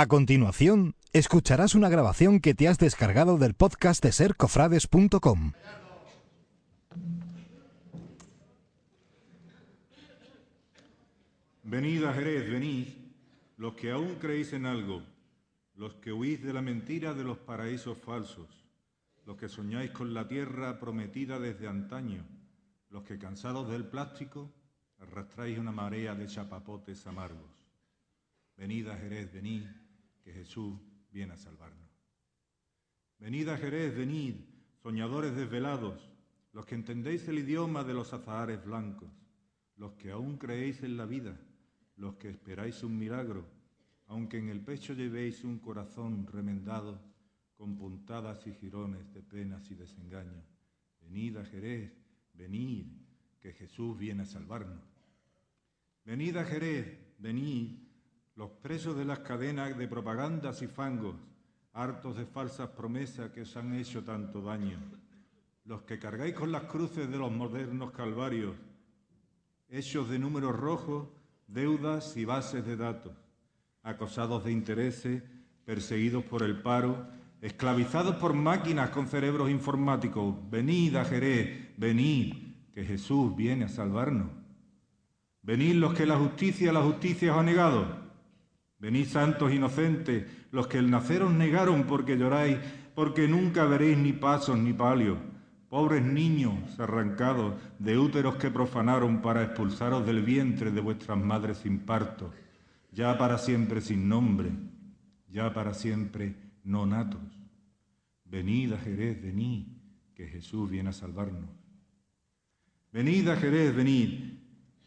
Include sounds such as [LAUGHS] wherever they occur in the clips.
A continuación, escucharás una grabación que te has descargado del podcast de sercofrades.com. Venid a Jerez, venid, los que aún creéis en algo, los que huís de la mentira de los paraísos falsos, los que soñáis con la tierra prometida desde antaño, los que cansados del plástico arrastráis una marea de chapapotes amargos. Venid a Jerez, venid, que Jesús viene a salvarnos. Venid a Jerez, venid, soñadores desvelados, los que entendéis el idioma de los azahares blancos, los que aún creéis en la vida, los que esperáis un milagro, aunque en el pecho llevéis un corazón remendado con puntadas y jirones de penas y desengaños. Venid a Jerez, venid, que Jesús viene a salvarnos. Venid a Jerez, venid, los presos de las cadenas de propagandas y fangos, hartos de falsas promesas que os han hecho tanto daño, los que cargáis con las cruces de los modernos calvarios, hechos de números rojos, deudas y bases de datos, acosados de intereses, perseguidos por el paro, esclavizados por máquinas con cerebros informáticos. Venid a Jerez, venid, que Jesús viene a salvarnos. Venid los que la justicia, la justicia os ha negado. Venid santos inocentes, los que el nacer os negaron porque lloráis, porque nunca veréis ni pasos ni palios. Pobres niños arrancados de úteros que profanaron para expulsaros del vientre de vuestras madres sin parto, ya para siempre sin nombre, ya para siempre no natos. Venid a Jerez, venid, que Jesús viene a salvarnos. Venid a Jerez, venid,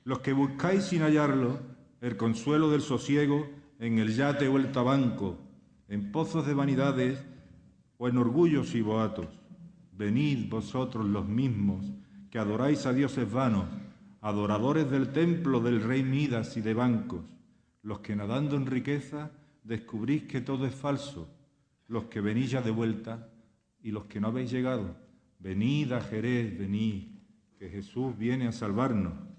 los que buscáis sin hallarlo el consuelo del sosiego en el yate o el tabanco, en pozos de vanidades o en orgullos y boatos. Venid vosotros los mismos que adoráis a dioses vanos, adoradores del templo del rey Midas y de bancos, los que nadando en riqueza descubrís que todo es falso, los que venís ya de vuelta y los que no habéis llegado. Venid a Jerez, venid, que Jesús viene a salvarnos.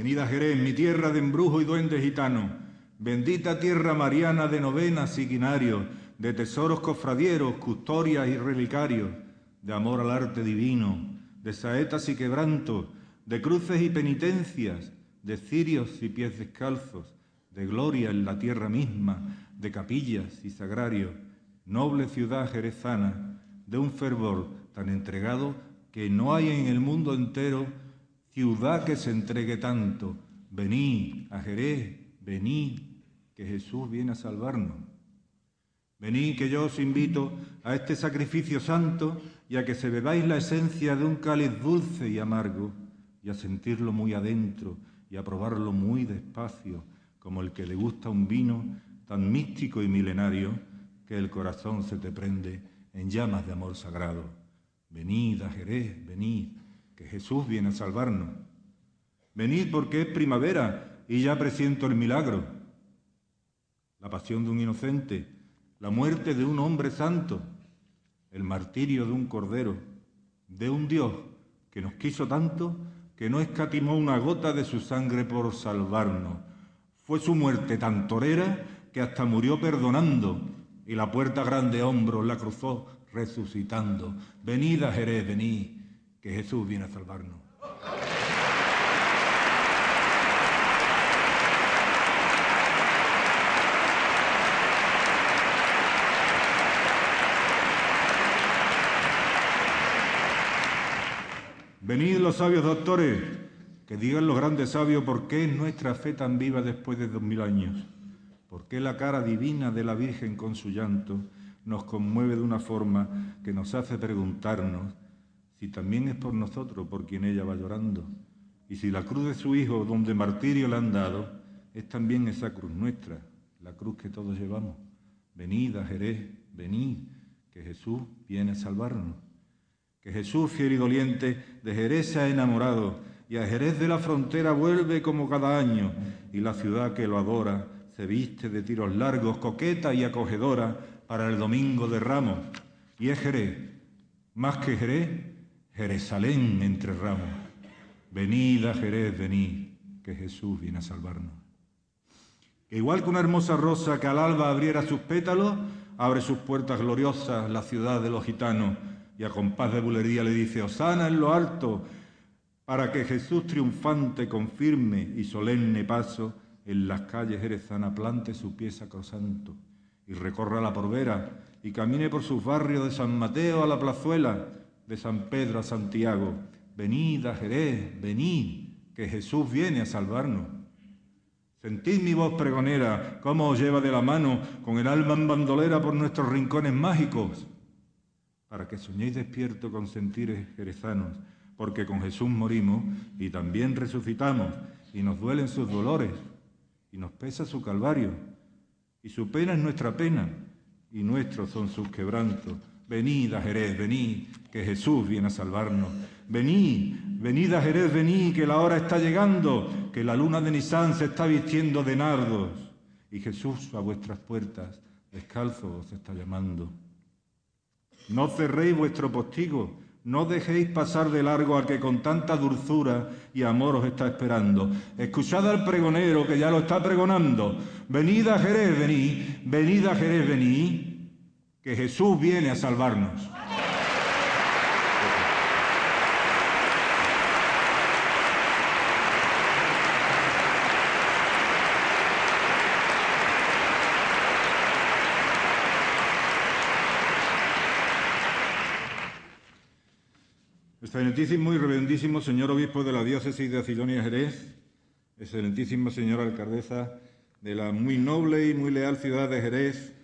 Venid a Jerez, mi tierra de embrujo y duende gitano, bendita tierra mariana de novenas y guinarios, de tesoros cofradieros, custodias y relicarios, de amor al arte divino, de saetas y quebrantos, de cruces y penitencias, de cirios y pies descalzos, de gloria en la tierra misma, de capillas y sagrarios, noble ciudad jerezana, de un fervor tan entregado que no hay en el mundo entero ciudad que se entregue tanto. Venid a Jerez, venid, que Jesús viene a salvarnos. Venid que yo os invito a este sacrificio santo y a que se bebáis la esencia de un cáliz dulce y amargo y a sentirlo muy adentro y a probarlo muy despacio, como el que le gusta un vino tan místico y milenario que el corazón se te prende en llamas de amor sagrado. Venid a venid, que Jesús viene a salvarnos. Venid porque es primavera y ya presiento el milagro. La pasión de un inocente, la muerte de un hombre santo, el martirio de un cordero, de un Dios que nos quiso tanto que no escatimó una gota de su sangre por salvarnos. Fue su muerte tan torera que hasta murió perdonando y la puerta grande hombros la cruzó resucitando. Venid a Jerez, venid que Jesús viene a salvarnos. Venid los sabios doctores, que digan los grandes sabios por qué es nuestra fe tan viva después de dos mil años, por qué la cara divina de la Virgen con su llanto nos conmueve de una forma que nos hace preguntarnos si también es por nosotros por quien ella va llorando, y si la cruz de su Hijo, donde martirio le han dado, es también esa cruz nuestra, la cruz que todos llevamos. Venid a Jerez, venid, que Jesús viene a salvarnos. Que Jesús, fiel y doliente, de Jerez se ha enamorado, y a Jerez de la frontera vuelve como cada año, y la ciudad que lo adora se viste de tiros largos, coqueta y acogedora para el domingo de Ramos. Y es Jerez, más que Jerez, Jerusalén entre ramos. Venid a Jerez, venid, que Jesús viene a salvarnos. que igual que una hermosa rosa que al alba abriera sus pétalos, abre sus puertas gloriosas la ciudad de los gitanos y a compás de bulería le dice, Osana en lo alto, para que Jesús triunfante con firme y solemne paso en las calles jerezanas plante su pie sacrosanto y recorra la porvera y camine por sus barrios de San Mateo a la plazuela, de San Pedro a Santiago. Venid a Jerez, venid, que Jesús viene a salvarnos. Sentid mi voz pregonera, cómo os lleva de la mano con el alma en bandolera por nuestros rincones mágicos, para que soñéis despierto con sentires jerezanos porque con Jesús morimos y también resucitamos, y nos duelen sus dolores, y nos pesa su calvario, y su pena es nuestra pena, y nuestros son sus quebrantos. Venid a Jerez, venid, que Jesús viene a salvarnos. Venid, venid a Jerez, venid, que la hora está llegando, que la luna de Nisán se está vistiendo de nardos, y Jesús a vuestras puertas, descalzo, os está llamando. No cerréis vuestro postigo, no dejéis pasar de largo al que con tanta dulzura y amor os está esperando. Escuchad al pregonero que ya lo está pregonando. Venid a Jerez, venid, venid a Jerez, venid, que Jesús viene a salvarnos. Excelentísimo y reverendísimo señor obispo de la diócesis de Acidonia Jerez, excelentísima señora alcaldesa de la muy noble y muy leal ciudad de Jerez,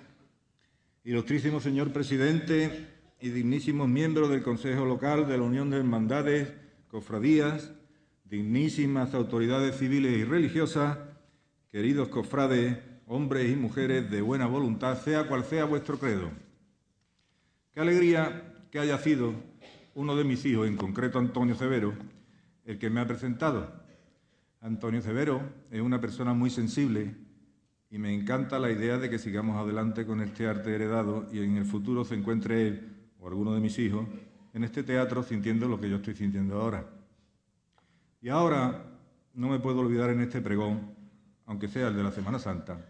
ilustrísimo señor presidente y dignísimos miembros del Consejo Local de la Unión de Hermandades, Cofradías, dignísimas autoridades civiles y religiosas, queridos cofrades, hombres y mujeres de buena voluntad, sea cual sea vuestro credo. Qué alegría que haya sido uno de mis hijos, en concreto Antonio Severo, el que me ha presentado. Antonio Severo es una persona muy sensible y me encanta la idea de que sigamos adelante con este arte heredado y en el futuro se encuentre él o alguno de mis hijos en este teatro sintiendo lo que yo estoy sintiendo ahora. Y ahora no me puedo olvidar en este pregón, aunque sea el de la Semana Santa,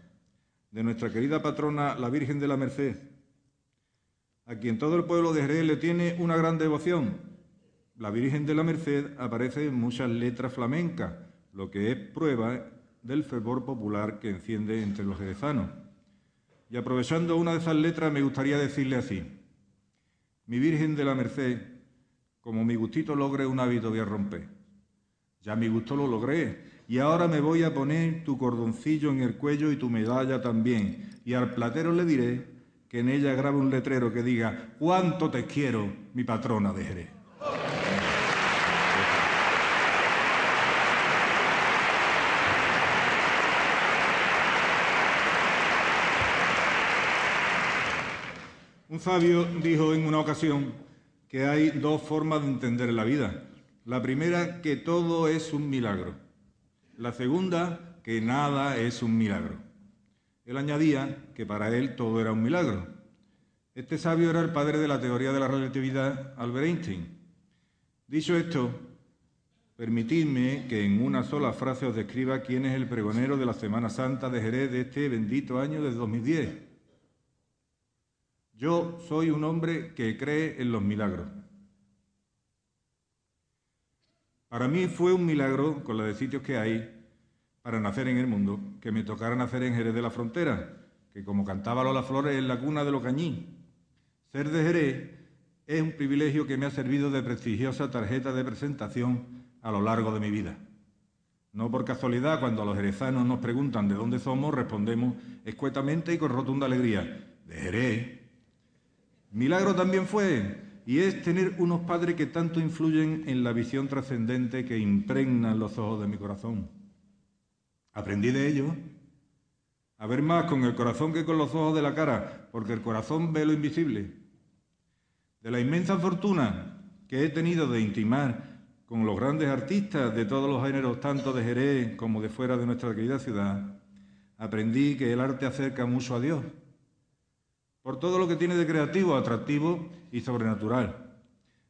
de nuestra querida patrona, la Virgen de la Merced, a quien todo el pueblo de Jerez le tiene una gran devoción. La Virgen de la Merced aparece en muchas letras flamencas, lo que es prueba del fervor popular que enciende entre los jerezanos. Y aprovechando una de esas letras me gustaría decirle así, mi Virgen de la Merced, como mi gustito logre un hábito voy a romper. Ya mi gusto lo logré y ahora me voy a poner tu cordoncillo en el cuello y tu medalla también. Y al platero le diré que en ella grabe un letrero que diga, cuánto te quiero, mi patrona de Jerez. Un sabio dijo en una ocasión que hay dos formas de entender la vida. La primera, que todo es un milagro. La segunda, que nada es un milagro. Él añadía que para él todo era un milagro. Este sabio era el padre de la teoría de la relatividad, Albert Einstein. Dicho esto, permitidme que en una sola frase os describa quién es el pregonero de la Semana Santa de Jerez de este bendito año de 2010. Yo soy un hombre que cree en los milagros. Para mí fue un milagro, con la de sitios que hay, para nacer en el mundo, que me tocara nacer en Jerez de la Frontera, que como cantaba Lola Flores es la cuna de los cañí. Ser de Jerez es un privilegio que me ha servido de prestigiosa tarjeta de presentación a lo largo de mi vida. No por casualidad, cuando los jerezanos nos preguntan de dónde somos, respondemos escuetamente y con rotunda alegría, de Jerez. Milagro también fue, y es tener unos padres que tanto influyen en la visión trascendente que impregnan los ojos de mi corazón. Aprendí de ello a ver más con el corazón que con los ojos de la cara, porque el corazón ve lo invisible. De la inmensa fortuna que he tenido de intimar con los grandes artistas de todos los géneros, tanto de Jerez como de fuera de nuestra querida ciudad, aprendí que el arte acerca mucho a Dios, por todo lo que tiene de creativo, atractivo y sobrenatural.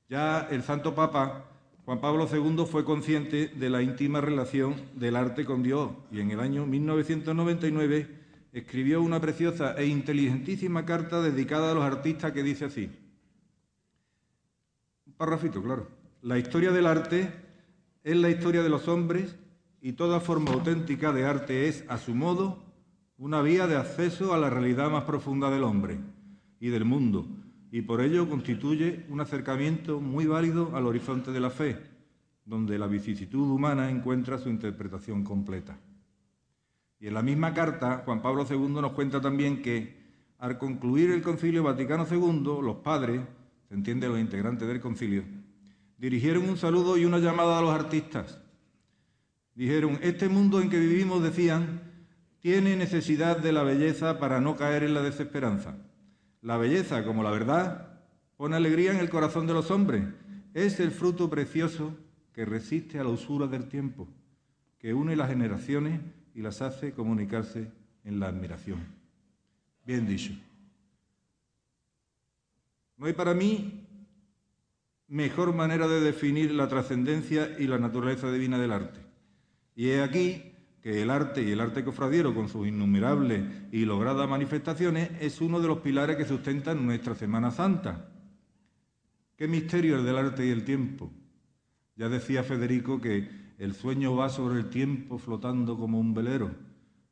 Ya el Santo Papa Juan Pablo II fue consciente de la íntima relación del arte con Dios y en el año 1999 escribió una preciosa e inteligentísima carta dedicada a los artistas que dice así. Un parrafito, claro. La historia del arte es la historia de los hombres y toda forma auténtica de arte es, a su modo, una vía de acceso a la realidad más profunda del hombre y del mundo, y por ello constituye un acercamiento muy válido al horizonte de la fe, donde la vicisitud humana encuentra su interpretación completa. Y en la misma carta, Juan Pablo II nos cuenta también que, al concluir el Concilio Vaticano II, los padres, se entiende los integrantes del concilio, dirigieron un saludo y una llamada a los artistas. Dijeron, este mundo en que vivimos, decían, tiene necesidad de la belleza para no caer en la desesperanza. La belleza, como la verdad, pone alegría en el corazón de los hombres. Es el fruto precioso que resiste a la usura del tiempo, que une las generaciones y las hace comunicarse en la admiración. Bien dicho. No hay para mí mejor manera de definir la trascendencia y la naturaleza divina del arte. Y he aquí que el arte y el arte cofradiero, con sus innumerables y logradas manifestaciones, es uno de los pilares que sustentan nuestra Semana Santa. Qué misterio el del arte y el tiempo. Ya decía Federico que el sueño va sobre el tiempo flotando como un velero,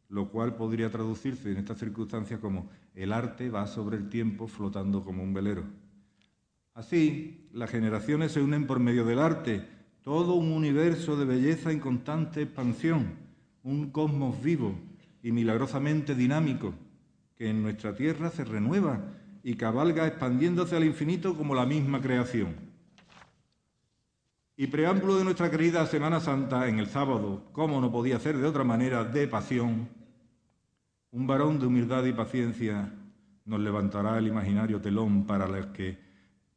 lo cual podría traducirse en estas circunstancias como el arte va sobre el tiempo flotando como un velero. Así, las generaciones se unen por medio del arte, todo un universo de belleza en constante expansión un cosmos vivo y milagrosamente dinámico que en nuestra tierra se renueva y cabalga expandiéndose al infinito como la misma creación. Y preámbulo de nuestra querida Semana Santa en el sábado, como no podía ser de otra manera, de pasión, un varón de humildad y paciencia nos levantará el imaginario telón para los que,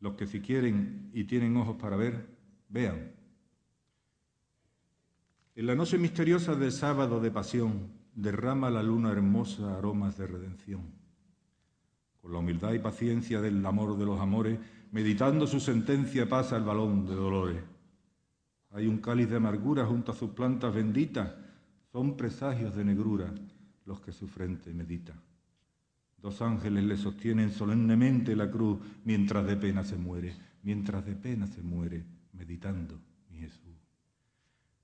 los que si quieren y tienen ojos para ver, vean. En la noche misteriosa del sábado de pasión derrama la luna hermosa aromas de redención. Con la humildad y paciencia del amor de los amores, meditando su sentencia pasa el balón de dolores. Hay un cáliz de amargura junto a sus plantas benditas, son presagios de negrura los que su frente medita. Dos ángeles le sostienen solemnemente la cruz mientras de pena se muere, mientras de pena se muere, meditando.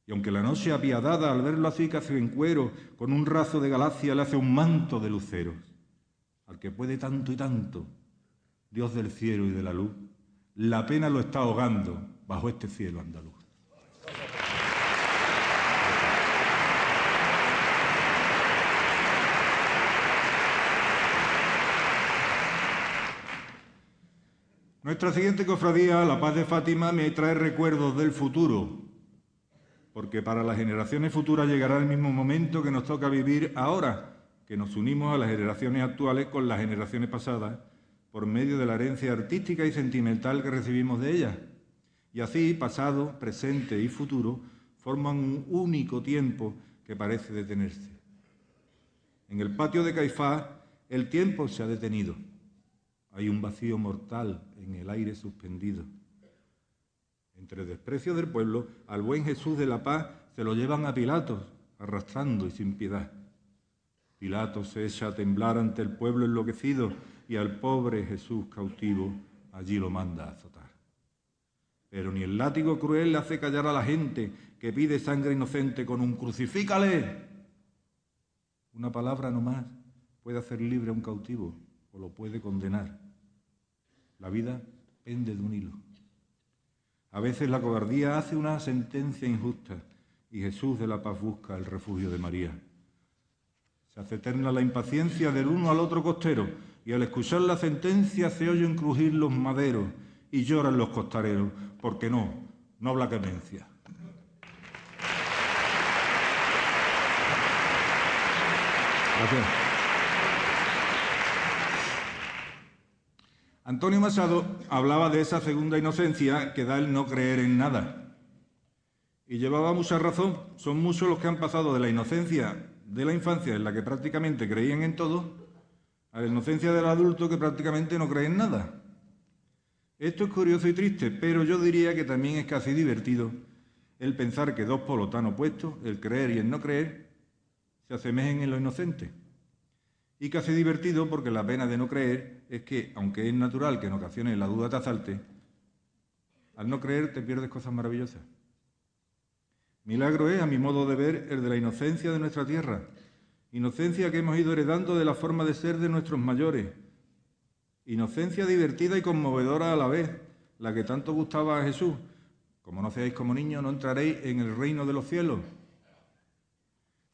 Y aunque la noche apiadada al verlo así casi en cuero, con un razo de galaxia le hace un manto de luceros, al que puede tanto y tanto, Dios del cielo y de la luz, la pena lo está ahogando bajo este cielo andaluz. Nuestra siguiente cofradía, la paz de Fátima, me trae recuerdos del futuro, porque para las generaciones futuras llegará el mismo momento que nos toca vivir ahora, que nos unimos a las generaciones actuales con las generaciones pasadas por medio de la herencia artística y sentimental que recibimos de ellas. Y así, pasado, presente y futuro forman un único tiempo que parece detenerse. En el patio de Caifás, el tiempo se ha detenido. Hay un vacío mortal en el aire suspendido. Entre desprecio del pueblo, al buen Jesús de la paz se lo llevan a Pilatos, arrastrando y sin piedad. Pilatos se echa a temblar ante el pueblo enloquecido y al pobre Jesús cautivo allí lo manda a azotar. Pero ni el látigo cruel le hace callar a la gente que pide sangre inocente con un crucifícale. Una palabra no más puede hacer libre a un cautivo o lo puede condenar. La vida pende de un hilo. A veces la cobardía hace una sentencia injusta y Jesús de la paz busca el refugio de María. Se hace eterna la impaciencia del uno al otro costero y al escuchar la sentencia se oyen crujir los maderos y lloran los costareros, porque no, no habla clemencia. Gracias. Antonio Masado hablaba de esa segunda inocencia que da el no creer en nada. Y llevaba mucha razón. Son muchos los que han pasado de la inocencia de la infancia, en la que prácticamente creían en todo, a la inocencia del adulto que prácticamente no cree en nada. Esto es curioso y triste, pero yo diría que también es casi divertido el pensar que dos polos tan opuestos, el creer y el no creer, se asemejen en lo inocente. Y casi divertido porque la pena de no creer es que, aunque es natural que en ocasiones la duda te asalte, al no creer te pierdes cosas maravillosas. Milagro es, a mi modo de ver, el de la inocencia de nuestra tierra, inocencia que hemos ido heredando de la forma de ser de nuestros mayores, inocencia divertida y conmovedora a la vez, la que tanto gustaba a Jesús. Como no seáis como niños, no entraréis en el reino de los cielos.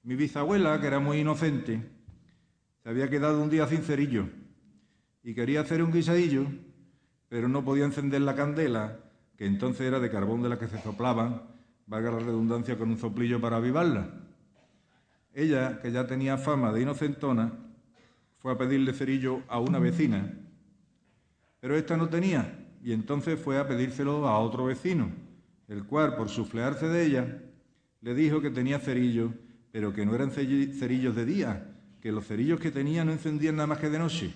Mi bisabuela, que era muy inocente, se había quedado un día sin cerillo y quería hacer un guisadillo, pero no podía encender la candela, que entonces era de carbón de la que se soplaban, valga la redundancia, con un soplillo para avivarla. Ella, que ya tenía fama de inocentona, fue a pedirle cerillo a una vecina, pero esta no tenía, y entonces fue a pedírselo a otro vecino, el cual, por suflearse de ella, le dijo que tenía cerillos, pero que no eran cerillos de día, que los cerillos que tenía no encendían nada más que de noche.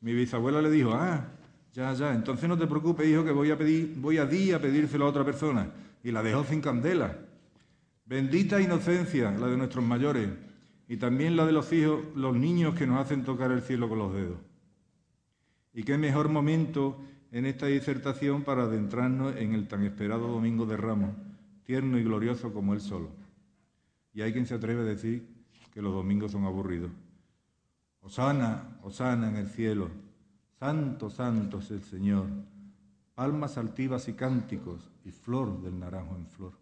Mi bisabuela le dijo, ah, ya, ya, entonces no te preocupes, hijo, que voy a pedir, voy a día a pedírselo a otra persona. Y la dejó sin candela. Bendita inocencia, la de nuestros mayores, y también la de los hijos, los niños que nos hacen tocar el cielo con los dedos. Y qué mejor momento en esta disertación para adentrarnos en el tan esperado Domingo de Ramos, tierno y glorioso como él solo. Y hay quien se atreve a decir que los domingos son aburridos. Osana, Osana en el cielo, santo, santo es el Señor, palmas altivas y cánticos y flor del naranjo en flor.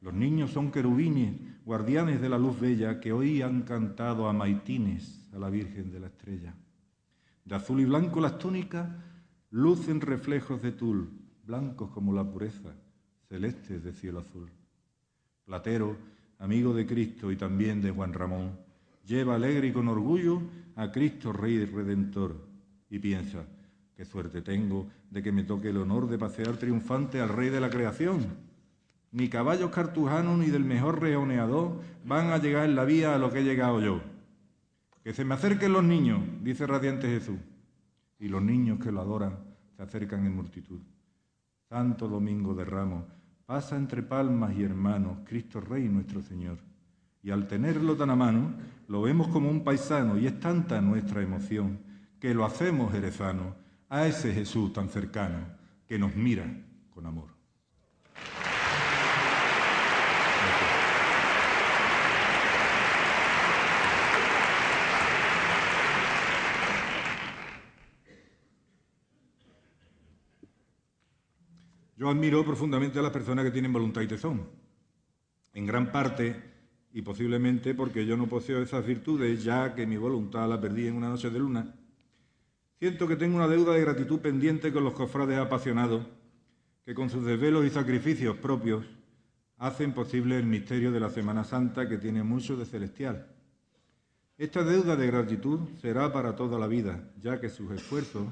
Los niños son querubines, guardianes de la luz bella, que hoy han cantado a maitines a la Virgen de la Estrella. De azul y blanco las túnicas lucen reflejos de tul, blancos como la pureza, celestes de cielo azul. Platero, amigo de Cristo y también de Juan Ramón, lleva alegre y con orgullo a Cristo Rey y Redentor y piensa, qué suerte tengo de que me toque el honor de pasear triunfante al Rey de la creación. Ni caballos cartujanos ni del mejor reoneador van a llegar en la vía a lo que he llegado yo. Que se me acerquen los niños, dice radiante Jesús, y los niños que lo adoran se acercan en multitud. Santo Domingo de Ramos, pasa entre palmas y hermanos Cristo Rey nuestro Señor. Y al tenerlo tan a mano, lo vemos como un paisano y es tanta nuestra emoción que lo hacemos jerezano a ese Jesús tan cercano que nos mira con amor. Yo admiro profundamente a las personas que tienen voluntad y tesón. En gran parte, y posiblemente porque yo no poseo esas virtudes, ya que mi voluntad la perdí en una noche de luna, siento que tengo una deuda de gratitud pendiente con los cofrades apasionados, que con sus desvelos y sacrificios propios hacen posible el misterio de la Semana Santa que tiene mucho de celestial. Esta deuda de gratitud será para toda la vida, ya que sus esfuerzos,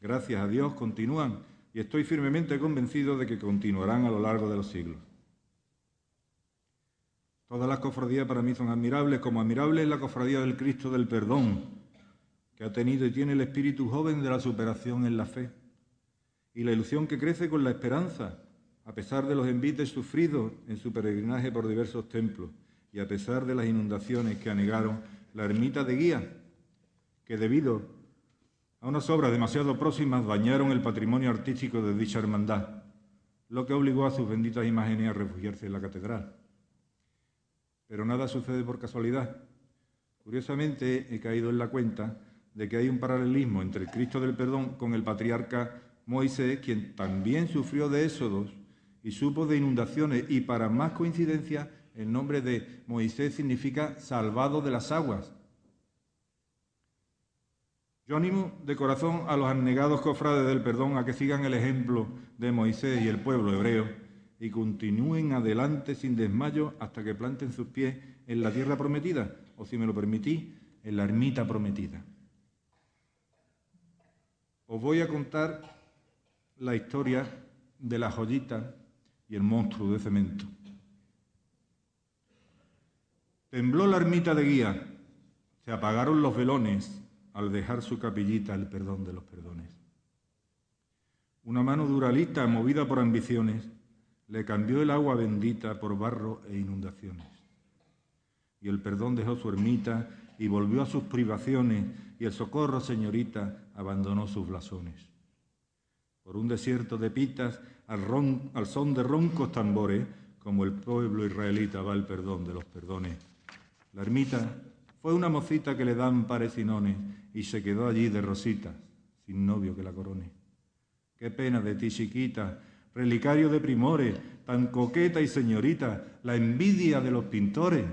gracias a Dios, continúan y estoy firmemente convencido de que continuarán a lo largo de los siglos. Todas las cofradías para mí son admirables, como admirable es la cofradía del Cristo del Perdón, que ha tenido y tiene el espíritu joven de la superación en la fe, y la ilusión que crece con la esperanza, a pesar de los envites sufridos en su peregrinaje por diversos templos, y a pesar de las inundaciones que anegaron la ermita de Guía, que debido a unas obras demasiado próximas dañaron el patrimonio artístico de dicha hermandad, lo que obligó a sus benditas imágenes a refugiarse en la catedral. Pero nada sucede por casualidad. Curiosamente, he caído en la cuenta de que hay un paralelismo entre el Cristo del Perdón con el patriarca Moisés, quien también sufrió de éxodos y supo de inundaciones, y para más coincidencia, el nombre de Moisés significa salvado de las aguas, yo animo de corazón a los abnegados cofrades del perdón a que sigan el ejemplo de Moisés y el pueblo hebreo y continúen adelante sin desmayo hasta que planten sus pies en la tierra prometida, o si me lo permití, en la ermita prometida. Os voy a contar la historia de la joyita y el monstruo de cemento. Tembló la ermita de guía, se apagaron los velones al dejar su capillita el perdón de los perdones. una mano duralista movida por ambiciones le cambió el agua bendita por barro e inundaciones. Y el perdón dejó su ermita y volvió a sus privaciones, y el socorro, señorita, abandonó sus blasones. Por un desierto de pitas, al, al son de roncos tambores, como el pueblo israelita va el perdón de los perdones. La ermita fue una mocita que le dan parecinones y se quedó allí de rosita, sin novio que la corone. Qué pena de ti, chiquita, relicario de primores, tan coqueta y señorita, la envidia de los pintores.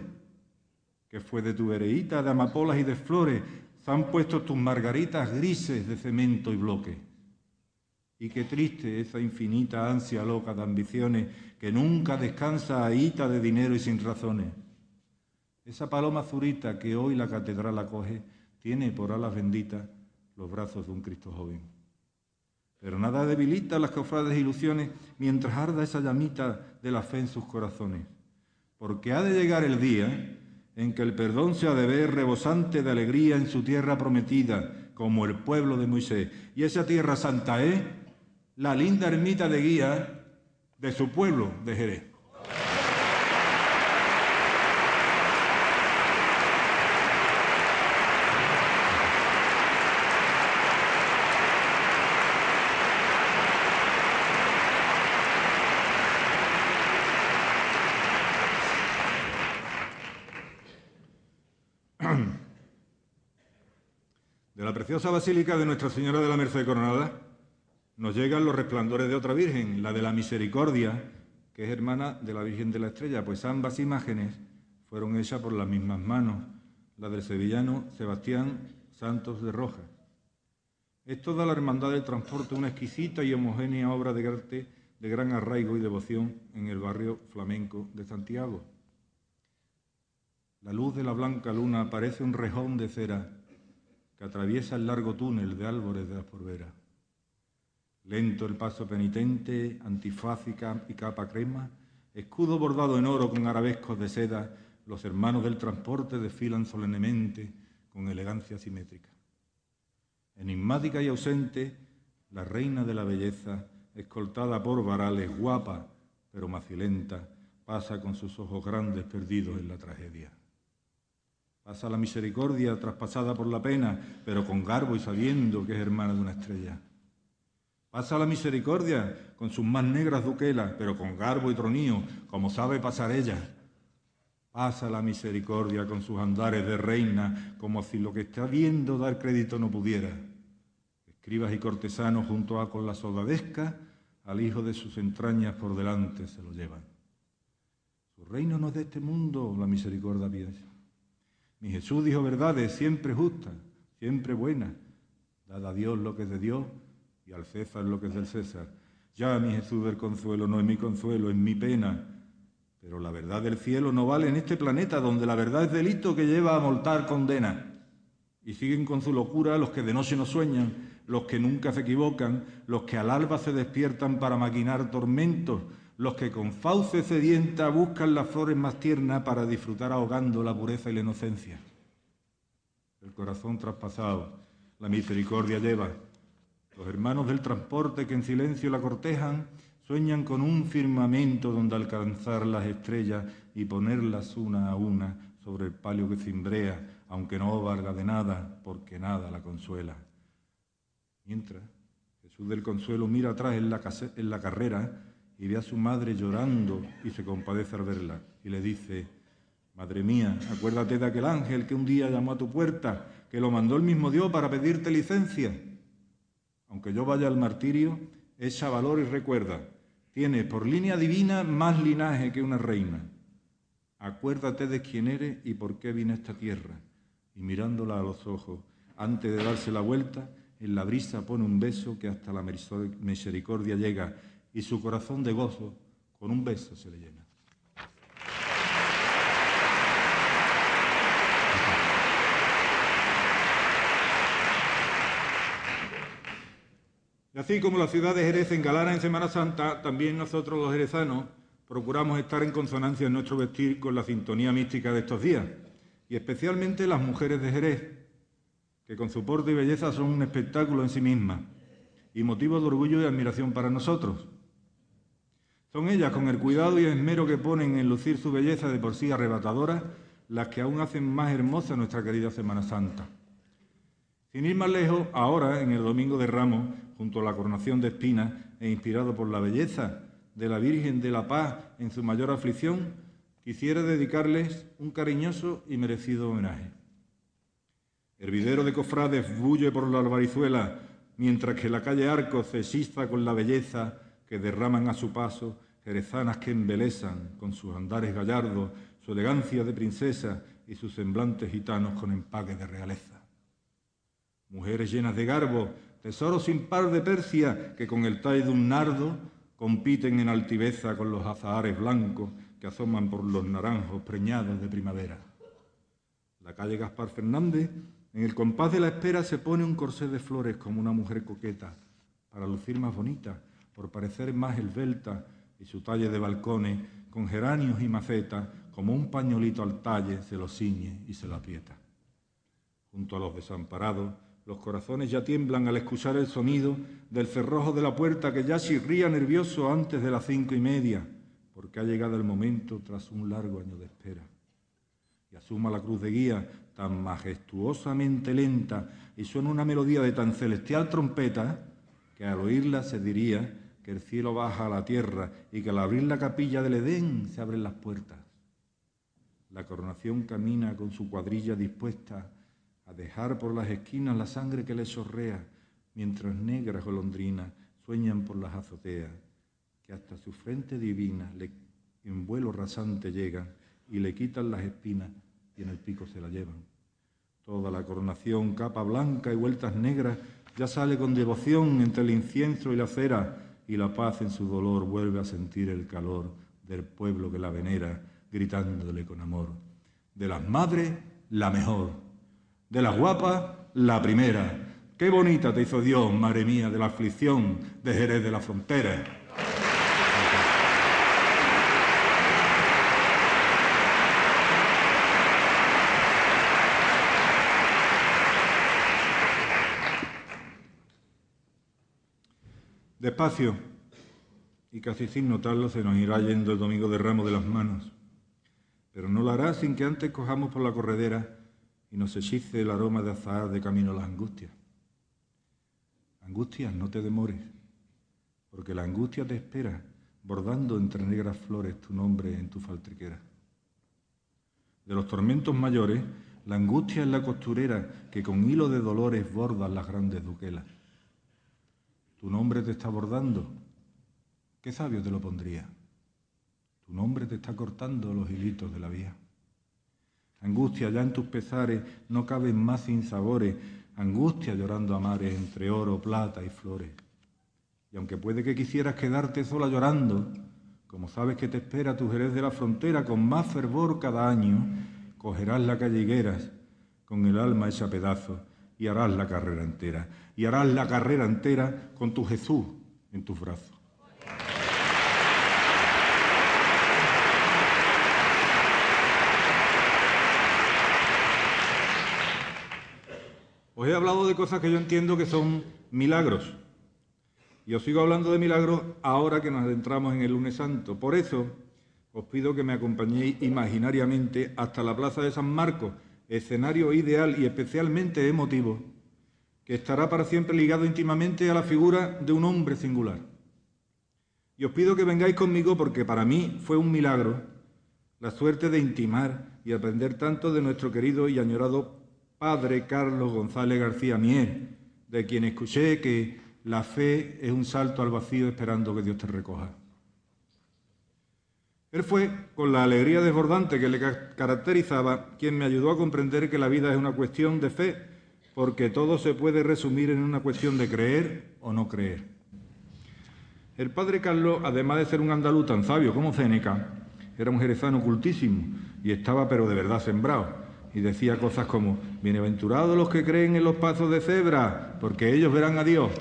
Que fue de tu vereíta, de amapolas y de flores, se han puesto tus margaritas grises de cemento y bloque. Y qué triste esa infinita ansia loca de ambiciones que nunca descansa ahita de dinero y sin razones. Esa paloma zurita que hoy la catedral acoge tiene por alas benditas los brazos de un Cristo joven. Pero nada debilita las cofrades ilusiones mientras arda esa llamita de la fe en sus corazones. Porque ha de llegar el día en que el perdón se ha de ver rebosante de alegría en su tierra prometida, como el pueblo de Moisés. Y esa tierra santa es la linda ermita de guía de su pueblo de Jerez. Preciosa basílica de Nuestra Señora de la Merced Coronada nos llegan los resplandores de otra Virgen, la de la Misericordia, que es hermana de la Virgen de la Estrella, pues ambas imágenes fueron hechas por las mismas manos, la del sevillano Sebastián Santos de Rojas. Es toda la hermandad del transporte una exquisita y homogénea obra de arte de gran arraigo y devoción en el barrio flamenco de Santiago. La luz de la blanca luna parece un rejón de cera que atraviesa el largo túnel de Álvarez de la Forbera. Lento el paso penitente, antifaz y capa crema, escudo bordado en oro con arabescos de seda, los hermanos del transporte desfilan solemnemente con elegancia simétrica. Enigmática y ausente, la reina de la belleza, escoltada por varales, guapa pero macilenta, pasa con sus ojos grandes perdidos en la tragedia. Pasa la misericordia traspasada por la pena, pero con garbo y sabiendo que es hermana de una estrella. Pasa la misericordia con sus más negras duquelas, pero con garbo y tronío, como sabe pasar ella. Pasa la misericordia con sus andares de reina, como si lo que está viendo dar crédito no pudiera. Escribas y cortesanos junto a con la soldadesca, al hijo de sus entrañas por delante se lo llevan. Su reino no es de este mundo, la misericordia. Mi Jesús dijo verdades siempre justas, siempre buenas. Dad a Dios lo que es de Dios y al César lo que es del César. Ya mi Jesús del consuelo no es mi consuelo, es mi pena. Pero la verdad del cielo no vale en este planeta donde la verdad es delito que lleva a moltar condena. Y siguen con su locura los que de noche no sueñan, los que nunca se equivocan, los que al alba se despiertan para maquinar tormentos, los que con fauce sedienta buscan las flores más tiernas para disfrutar ahogando la pureza y la inocencia. El corazón traspasado, la misericordia lleva. Los hermanos del transporte que en silencio la cortejan sueñan con un firmamento donde alcanzar las estrellas y ponerlas una a una sobre el palio que cimbrea, aunque no valga de nada, porque nada la consuela. Mientras, Jesús del Consuelo mira atrás en la, en la carrera y ve a su madre llorando y se compadece al verla y le dice, Madre mía, acuérdate de aquel ángel que un día llamó a tu puerta, que lo mandó el mismo Dios para pedirte licencia. Aunque yo vaya al martirio, echa valor y recuerda, tiene por línea divina más linaje que una reina. Acuérdate de quién eres y por qué vine a esta tierra. Y mirándola a los ojos, antes de darse la vuelta, en la brisa pone un beso que hasta la misericordia llega y su corazón de gozo con un beso se le llena. Y así como la ciudad de Jerez engalana en Semana Santa, también nosotros los jerezanos procuramos estar en consonancia en nuestro vestir con la sintonía mística de estos días, y especialmente las mujeres de Jerez, que con su porte y belleza son un espectáculo en sí mismas y motivo de orgullo y admiración para nosotros. Son ellas, con el cuidado y esmero que ponen en lucir su belleza de por sí arrebatadora, las que aún hacen más hermosa nuestra querida Semana Santa. Sin ir más lejos, ahora, en el Domingo de Ramos, junto a la coronación de espinas e inspirado por la belleza de la Virgen de la Paz en su mayor aflicción, quisiera dedicarles un cariñoso y merecido homenaje. El videro de cofrades bulle por la albarizuela, mientras que la calle Arcos se siza con la belleza que derraman a su paso jerezanas que embelezan con sus andares gallardos, su elegancia de princesa y sus semblantes gitanos con empaque de realeza. Mujeres llenas de garbo, tesoros sin par de Persia, que con el talle de un nardo compiten en altiveza con los azahares blancos que asoman por los naranjos preñados de primavera. La calle Gaspar Fernández, en el compás de la espera, se pone un corsé de flores como una mujer coqueta, para lucir más bonita, por parecer más esbelta, y su talle de balcones, con geranios y macetas, como un pañolito al talle, se lo ciñe y se lo aprieta. Junto a los desamparados, los corazones ya tiemblan al escuchar el sonido del cerrojo de la puerta que ya chirría nervioso antes de las cinco y media, porque ha llegado el momento tras un largo año de espera. Y asuma la cruz de guía tan majestuosamente lenta y suena una melodía de tan celestial trompeta que al oírla se diría que el cielo baja a la tierra y que al abrir la capilla del Edén se abren las puertas. La coronación camina con su cuadrilla dispuesta a dejar por las esquinas la sangre que le sorrea, mientras negras golondrinas sueñan por las azoteas, que hasta su frente divina le, en vuelo rasante llegan y le quitan las espinas y en el pico se la llevan. Toda la coronación, capa blanca y vueltas negras, ya sale con devoción entre el incienso y la cera, y la paz en su dolor vuelve a sentir el calor del pueblo que la venera, gritándole con amor. De las madres, la mejor. De las guapas, la primera. Qué bonita te hizo Dios, madre mía, de la aflicción de Jerez de la Frontera. Despacio, y casi sin notarlo se nos irá yendo el domingo de ramo de las manos, pero no lo hará sin que antes cojamos por la corredera y nos hechice el aroma de azahar de camino a las angustias. Angustias, no te demores, porque la angustia te espera, bordando entre negras flores tu nombre en tu faltriquera. De los tormentos mayores, la angustia es la costurera que con hilo de dolores borda las grandes duquelas. Tu nombre te está bordando. ¿Qué sabio te lo pondría? Tu nombre te está cortando los hilitos de la vía. Angustia, ya en tus pesares no caben más sinsabores. Angustia llorando a mares entre oro, plata y flores. Y aunque puede que quisieras quedarte sola llorando, como sabes que te espera tu Jerez de la frontera con más fervor cada año, cogerás la calle con el alma hecha pedazos y harás la carrera entera. Y harás la carrera entera con tu Jesús en tus brazos. Os he hablado de cosas que yo entiendo que son milagros. Y os sigo hablando de milagros ahora que nos adentramos en el lunes santo. Por eso os pido que me acompañéis imaginariamente hasta la plaza de San Marcos, escenario ideal y especialmente emotivo, que estará para siempre ligado íntimamente a la figura de un hombre singular. Y os pido que vengáis conmigo porque para mí fue un milagro la suerte de intimar y aprender tanto de nuestro querido y añorado padre Carlos González García Mier, de quien escuché que la fe es un salto al vacío esperando que Dios te recoja. Él fue, con la alegría desbordante que le caracterizaba, quien me ayudó a comprender que la vida es una cuestión de fe, porque todo se puede resumir en una cuestión de creer o no creer. El padre Carlos, además de ser un andaluz tan sabio como Céneca, era un jerezano cultísimo y estaba pero de verdad sembrado. Y decía cosas como, bienaventurados los que creen en los pasos de cebra, porque ellos verán a Dios.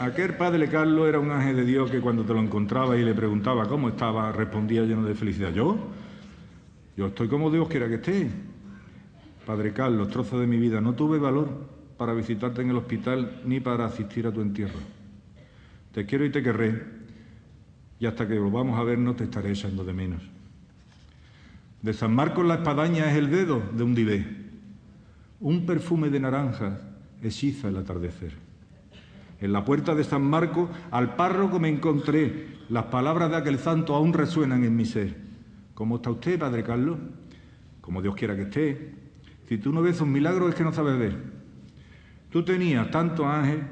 Aquel padre Carlos era un ángel de Dios que cuando te lo encontraba y le preguntaba cómo estaba, respondía lleno de felicidad. ¿Yo? Yo estoy como Dios quiera que esté. Padre Carlos, trozo de mi vida, no tuve valor para visitarte en el hospital ni para asistir a tu entierro. Te quiero y te querré, y hasta que volvamos a vernos te estaré echando de menos. De San Marcos la espadaña es el dedo de un divé. Un perfume de naranjas hechiza el atardecer. En la puerta de San Marcos, al párroco me encontré. Las palabras de aquel santo aún resuenan en mi ser. ¿Cómo está usted, Padre Carlos? Como Dios quiera que esté. Si tú no ves un milagro es que no sabes ver. Tú tenías tanto ángel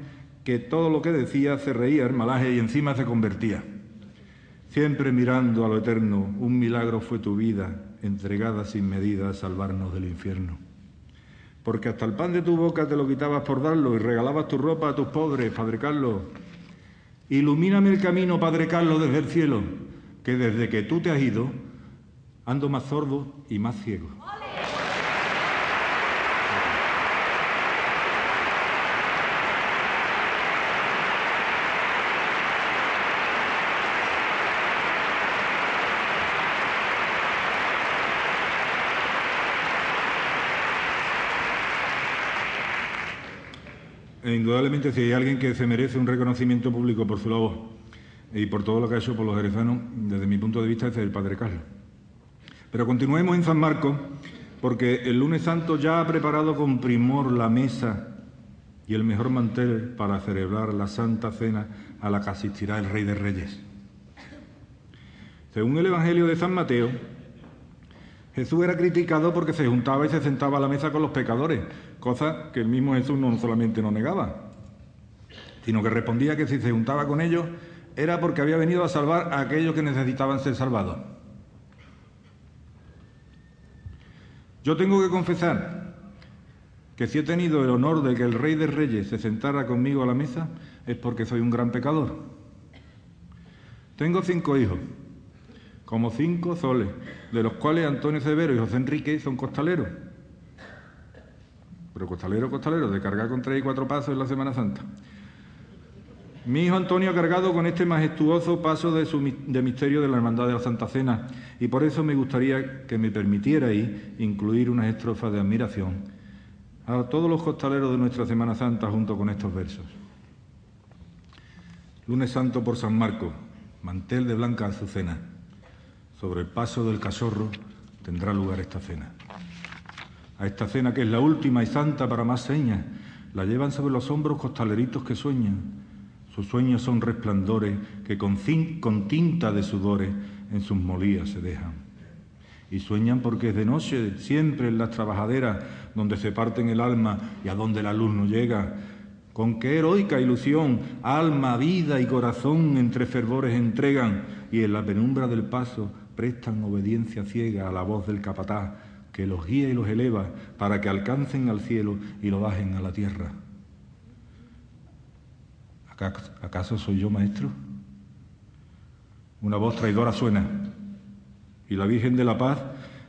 que todo lo que decía se reía el malaje y encima se convertía. Siempre mirando a lo eterno, un milagro fue tu vida, entregada sin medida a salvarnos del infierno. Porque hasta el pan de tu boca te lo quitabas por darlo y regalabas tu ropa a tus pobres, Padre Carlos. Ilumíname el camino, Padre Carlos, desde el cielo, que desde que tú te has ido, ando más sordo y más ciego. E indudablemente, si hay alguien que se merece un reconocimiento público por su labor y por todo lo que ha hecho por los jerezanos, desde mi punto de vista, es el Padre Carlos. Pero continuemos en San Marcos, porque el lunes santo ya ha preparado con primor la mesa y el mejor mantel para celebrar la Santa Cena a la que asistirá el Rey de Reyes. Según el Evangelio de San Mateo, Jesús era criticado porque se juntaba y se sentaba a la mesa con los pecadores, cosa que el mismo Jesús no solamente no negaba, sino que respondía que si se juntaba con ellos era porque había venido a salvar a aquellos que necesitaban ser salvados. Yo tengo que confesar que si he tenido el honor de que el Rey de Reyes se sentara conmigo a la mesa es porque soy un gran pecador. Tengo cinco hijos como cinco soles, de los cuales Antonio Severo y José Enrique son costaleros. Pero costalero, costalero, de cargar con tres y cuatro pasos en la Semana Santa. Mi hijo Antonio ha cargado con este majestuoso paso de, su, misterio de la Hermandad de la Santa Cena y por eso me gustaría que me permitierais incluir unas estrofas de admiración a todos los costaleros de nuestra Semana Santa junto con estos versos. Lunes Santo por San Marcos, mantel de blanca azucena. Sobre el paso del cachorro tendrá lugar esta cena. A esta cena, que es la última y santa para más señas, la llevan sobre los hombros costaleritos que sueñan. Sus sueños son resplandores que con, tinta de sudores en sus molías se dejan. Y sueñan porque es de noche, siempre en las trabajaderas, donde se parten el alma y a donde la luz no llega. Con qué heroica ilusión, alma, vida y corazón entre fervores entregan, y en la penumbra del paso prestan obediencia ciega a la voz del capataz que los guía y los eleva para que alcancen al cielo y lo bajen a la tierra. ¿Acaso soy yo maestro? Una voz traidora suena y la Virgen de la Paz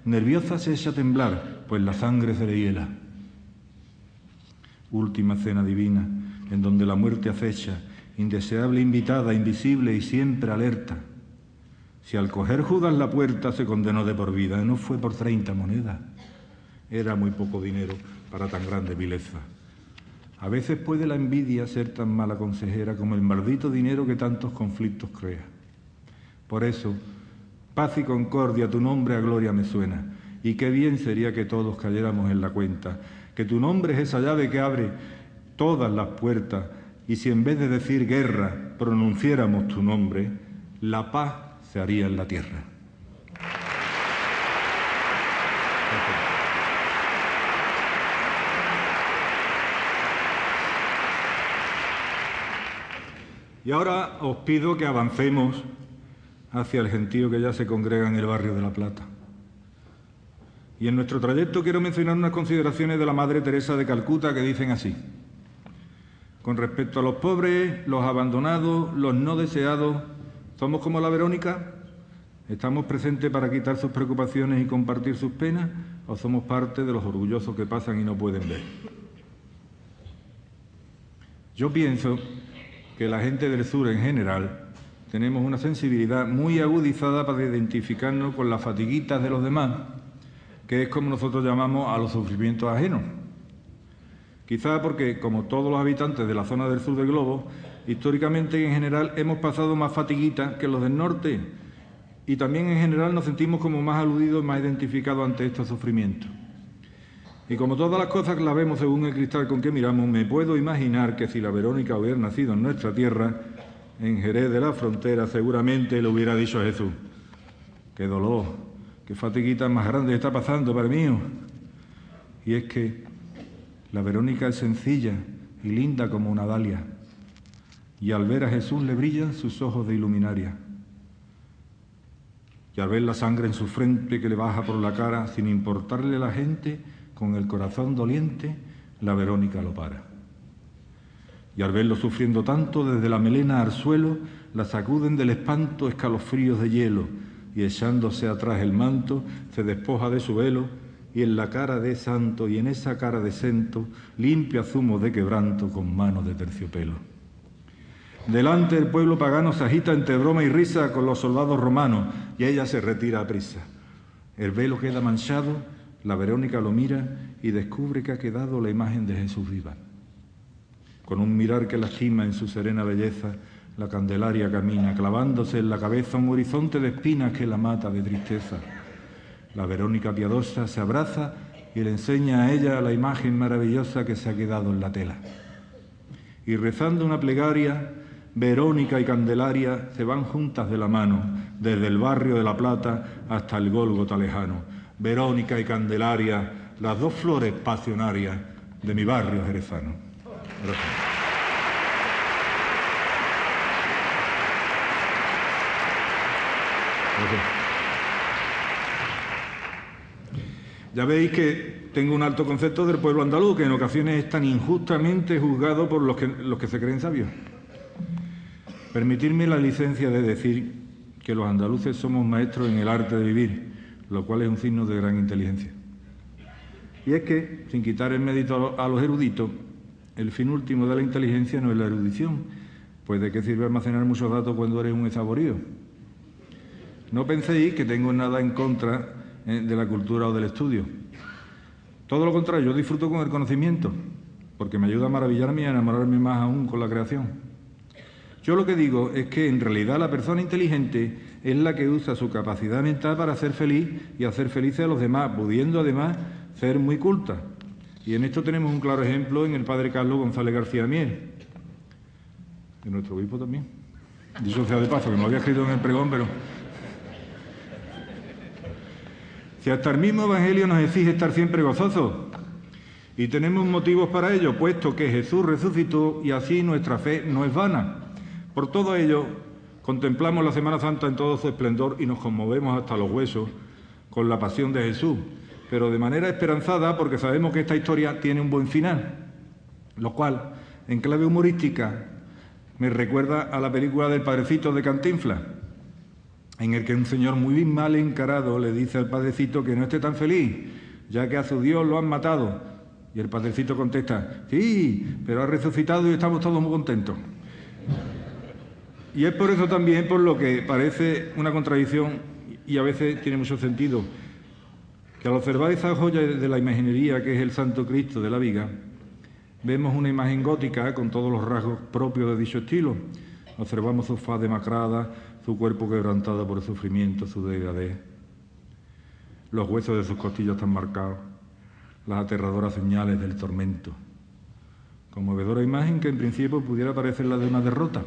nerviosa se echa a temblar, pues la sangre se le hiela. Última cena divina, en donde la muerte acecha, indeseable invitada, invisible y siempre alerta si al coger Judas la puerta se condenó de por vida, no fue por 30 monedas. Era muy poco dinero para tan grande vileza. A veces puede la envidia ser tan mala consejera como el maldito dinero que tantos conflictos crea. Por eso, paz y concordia, tu nombre a gloria me suena. Y qué bien sería que todos cayéramos en la cuenta, que tu nombre es esa llave que abre todas las puertas, y si en vez de decir guerra pronunciáramos tu nombre, la paz se haría en la tierra. Y ahora os pido que avancemos hacia el gentío que ya se congrega en el barrio de La Plata. Y en nuestro trayecto quiero mencionar unas consideraciones de la Madre Teresa de Calcuta que dicen así. Con respecto a los pobres, los abandonados, los no deseados, ¿Somos como la Verónica? ¿Estamos presentes para quitar sus preocupaciones y compartir sus penas? ¿O somos parte de los orgullosos que pasan y no pueden ver? Yo pienso que la gente del sur en general tenemos una sensibilidad muy agudizada para identificarnos con las fatiguitas de los demás, que es como nosotros llamamos a los sufrimientos ajenos. Quizá porque, como todos los habitantes de la zona del sur del globo, históricamente en general hemos pasado más fatiguitas que los del norte y también en general nos sentimos como más aludidos, más identificados ante estos sufrimientos. Y como todas las cosas las vemos según el cristal con que miramos, me puedo imaginar que si la Verónica hubiera nacido en nuestra tierra, en Jerez de la Frontera, seguramente le hubiera dicho a Jesús, qué dolor, qué fatiguita más grande está pasando para mí. Y es que la Verónica es sencilla y linda como una dalia, y al ver a Jesús le brillan sus ojos de iluminaria. Y al ver la sangre en su frente que le baja por la cara, sin importarle la gente, con el corazón doliente, la Verónica lo para. Y al verlo sufriendo tanto, desde la melena al suelo, la sacuden del espanto escalofríos de hielo, y echándose atrás el manto, se despoja de su velo, y en la cara de santo y en esa cara de sento, limpia zumo de quebranto con manos de terciopelo. Delante el pueblo pagano se agita entre broma y risa con los soldados romanos, y ella se retira a prisa. El velo queda manchado, la Verónica lo mira y descubre que ha quedado la imagen de Jesús viva. Con un mirar que lastima en su serena belleza, la Candelaria camina, clavándose en la cabeza un horizonte de espinas que la mata de tristeza. La Verónica piadosa se abraza y le enseña a ella la imagen maravillosa que se ha quedado en la tela. Y rezando una plegaria, Verónica y Candelaria se van juntas de la mano, desde el barrio de La Plata hasta el Gólgota lejano Verónica y Candelaria, las dos flores pasionarias de mi barrio jerezano. Ya veis que tengo un alto concepto del pueblo andaluz, que en ocasiones es tan injustamente juzgado por los que, los que se creen sabios. Permitirme la licencia de decir que los andaluces somos maestros en el arte de vivir lo cual es un signo de gran inteligencia. Y es que, sin quitar el mérito a los eruditos, el fin último de la inteligencia no es la erudición, pues de qué sirve almacenar muchos datos cuando eres un esaborío. No penséis que tengo nada en contra eh, de la cultura o del estudio. Todo lo contrario, yo disfruto con el conocimiento, porque me ayuda a maravillarme y a enamorarme más aún con la creación. Yo lo que digo es que en realidad la persona inteligente es la que usa su capacidad mental para ser feliz y hacer felices a los demás, pudiendo además ser muy culta. Y en esto tenemos un claro ejemplo en el padre Carlos González García Miel, en nuestro obispo también. Dicho sea de paso, que no lo había escrito en el pregón, pero... Si hasta el mismo Evangelio nos exige estar siempre gozosos, y tenemos motivos para ello, puesto que Jesús resucitó y así nuestra fe no es vana. Por todo ello, contemplamos la Semana Santa en todo su esplendor y nos conmovemos hasta los huesos con la pasión de Jesús, pero de manera esperanzada porque sabemos que esta historia tiene un buen final, lo cual, en clave humorística, me recuerda a la película del Padrecito de Cantinflas, en el que un señor muy mal encarado le dice al Padrecito que no esté tan feliz, ya que a su Dios lo han matado. Y el Padrecito contesta, sí, pero ha resucitado y estamos todos muy contentos. Y es por eso también por lo que parece una contradicción y a veces tiene mucho sentido, que al observar esa joya de la imaginería que es el Santo Cristo de la Viga, vemos una imagen gótica con todos los rasgos propios de dicho estilo. Observamos su faz demacrada, su cuerpo quebrantado por el sufrimiento, su degradez, los huesos de sus costillas están marcados, las aterradoras señales del tormento. Conmovedora imagen que en principio pudiera parecer la de una derrota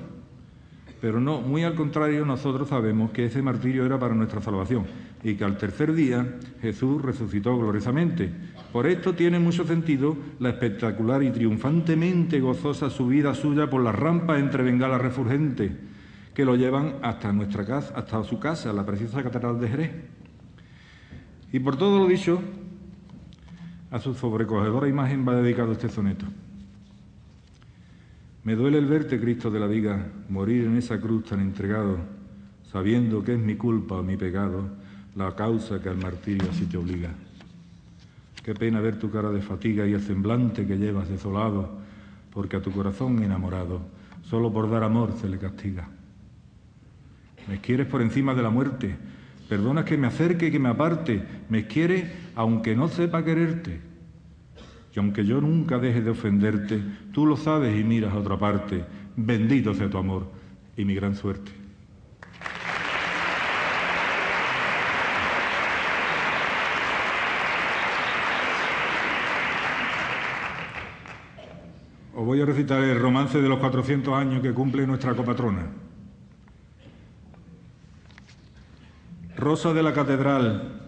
pero no, muy al contrario, nosotros sabemos que ese martirio era para nuestra salvación y que al tercer día Jesús resucitó gloriosamente. Por esto tiene mucho sentido la espectacular y triunfantemente gozosa subida suya por la rampa entre bengalas refulgentes que lo llevan hasta nuestra casa, hasta su casa, la preciosa catedral de Jerez. Y por todo lo dicho, a su sobrecogedora imagen va dedicado este soneto. Me duele el verte, Cristo de la viga, morir en esa cruz tan entregado, sabiendo que es mi culpa mi pecado la causa que al martirio así te obliga. Qué pena ver tu cara de fatiga y el semblante que llevas desolado, porque a tu corazón enamorado, solo por dar amor se le castiga. Me quieres por encima de la muerte, Perdonas que me acerque y que me aparte. Me quiere aunque no sepa quererte. Y aunque yo nunca deje de ofenderte, tú lo sabes y miras a otra parte. Bendito sea tu amor y mi gran suerte. Os voy a recitar el romance de los 400 años que cumple nuestra copatrona. Rosa de la Catedral,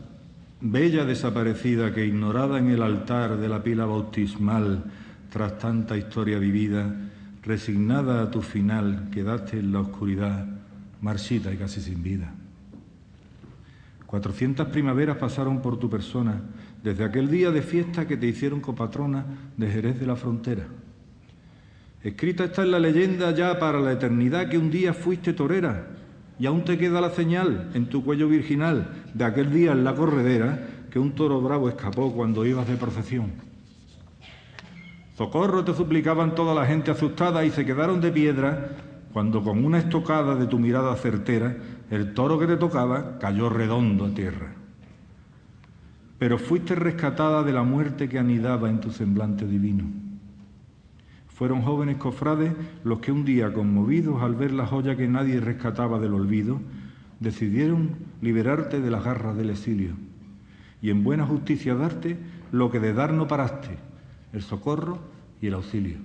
bella desaparecida que ignorada en el altar de la pila bautismal tras tanta historia vivida, resignada a tu final, quedaste en la oscuridad, marchita y casi sin vida. Cuatrocientas primaveras pasaron por tu persona, desde aquel día de fiesta que te hicieron copatrona de Jerez de la Frontera. Escrita está en la leyenda ya para la eternidad que un día fuiste torera y aún te queda la señal en tu cuello virginal de aquel día en la corredera que un toro bravo escapó cuando ibas de procesión. Socorro te suplicaban toda la gente asustada y se quedaron de piedra cuando con una estocada de tu mirada certera el toro que te tocaba cayó redondo a tierra. Pero fuiste rescatada de la muerte que anidaba en tu semblante divino fueron jóvenes cofrades los que un día, conmovidos al ver la joya que nadie rescataba del olvido, decidieron liberarte de las garras del exilio y en buena justicia darte lo que de dar no paraste, el socorro y el auxilio.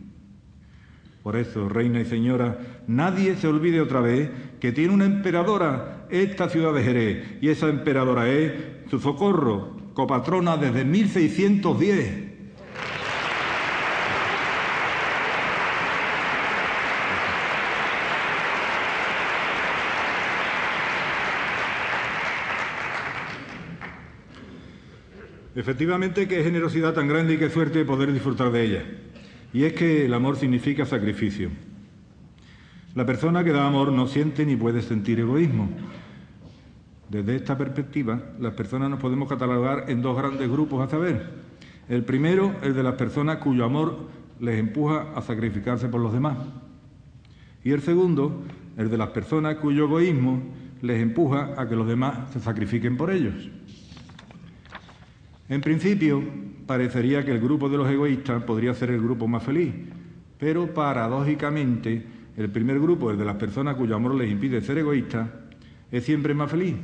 Por eso, reina y señora, nadie se olvide otra vez que tiene una emperadora esta ciudad de Jerez, y esa emperadora es su socorro, copatrona desde 1610. Efectivamente, qué generosidad tan grande y qué suerte poder disfrutar de ella. Y es que el amor significa sacrificio. La persona que da amor no siente ni puede sentir egoísmo. Desde esta perspectiva, las personas nos podemos catalogar en dos grandes grupos a saber. El primero, el de las personas cuyo amor les empuja a sacrificarse por los demás. Y el segundo, el de las personas cuyo egoísmo les empuja a que los demás se sacrifiquen por ellos. En principio, parecería que el grupo de los egoístas podría ser el grupo más feliz, pero paradójicamente, el primer grupo, el de las personas cuyo amor les impide ser egoístas, es siempre más feliz.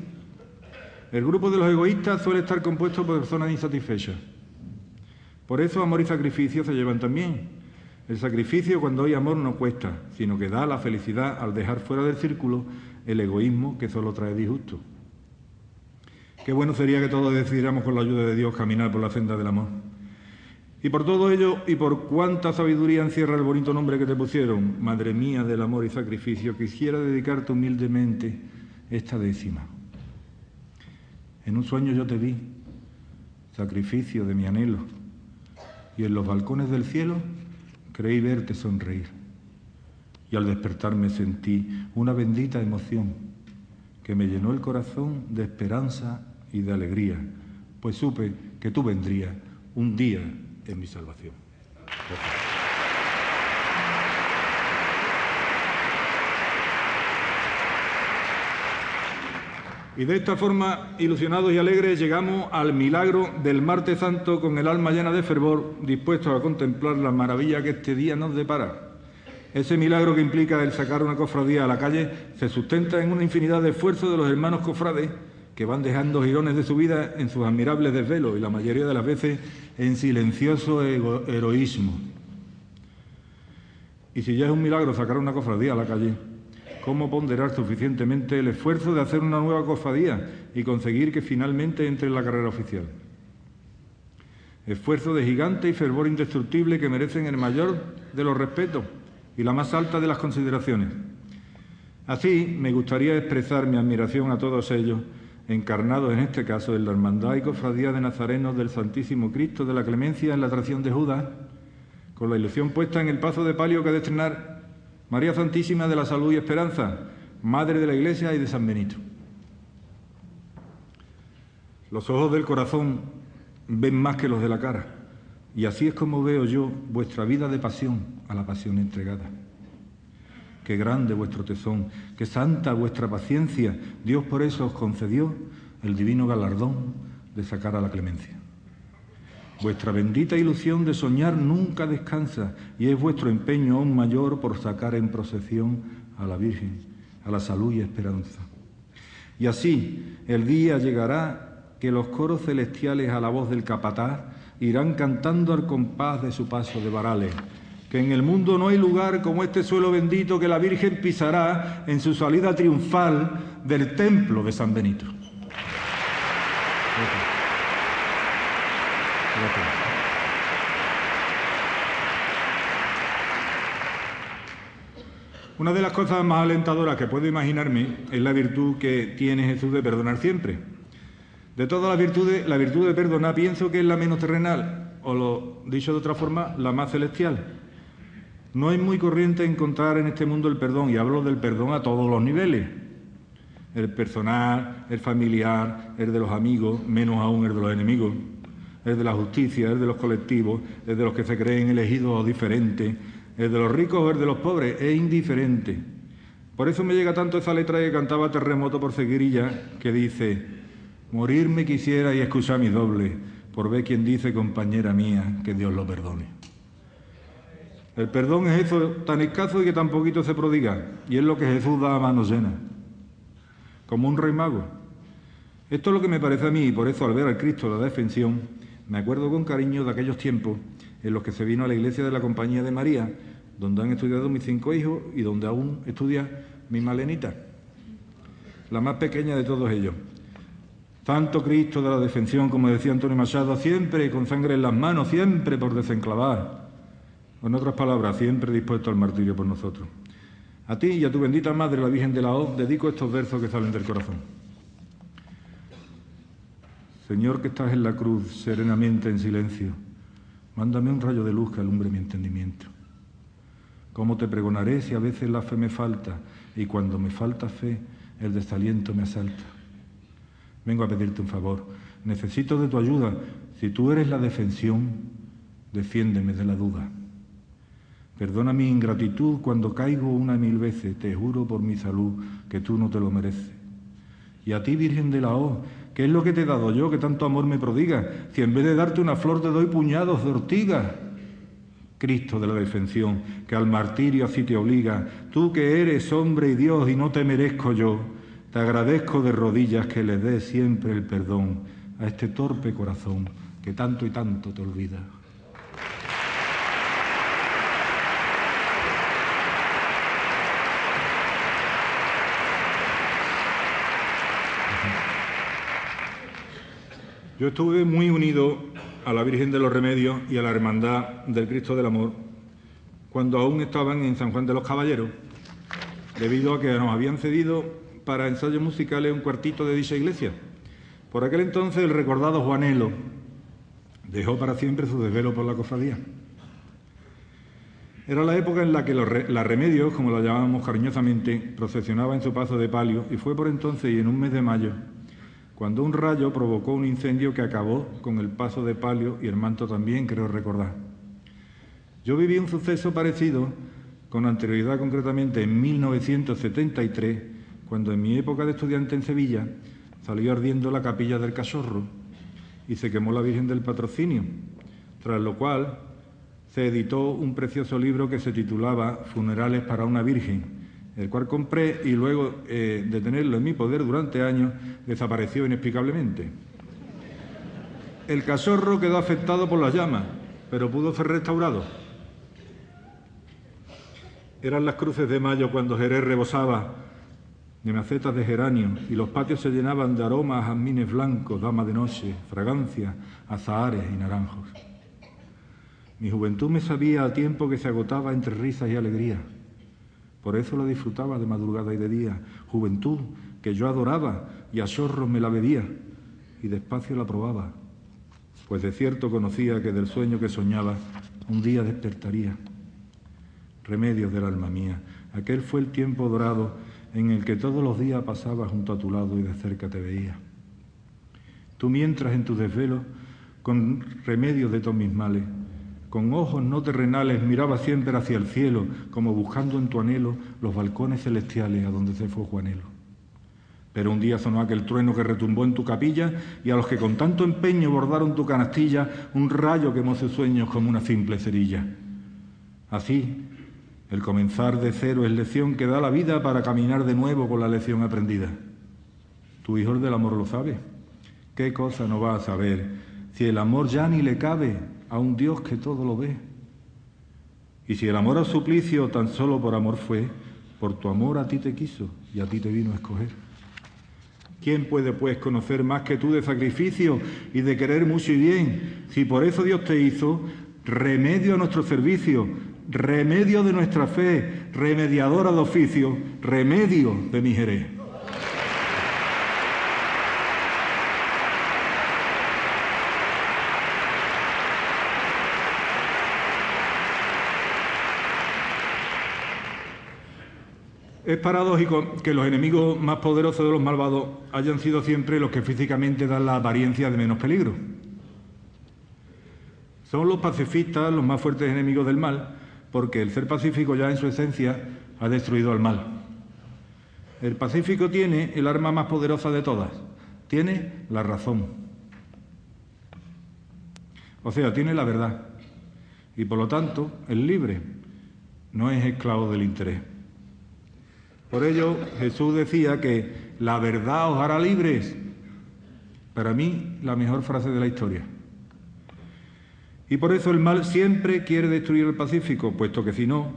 El grupo de los egoístas suele estar compuesto por personas insatisfechas. Por eso amor y sacrificio se llevan también. El sacrificio cuando hay amor no cuesta, sino que da la felicidad al dejar fuera del círculo el egoísmo que solo trae disgusto. Qué bueno sería que todos decidiéramos con la ayuda de Dios caminar por la senda del amor. Y por todo ello, y por cuánta sabiduría encierra el bonito nombre que te pusieron, Madre mía del amor y sacrificio, quisiera dedicarte humildemente esta décima. En un sueño yo te vi, sacrificio de mi anhelo, y en los balcones del cielo creí verte sonreír. Y al despertarme sentí una bendita emoción que me llenó el corazón de esperanza y de alegría, pues supe que tú vendrías un día en mi salvación. Y de esta forma, ilusionados y alegres, llegamos al milagro del martes santo con el alma llena de fervor, dispuestos a contemplar la maravilla que este día nos depara. Ese milagro que implica el sacar una cofradía a la calle se sustenta en una infinidad de esfuerzos de los hermanos cofrades que van dejando girones de su vida en sus admirables desvelos y la mayoría de las veces en silencioso heroísmo. Y si ya es un milagro sacar una cofradía a la calle, ¿cómo ponderar suficientemente el esfuerzo de hacer una nueva cofradía y conseguir que finalmente entre en la carrera oficial? Esfuerzo de gigante y fervor indestructible que merecen el mayor de los respetos y la más alta de las consideraciones. Así, me gustaría expresar mi admiración a todos ellos encarnados en este caso en la Hermandad y Cofradía de Nazarenos del Santísimo Cristo de la Clemencia en la atracción de Judas, con la ilusión puesta en el paso de palio que ha de estrenar María Santísima de la Salud y Esperanza, Madre de la Iglesia y de San Benito. Los ojos del corazón ven más que los de la cara, y así es como veo yo vuestra vida de pasión a la pasión entregada. Qué grande vuestro tesón, qué santa vuestra paciencia. Dios por eso os concedió el divino galardón de sacar a la clemencia. Vuestra bendita ilusión de soñar nunca descansa y es vuestro empeño aún mayor por sacar en procesión a la Virgen, a la salud y esperanza. Y así el día llegará que los coros celestiales a la voz del capataz irán cantando al compás de su paso de varales, en el mundo no hay lugar como este suelo bendito que la Virgen pisará en su salida triunfal del templo de San Benito. Una de las cosas más alentadoras que puedo imaginarme es la virtud que tiene Jesús de perdonar siempre. De todas las virtudes, la virtud de perdonar pienso que es la menos terrenal, o lo dicho de otra forma, la más celestial. No es muy corriente encontrar en este mundo el perdón, y hablo del perdón a todos los niveles. El personal, el familiar, el de los amigos, menos aún el de los enemigos, el de la justicia, el de los colectivos, el de los que se creen elegidos o diferentes, el de los ricos o el de los pobres, es indiferente. Por eso me llega tanto esa letra que cantaba Terremoto por Seguirilla, que dice, morirme quisiera y escuchar mi doble, por ver quien dice, compañera mía, que Dios lo perdone. El perdón es eso tan escaso y que tan poquito se prodiga, y es lo que Jesús da a mano llena, como un rey mago. Esto es lo que me parece a mí, y por eso al ver al Cristo la defensión, me acuerdo con cariño de aquellos tiempos en los que se vino a la iglesia de la Compañía de María, donde han estudiado mis cinco hijos y donde aún estudia mi Malenita, la más pequeña de todos ellos. Santo Cristo de la defensión, como decía Antonio Machado, siempre con sangre en las manos, siempre por desenclavar. En otras palabras, siempre dispuesto al martirio por nosotros. A ti y a tu bendita Madre, la Virgen de la O, dedico estos versos que salen del corazón. Señor que estás en la cruz, serenamente en silencio Mándame un rayo de luz que alumbre mi entendimiento. ¿Cómo te pregonaré si a veces la fe me falta y cuando me falta fe el desaliento me asalta? Vengo a pedirte un favor. Necesito de tu ayuda. Si tú eres la defensión, defiéndeme de la duda. Perdona mi ingratitud cuando caigo una mil veces. Te juro por mi salud que tú no te lo mereces. Y a ti, Virgen de la O, ¿Qué es lo que te he dado yo que tanto amor me prodiga? Si en vez de darte una flor te doy puñados de ortiga. Cristo de la defensión, que al martirio así te obliga, tú que eres hombre y Dios y no te merezco yo, te agradezco de rodillas que le des siempre el perdón a este torpe corazón que tanto y tanto te olvida. Yo estuve muy unido a la Virgen de los Remedios y a la Hermandad del Cristo del Amor cuando aún estaban en San Juan de los Caballeros, debido a que nos habían cedido para ensayos musicales un cuartito de dicha iglesia. Por aquel entonces el recordado Juanelo dejó para siempre su desvelo por la cofradía. Era la época en la que la Remedios, como la llamábamos cariñosamente, procesionaba en su paso de palio y fue por entonces y en un mes de mayo cuando un rayo provocó un incendio que acabó con el paso de palio y el manto también, creo recordar. Yo viví un suceso parecido, con anterioridad concretamente en 1973, cuando en mi época de estudiante en Sevilla salió ardiendo la capilla del Cachorro y se quemó la Virgen del Patrocinio, tras lo cual se editó un precioso libro que se titulaba Funerales para una Virgen, el cual compré y luego eh, de tenerlo en mi poder durante años, desapareció inexplicablemente. El cachorro quedó afectado por las llamas, pero pudo ser restaurado. Eran las cruces de mayo cuando Jerez rebosaba de macetas de geranio y los patios se llenaban de aromas a jazmines blancos, dama de noche, fragancias, azahares y naranjos. Mi juventud me sabía a tiempo que se agotaba entre risas y alegría. Por eso la disfrutaba de madrugada y de día. Juventud que yo adoraba y a chorros me la bebía y despacio la probaba. Pues de cierto conocía que del sueño que soñaba un día despertaría. Remedios del alma mía, aquel fue el tiempo dorado en el que todos los días pasaba junto a tu lado y de cerca te veía. Tú mientras en tu desvelo, con remedios de todos mis males, con ojos no terrenales miraba siempre hacia el cielo, como buscando en tu anhelo los balcones celestiales a donde se fue Juanelo. Pero un día sonó aquel trueno que retumbó en tu capilla y a los que con tanto empeño bordaron tu canastilla, un rayo quemó sus sueños como una simple cerilla. Así, el comenzar de cero es lección que da la vida para caminar de nuevo con la lección aprendida. Tu hijo del amor lo sabe. ¿Qué cosa no va a saber si el amor ya ni le cabe a un Dios que todo lo ve? Y si el amor al suplicio tan solo por amor fue, por tu amor a ti te quiso y a ti te vino a escoger. ¿Quién puede pues conocer más que tú de sacrificio y de querer mucho y bien? Si por eso Dios te hizo remedio a nuestro servicio, remedio de nuestra fe, remediadora de oficio, remedio de mi jerez. Es paradójico que los enemigos más poderosos de los malvados hayan sido siempre los que físicamente dan la apariencia de menos peligro. Son los pacifistas los más fuertes enemigos del mal, porque el ser pacífico ya en su esencia ha destruido al mal. El pacífico tiene el arma más poderosa de todas, tiene la razón. O sea, tiene la verdad. Y por lo tanto, es libre, no es esclavo del interés. Por ello Jesús decía que la verdad os hará libres. Para mí, la mejor frase de la historia. Y por eso el mal siempre quiere destruir el pacífico, puesto que si no,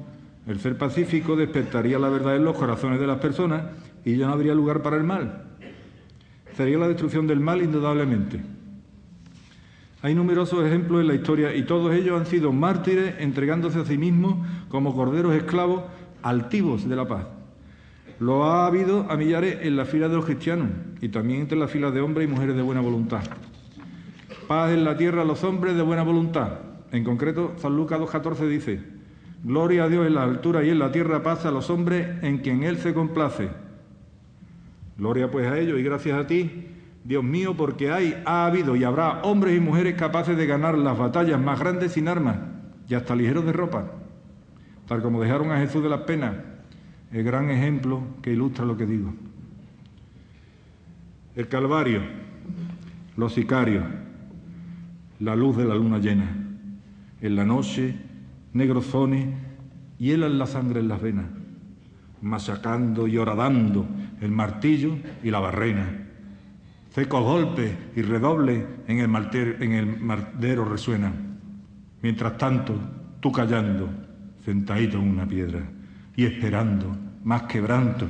el ser pacífico despertaría la verdad en los corazones de las personas y ya no habría lugar para el mal. Sería la destrucción del mal indudablemente. Hay numerosos ejemplos en la historia y todos ellos han sido mártires entregándose a sí mismos como corderos esclavos altivos de la paz. Lo ha habido a millares en la fila de los cristianos y también entre las filas de hombres y mujeres de buena voluntad. Paz en la tierra a los hombres de buena voluntad. En concreto, San Lucas 2.14 dice, Gloria a Dios en la altura y en la tierra paz a los hombres en quien Él se complace. Gloria pues a ellos y gracias a ti, Dios mío, porque hay, ha habido y habrá hombres y mujeres capaces de ganar las batallas más grandes sin armas y hasta ligeros de ropa, tal como dejaron a Jesús de las penas el gran ejemplo que ilustra lo que digo. El Calvario, los sicarios, la luz de la luna llena, en la noche, negrozones, hielan la sangre en las venas, masacando y horadando el martillo y la barrena. Secos golpes y redobles en el, en el mardero resuenan. Mientras tanto, tú callando, sentadito en una piedra y esperando más quebranto.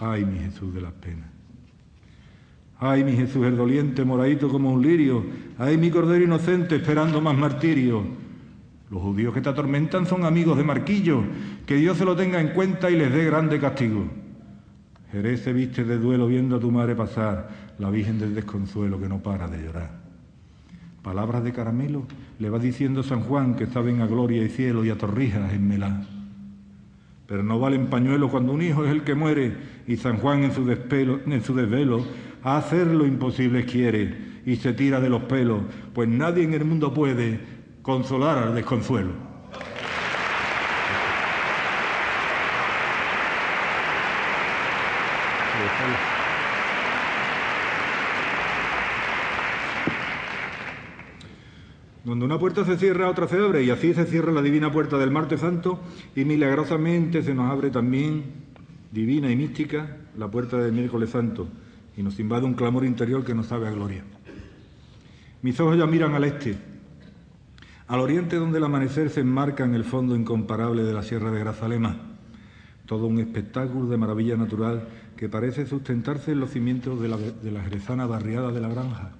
Ay, mi Jesús de las penas. Ay, mi Jesús el doliente, moradito como un lirio. Ay, mi Cordero inocente, esperando más martirio. Los judíos que te atormentan son amigos de Marquillo. Que Dios se lo tenga en cuenta y les dé grande castigo. Jerez se viste de duelo viendo a tu madre pasar, la Virgen del Desconsuelo que no para de llorar. Palabras de caramelo le va diciendo San Juan que saben a gloria y cielo y a torrijas en Melán. Pero no valen pañuelos cuando un hijo es el que muere y San Juan en su, en su desvelo a hacer lo imposible quiere y se tira de los pelos, pues nadie en el mundo puede consolar al desconsuelo. Donde una puerta se cierra, otra se abre, y así se cierra la divina puerta del martes santo, y milagrosamente se nos abre también, divina y mística, la puerta del miércoles santo, y nos invade un clamor interior que nos sabe a gloria. Mis ojos ya miran al este, al oriente donde el amanecer se enmarca en el fondo incomparable de la Sierra de Grazalema, todo un espectáculo de maravilla natural que parece sustentarse en los cimientos de la, de la jerezana barriada de la granja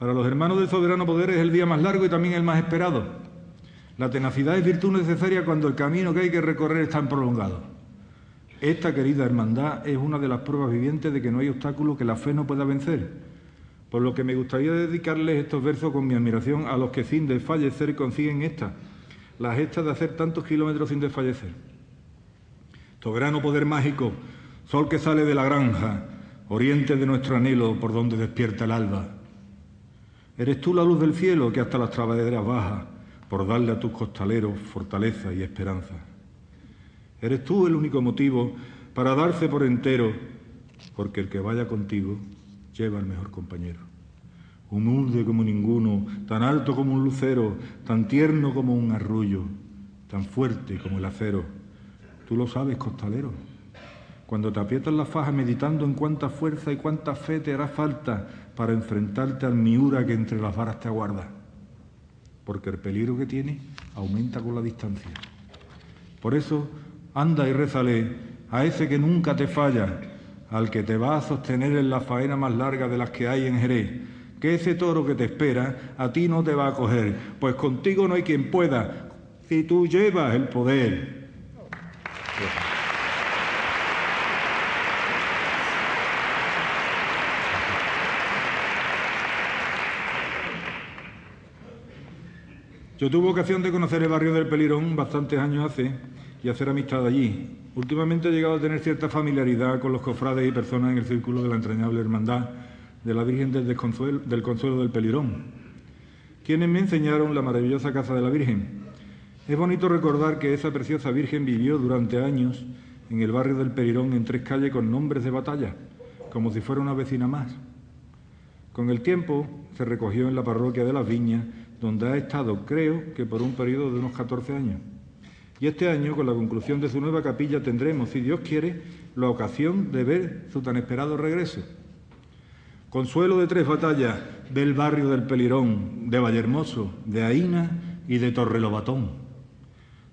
para los hermanos del soberano poder es el día más largo y también el más esperado. La tenacidad es virtud necesaria cuando el camino que hay que recorrer es tan prolongado. Esta querida hermandad es una de las pruebas vivientes de que no hay obstáculo que la fe no pueda vencer. Por lo que me gustaría dedicarles estos versos con mi admiración a los que sin desfallecer consiguen esta, la gesta de hacer tantos kilómetros sin desfallecer. Soberano poder mágico, sol que sale de la granja, oriente de nuestro anhelo por donde despierta el alba. Eres tú la luz del cielo que hasta las trabaderas baja por darle a tus costaleros fortaleza y esperanza. Eres tú el único motivo para darse por entero, porque el que vaya contigo lleva al mejor compañero. Humilde como ninguno, tan alto como un lucero, tan tierno como un arrullo, tan fuerte como el acero. Tú lo sabes, costalero. Cuando te aprietas la faja meditando en cuánta fuerza y cuánta fe te hará falta para enfrentarte al miura que entre las varas te aguarda. Porque el peligro que tiene aumenta con la distancia. Por eso, anda y rézale a ese que nunca te falla, al que te va a sostener en la faena más larga de las que hay en Jerez, que ese toro que te espera a ti no te va a coger, pues contigo no hay quien pueda, si tú llevas el poder. Yo tuve ocasión de conocer el barrio del Pelirón bastantes años hace y hacer amistad allí. Últimamente he llegado a tener cierta familiaridad con los cofrades y personas en el círculo de la entrañable hermandad de la Virgen del, Consuelo del Pelirón, quienes me enseñaron la maravillosa casa de la Virgen. Es bonito recordar que esa preciosa Virgen vivió durante años en el barrio del Pelirón en tres calles con nombres de batalla, como si fuera una vecina más. Con el tiempo se recogió en la parroquia de las Viñas, donde ha estado, creo, que por un periodo de unos 14 años. Y este año, con la conclusión de su nueva capilla, tendremos, si Dios quiere, la ocasión de ver su tan esperado regreso. Consuelo de tres batallas del barrio del Pelirón, de Vallehermoso, de Aína y de Torrelobatón.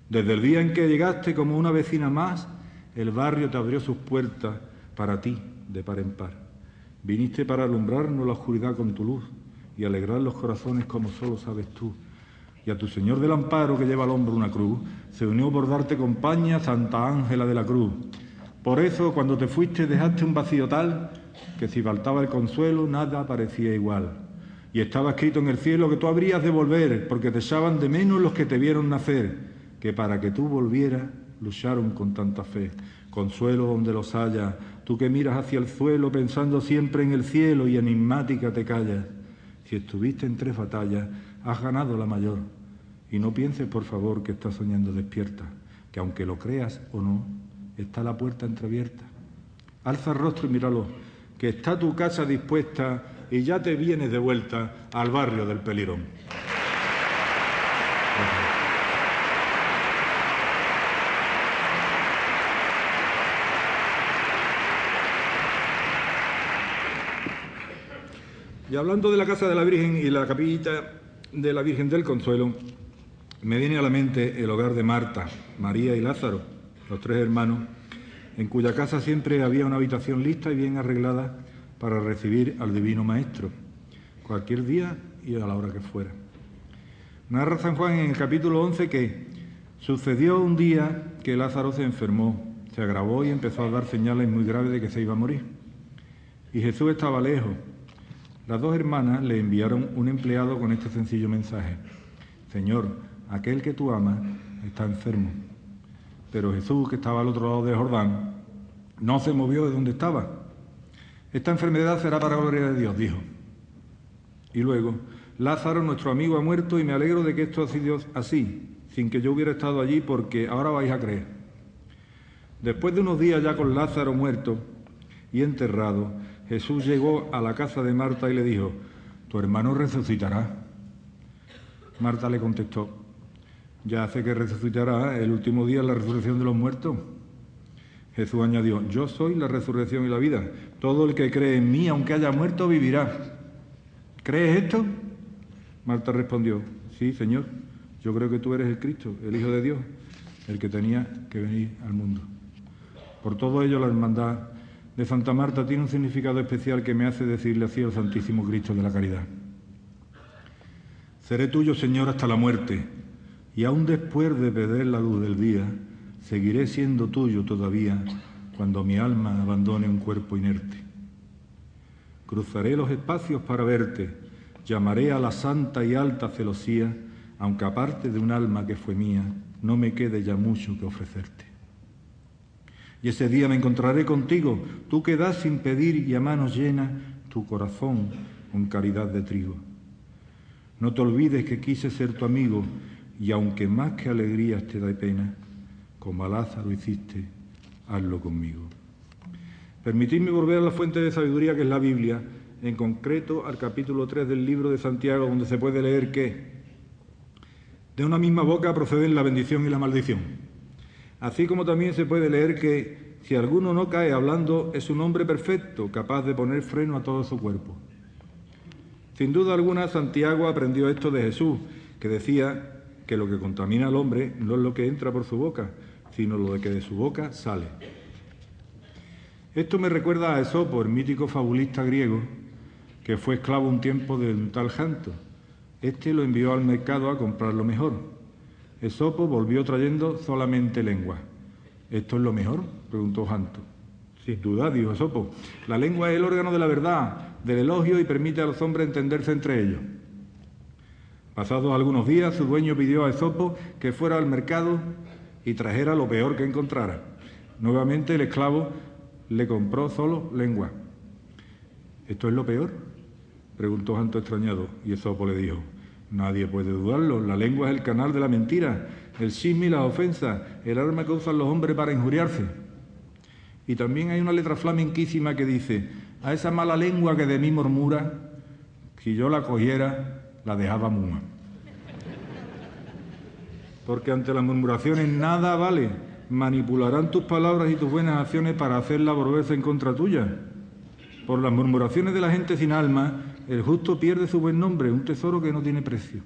Desde el día en que llegaste como una vecina más, el barrio te abrió sus puertas para ti, de par en par. Viniste para alumbrarnos la oscuridad con tu luz y alegrar los corazones como solo sabes tú y a tu Señor del Amparo que lleva al hombro una cruz, se unió por darte compañía Santa Ángela de la Cruz. Por eso, cuando te fuiste, dejaste un vacío tal que si faltaba el consuelo, nada parecía igual. Y estaba escrito en el cielo que tú habrías de volver, porque te echaban de menos los que te vieron nacer, que para que tú volvieras lucharon con tanta fe. Consuelo donde los haya, tú que miras hacia el suelo pensando siempre en el cielo y enigmática te callas. Si estuviste en tres batallas, has ganado la mayor. Y no pienses, por favor, que estás soñando despierta, que aunque lo creas o no, está la puerta entreabierta. Alza el rostro y míralo, que está tu casa dispuesta y ya te vienes de vuelta al barrio del Pelirón. Y hablando de la casa de la Virgen y la capillita de la Virgen del Consuelo, me viene a la mente el hogar de Marta, María y Lázaro, los tres hermanos, en cuya casa siempre había una habitación lista y bien arreglada para recibir al Divino Maestro, cualquier día y a la hora que fuera. Narra San Juan en el capítulo 11 que sucedió un día que Lázaro se enfermó, se agravó y empezó a dar señales muy graves de que se iba a morir. Y Jesús estaba lejos. Las dos hermanas le enviaron un empleado con este sencillo mensaje. Señor, aquel que tú amas está enfermo. Pero Jesús, que estaba al otro lado del Jordán, no se movió de donde estaba. Esta enfermedad será para gloria de Dios, dijo. Y luego, Lázaro, nuestro amigo, ha muerto y me alegro de que esto ha sido así, sin que yo hubiera estado allí, porque ahora vais a creer. Después de unos días ya con Lázaro muerto y enterrado, Jesús llegó a la casa de Marta y le dijo, tu hermano resucitará. Marta le contestó, ya hace que resucitará el último día la resurrección de los muertos. Jesús añadió, yo soy la resurrección y la vida. Todo el que cree en mí, aunque haya muerto, vivirá. ¿Crees esto? Marta respondió, sí, Señor, yo creo que tú eres el Cristo, el Hijo de Dios, el que tenía que venir al mundo. Por todo ello, la hermandad de Santa Marta tiene un significado especial que me hace decirle así al Santísimo Cristo de la Caridad. Seré tuyo, Señor, hasta la muerte y aún después de perder la luz del día, seguiré siendo tuyo todavía cuando mi alma abandone un cuerpo inerte. Cruzaré los espacios para verte, llamaré a la santa y alta celosía, aunque aparte de un alma que fue mía, no me quede ya mucho que ofrecerte. Y ese día me encontraré contigo, tú que das sin pedir y a manos llenas tu corazón con caridad de trigo. No te olvides que quise ser tu amigo y aunque más que alegrías te da pena, como a Lázaro hiciste, hazlo conmigo. Permitidme volver a la fuente de sabiduría que es la Biblia, en concreto al capítulo 3 del libro de Santiago, donde se puede leer que de una misma boca proceden la bendición y la maldición. Así como también se puede leer que si alguno no cae hablando, es un hombre perfecto, capaz de poner freno a todo su cuerpo. Sin duda alguna, Santiago aprendió esto de Jesús, que decía que lo que contamina al hombre no es lo que entra por su boca, sino lo que de su boca sale. Esto me recuerda a Esopo, el mítico fabulista griego, que fue esclavo un tiempo de un tal Janto. Este lo envió al mercado a comprar lo mejor. Esopo volvió trayendo solamente lengua. ¿Esto es lo mejor? preguntó Janto. Sin duda, dijo Esopo. La lengua es el órgano de la verdad, del elogio y permite a los hombres entenderse entre ellos. Pasados algunos días, su dueño pidió a Esopo que fuera al mercado y trajera lo peor que encontrara. Nuevamente el esclavo le compró solo lengua. ¿Esto es lo peor? preguntó Janto extrañado, y Esopo le dijo, nadie puede dudarlo, la lengua es el canal de la mentira, el chisme y las ofensas, el arma que usan los hombres para injuriarse. Y también hay una letra flamenquísima que dice, a esa mala lengua que de mí murmura, si yo la cogiera, la dejaba muda. Porque ante las murmuraciones nada vale, manipularán tus palabras y tus buenas acciones para hacerla volverse en contra tuya. Por las murmuraciones de la gente sin alma, el justo pierde su buen nombre, un tesoro que no tiene precio.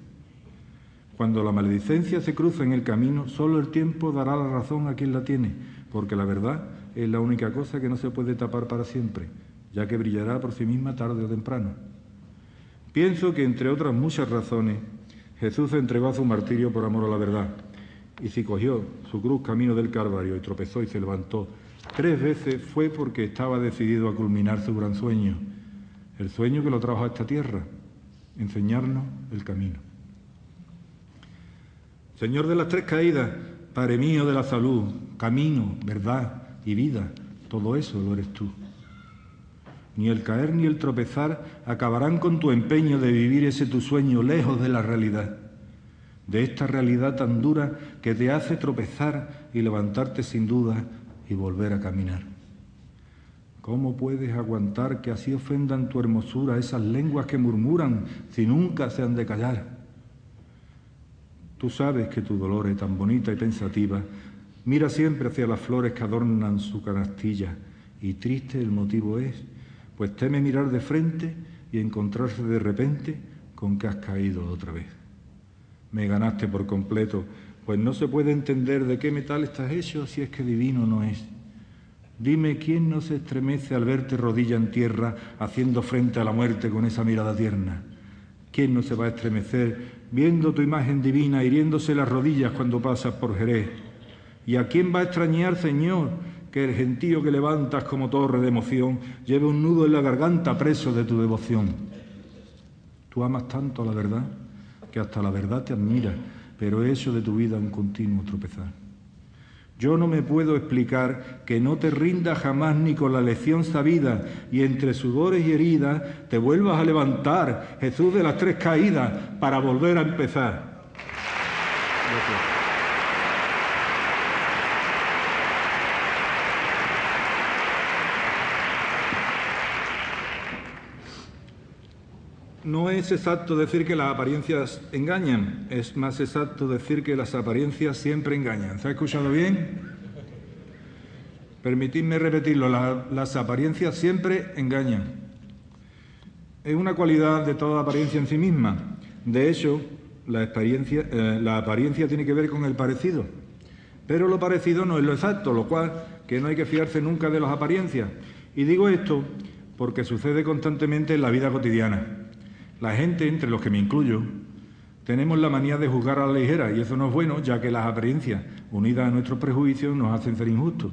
Cuando la maledicencia se cruza en el camino, solo el tiempo dará la razón a quien la tiene, porque la verdad es la única cosa que no se puede tapar para siempre, ya que brillará por sí misma tarde o temprano. Pienso que, entre otras muchas razones, Jesús entregó a su martirio por amor a la verdad, y si cogió su cruz camino del Calvario y tropezó y se levantó tres veces fue porque estaba decidido a culminar su gran sueño, el sueño que lo trajo a esta tierra, enseñarnos el camino. Señor de las tres caídas, Padre mío de la salud, camino, verdad y vida, todo eso lo eres tú. Ni el caer ni el tropezar acabarán con tu empeño de vivir ese tu sueño lejos de la realidad de esta realidad tan dura que te hace tropezar y levantarte sin duda y volver a caminar. ¿Cómo puedes aguantar que así ofendan tu hermosura esas lenguas que murmuran si nunca se han de callar? Tú sabes que tu dolor es tan bonita y pensativa. Mira siempre hacia las flores que adornan su canastilla y triste el motivo es, pues teme mirar de frente y encontrarse de repente con que has caído otra vez me ganaste por completo, pues no se puede entender de qué metal estás hecho si es que divino no es. Dime quién no se estremece al verte rodilla en tierra haciendo frente a la muerte con esa mirada tierna. ¿Quién no se va a estremecer viendo tu imagen divina hiriéndose las rodillas cuando pasas por Jerez? ¿Y a quién va a extrañar, Señor, que el gentío que levantas como torre de emoción lleve un nudo en la garganta preso de tu devoción? ¿Tú amas tanto a la verdad? que hasta la verdad te admira, pero eso de tu vida un continuo tropezar. Yo no me puedo explicar que no te rindas jamás ni con la lección sabida y entre sudores y heridas te vuelvas a levantar, Jesús de las tres caídas, para volver a empezar. No es exacto decir que las apariencias engañan, es más exacto decir que las apariencias siempre engañan. ¿Se ha escuchado bien? Permitidme repetirlo, las apariencias siempre engañan. Es una cualidad de toda apariencia en sí misma. De hecho, la, eh, la apariencia tiene que ver con el parecido. Pero lo parecido no es lo exacto, lo cual que no hay que fiarse nunca de las apariencias. Y digo esto porque sucede constantemente en la vida cotidiana. La gente, entre los que me incluyo, tenemos la manía de juzgar a la ligera y eso no es bueno, ya que las apariencias, unidas a nuestros prejuicios, nos hacen ser injustos.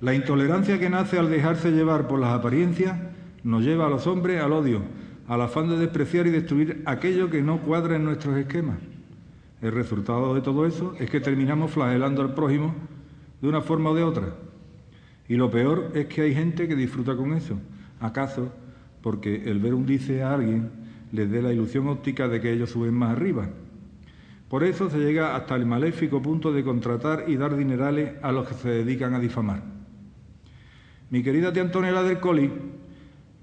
La intolerancia que nace al dejarse llevar por las apariencias nos lleva a los hombres al odio, al afán de despreciar y destruir aquello que no cuadra en nuestros esquemas. El resultado de todo eso es que terminamos flagelando al prójimo de una forma o de otra. Y lo peor es que hay gente que disfruta con eso. ¿Acaso porque el ver un dice a alguien les dé la ilusión óptica de que ellos suben más arriba. Por eso se llega hasta el maléfico punto de contratar y dar dinerales a los que se dedican a difamar. Mi querida tía Antonella del Coli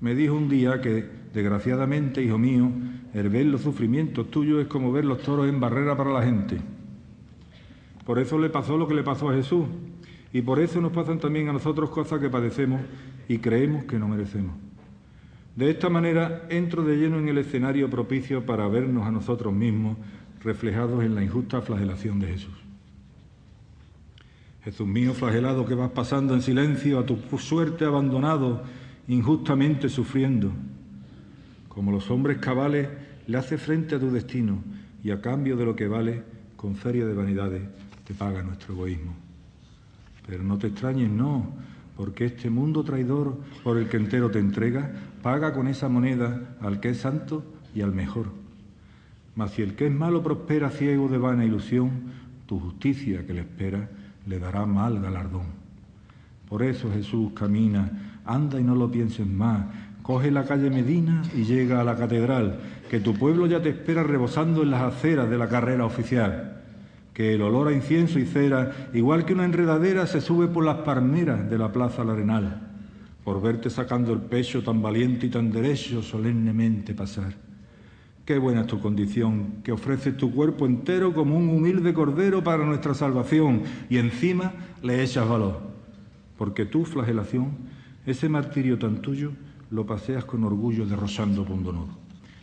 me dijo un día que, desgraciadamente, hijo mío, el ver los sufrimientos tuyos es como ver los toros en barrera para la gente. Por eso le pasó lo que le pasó a Jesús. Y por eso nos pasan también a nosotros cosas que padecemos y creemos que no merecemos. De esta manera entro de lleno en el escenario propicio para vernos a nosotros mismos reflejados en la injusta flagelación de Jesús. Jesús mío flagelado que vas pasando en silencio a tu suerte abandonado, injustamente sufriendo. Como los hombres cabales le hace frente a tu destino y a cambio de lo que vale, con feria de vanidades, te paga nuestro egoísmo. Pero no te extrañes, no, porque este mundo traidor por el que entero te entrega, paga con esa moneda al que es santo y al mejor. Mas si el que es malo prospera ciego de vana ilusión, tu justicia que le espera le dará mal galardón. Por eso Jesús camina, anda y no lo pienses más, coge la calle Medina y llega a la catedral, que tu pueblo ya te espera rebosando en las aceras de la carrera oficial, que el olor a incienso y cera, igual que una enredadera, se sube por las palmeras de la plaza Larenal, por verte sacando el pecho tan valiente y tan derecho solemnemente pasar. Qué buena es tu condición, que ofreces tu cuerpo entero como un humilde cordero para nuestra salvación y encima le echas valor, porque tu flagelación, ese martirio tan tuyo, lo paseas con orgullo de Rosando.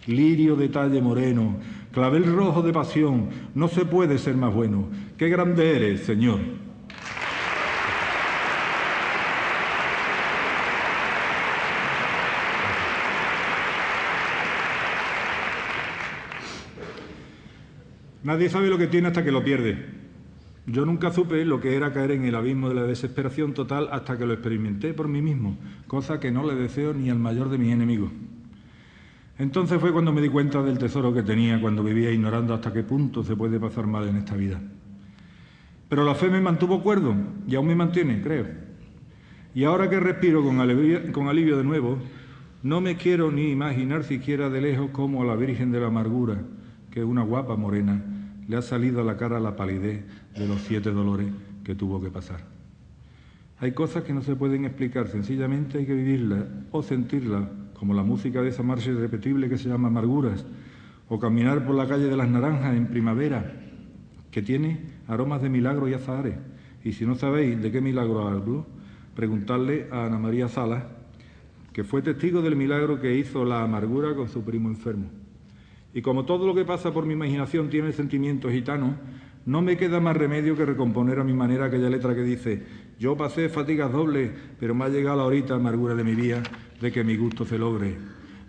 Lirio de talle moreno, clavel rojo de pasión, no se puede ser más bueno. Qué grande eres, Señor. Nadie sabe lo que tiene hasta que lo pierde. Yo nunca supe lo que era caer en el abismo de la desesperación total hasta que lo experimenté por mí mismo, cosa que no le deseo ni al mayor de mis enemigos. Entonces fue cuando me di cuenta del tesoro que tenía cuando vivía ignorando hasta qué punto se puede pasar mal en esta vida. Pero la fe me mantuvo cuerdo y aún me mantiene, creo. Y ahora que respiro con alivio, de nuevo, no me quiero ni imaginar siquiera de lejos como a la Virgen de la Amargura, que es una guapa morena, le ha salido a la cara la palidez de los siete dolores que tuvo que pasar. Hay cosas que no se pueden explicar, sencillamente hay que vivirlas o sentirlas, como la música de esa marcha irrepetible que se llama Amarguras, o caminar por la calle de las Naranjas en primavera, que tiene aromas de milagro y azahares. Y si no sabéis de qué milagro hablo, preguntarle a Ana María Salas, que fue testigo del milagro que hizo la amargura con su primo enfermo. Y como todo lo que pasa por mi imaginación tiene sentimientos gitanos, no me queda más remedio que recomponer a mi manera aquella letra que dice, yo pasé fatigas dobles, pero me ha llegado la horita amargura de mi vida de que mi gusto se logre.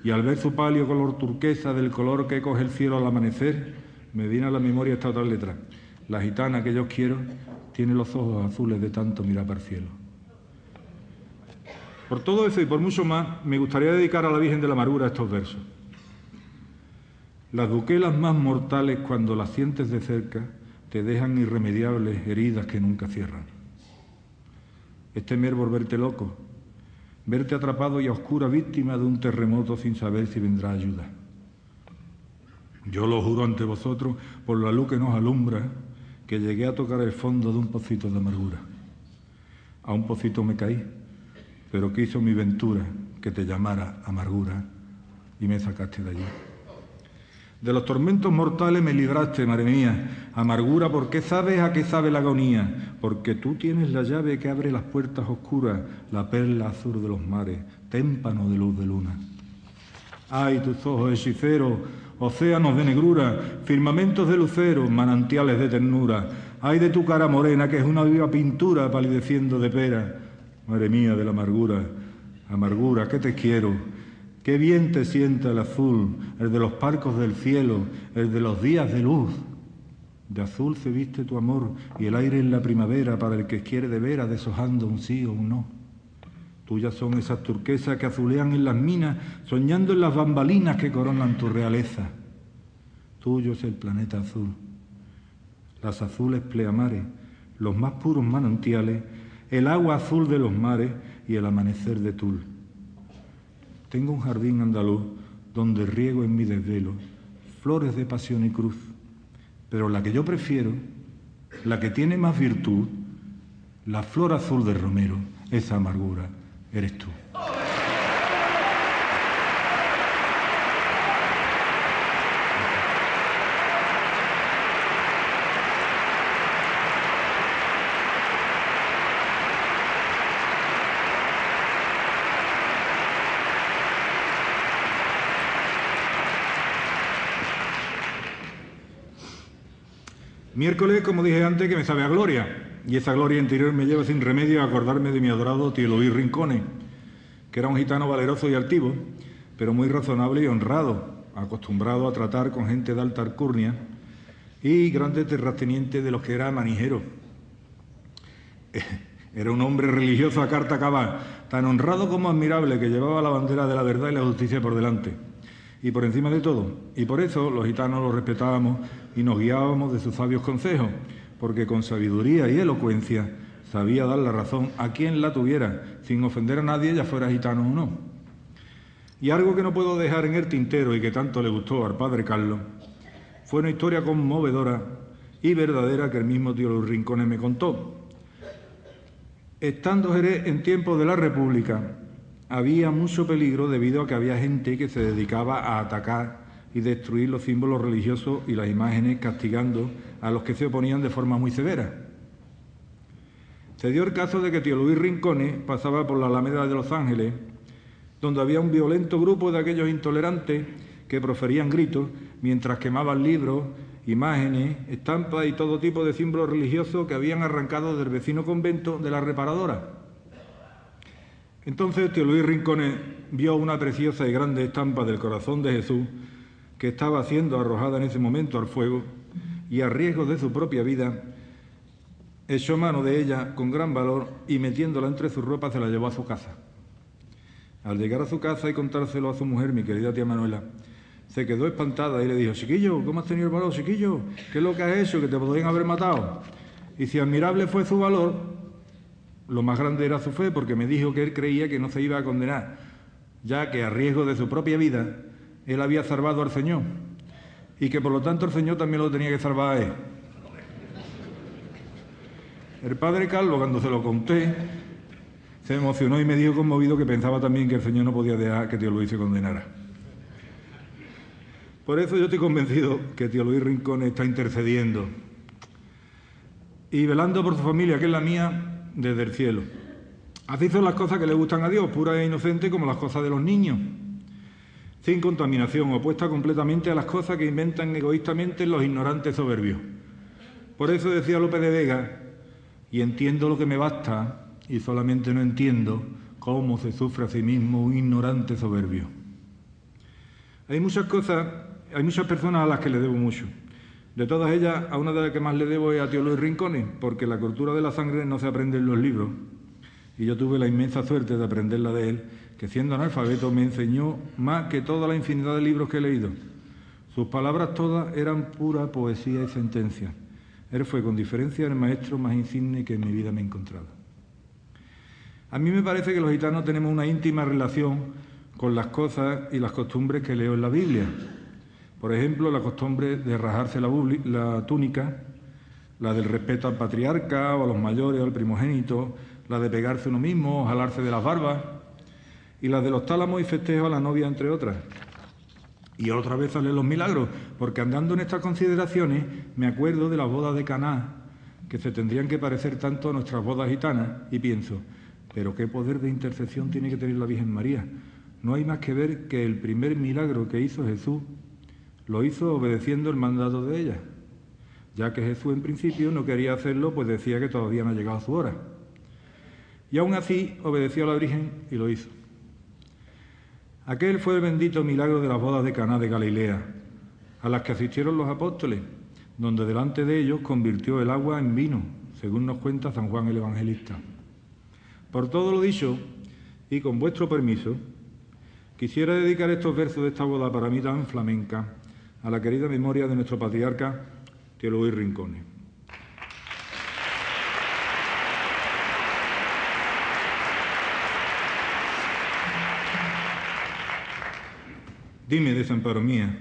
Y al ver su palio color turquesa del color que coge el cielo al amanecer, me viene a la memoria esta otra letra. La gitana que yo quiero tiene los ojos azules de tanto mirar para el cielo. Por todo eso y por mucho más, me gustaría dedicar a la Virgen de la Amargura estos versos. Las duquelas más mortales, cuando las sientes de cerca, te dejan irremediables heridas que nunca cierran. Es temer volverte loco, verte atrapado y a oscura víctima de un terremoto sin saber si vendrá ayuda. Yo lo juro ante vosotros, por la luz que nos alumbra, que llegué a tocar el fondo de un pocito de amargura. A un pocito me caí, pero quiso mi ventura que te llamara amargura y me sacaste de allí. De los tormentos mortales me libraste, madre mía. Amargura, ¿por qué sabes a qué sabe la agonía? Porque tú tienes la llave que abre las puertas oscuras, la perla azul de los mares, témpano de luz de luna. Ay, tus ojos hechiceros, océanos de negrura, firmamentos de lucero, manantiales de ternura. Ay de tu cara morena, que es una viva pintura palideciendo de pera. Madre mía de la amargura, amargura, que te quiero Qué bien te sienta el azul, el de los parcos del cielo, el de los días de luz. De azul se viste tu amor y el aire en la primavera para el que quiere de veras deshojando un sí o un no. Tuyas son esas turquesas que azulean en las minas, soñando en las bambalinas que coronan tu realeza. Tuyo es el planeta azul, las azules pleamares, los más puros manantiales, el agua azul de los mares y el amanecer de Tul. Tengo un jardín andaluz donde riego en mi desvelo flores de pasión y cruz, pero la que yo prefiero, la que tiene más virtud, la flor azul del romero, esa amargura, eres tú. Miércoles, como dije antes, que me sabe a gloria, y esa gloria interior me lleva sin remedio a acordarme de mi adorado tío Luis Rincones, que era un gitano valeroso y altivo, pero muy razonable y honrado, acostumbrado a tratar con gente de alta alcurnia y grande terrateniente de los que era manijero. [LAUGHS] Era un hombre religioso a carta cabal, tan honrado como admirable, que llevaba la bandera de la verdad y la justicia por delante y por encima de todo. Y por eso los gitanos lo respetábamos y nos guiábamos de sus sabios consejos, porque con sabiduría y elocuencia sabía dar la razón a quien la tuviera, sin ofender a nadie, ya fuera gitano o no. Y algo que no puedo dejar en el tintero y que tanto le gustó al padre Carlos, fue una historia conmovedora y verdadera que el mismo tío Los Rincones me contó. Estando Jerez en tiempos de la República, había mucho peligro debido a que había gente que se dedicaba a atacar y destruir los símbolos religiosos y las imágenes, castigando a los que se oponían de forma muy severa. Se dio el caso de que tío Luis Rincones pasaba por la Alameda de Los Ángeles, donde había un violento grupo de aquellos intolerantes que proferían gritos mientras quemaban libros, imágenes, estampas y todo tipo de símbolos religiosos que habían arrancado del vecino convento de la reparadora. Entonces tío Luis Rincones vio una preciosa y grande estampa del corazón de Jesús que estaba siendo arrojada en ese momento al fuego y a riesgo de su propia vida, echó mano de ella con gran valor y metiéndola entre sus ropas se la llevó a su casa. Al llegar a su casa y contárselo a su mujer, mi querida tía Manuela, se quedó espantada y le dijo, chiquillo, ¿cómo has tenido el valor, chiquillo? ¿Qué es lo que has hecho? Que te podrían haber matado. Y si admirable fue su valor, lo más grande era su fe porque me dijo que él creía que no se iba a condenar, ya que a riesgo de su propia vida él había salvado al Señor y que por lo tanto el Señor también lo tenía que salvar a él. El padre Carlos, cuando se lo conté, se emocionó y me dijo conmovido que pensaba también que el Señor no podía dejar que tío Luis se condenara. Por eso yo estoy convencido que tío Luis Rincón está intercediendo y velando por su familia, que es la mía, desde el cielo. Así son las cosas que le gustan a Dios, puras e inocentes como las cosas de los niños, sin contaminación, opuesta completamente a las cosas que inventan egoístamente los ignorantes soberbios. Por eso decía López de Vega, y entiendo lo que me basta, y solamente no entiendo cómo se sufre a sí mismo un ignorante soberbio. Hay muchas cosas, hay muchas personas a las que le debo mucho. De todas ellas, a una de las que más le debo es a Tío Luis Rincones, porque la cultura de la sangre no se aprende en los libros. Y yo tuve la inmensa suerte de aprenderla de él, que siendo analfabeto me enseñó más que toda la infinidad de libros que he leído. Sus palabras todas eran pura poesía y sentencia. Él fue con diferencia el maestro más insigne que en mi vida me he encontrado. A mí me parece que los gitanos tenemos una íntima relación con las cosas y las costumbres que leo en la Biblia. Por ejemplo, la costumbre de rajarse la, túnica, la del respeto al patriarca o a los mayores o al primogénito, la de pegarse uno mismo jalarse de las barbas, y la de los tálamos y festejos a la novia, entre otras. Y otra vez salen los milagros, porque andando en estas consideraciones me acuerdo de las bodas de Caná, que se tendrían que parecer tanto a nuestras bodas gitanas, y pienso, pero qué poder de intercesión tiene que tener la Virgen María. No hay más que ver que el primer milagro que hizo Jesús lo hizo obedeciendo el mandato de ella, ya que Jesús en principio no quería hacerlo, pues decía que todavía no ha llegado su hora. Y aún así obedeció a la Virgen y lo hizo. Aquel fue el bendito milagro de las bodas de Caná de Galilea, a las que asistieron los apóstoles, donde delante de ellos convirtió el agua en vino, según nos cuenta San Juan el Evangelista. Por todo lo dicho, y con vuestro permiso, quisiera dedicar estos versos de esta boda para mí tan flamenca a la querida memoria de nuestro patriarca Teólogo y Rincones. Dime, desamparo mía,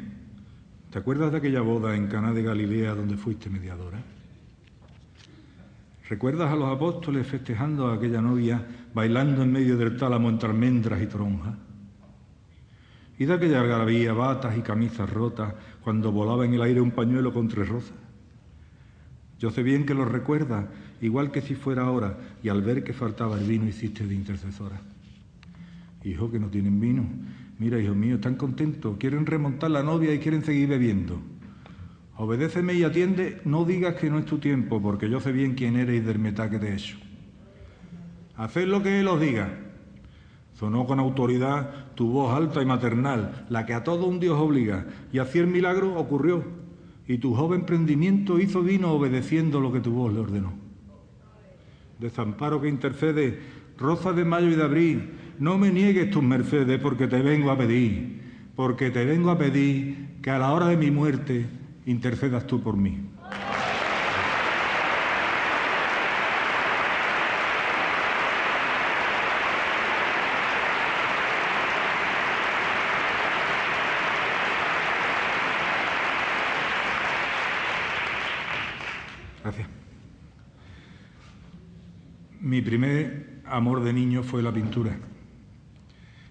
¿te acuerdas de aquella boda en Caná de Galilea donde fuiste mediadora? ¿Recuerdas a los apóstoles festejando a aquella novia, bailando en medio del tálamo entre almendras y toronjas? Y de aquella algarabía, batas y camisas rotas, cuando volaba en el aire un pañuelo con tres rosas. Yo sé bien que lo recuerdas, igual que si fuera ahora, y al ver que faltaba el vino hiciste de intercesora. Hijo, que no tienen vino. Mira, hijo mío, están contentos, quieren remontar la novia y quieren seguir bebiendo. Obedéceme y atiende, no digas que no es tu tiempo, porque yo sé bien quién eres y del metaque de eso. Haced lo que él os diga. Sonó con autoridad tu voz alta y maternal, la que a todo un Dios obliga, y así el milagro ocurrió, y tu joven prendimiento hizo vino obedeciendo lo que tu voz le ordenó. Desamparo que intercede, rosa de mayo y de abril, no me niegues tus mercedes porque te vengo a pedir, porque te vengo a pedir que a la hora de mi muerte intercedas tú por mí. Gracias. Mi primer amor de niño fue la pintura.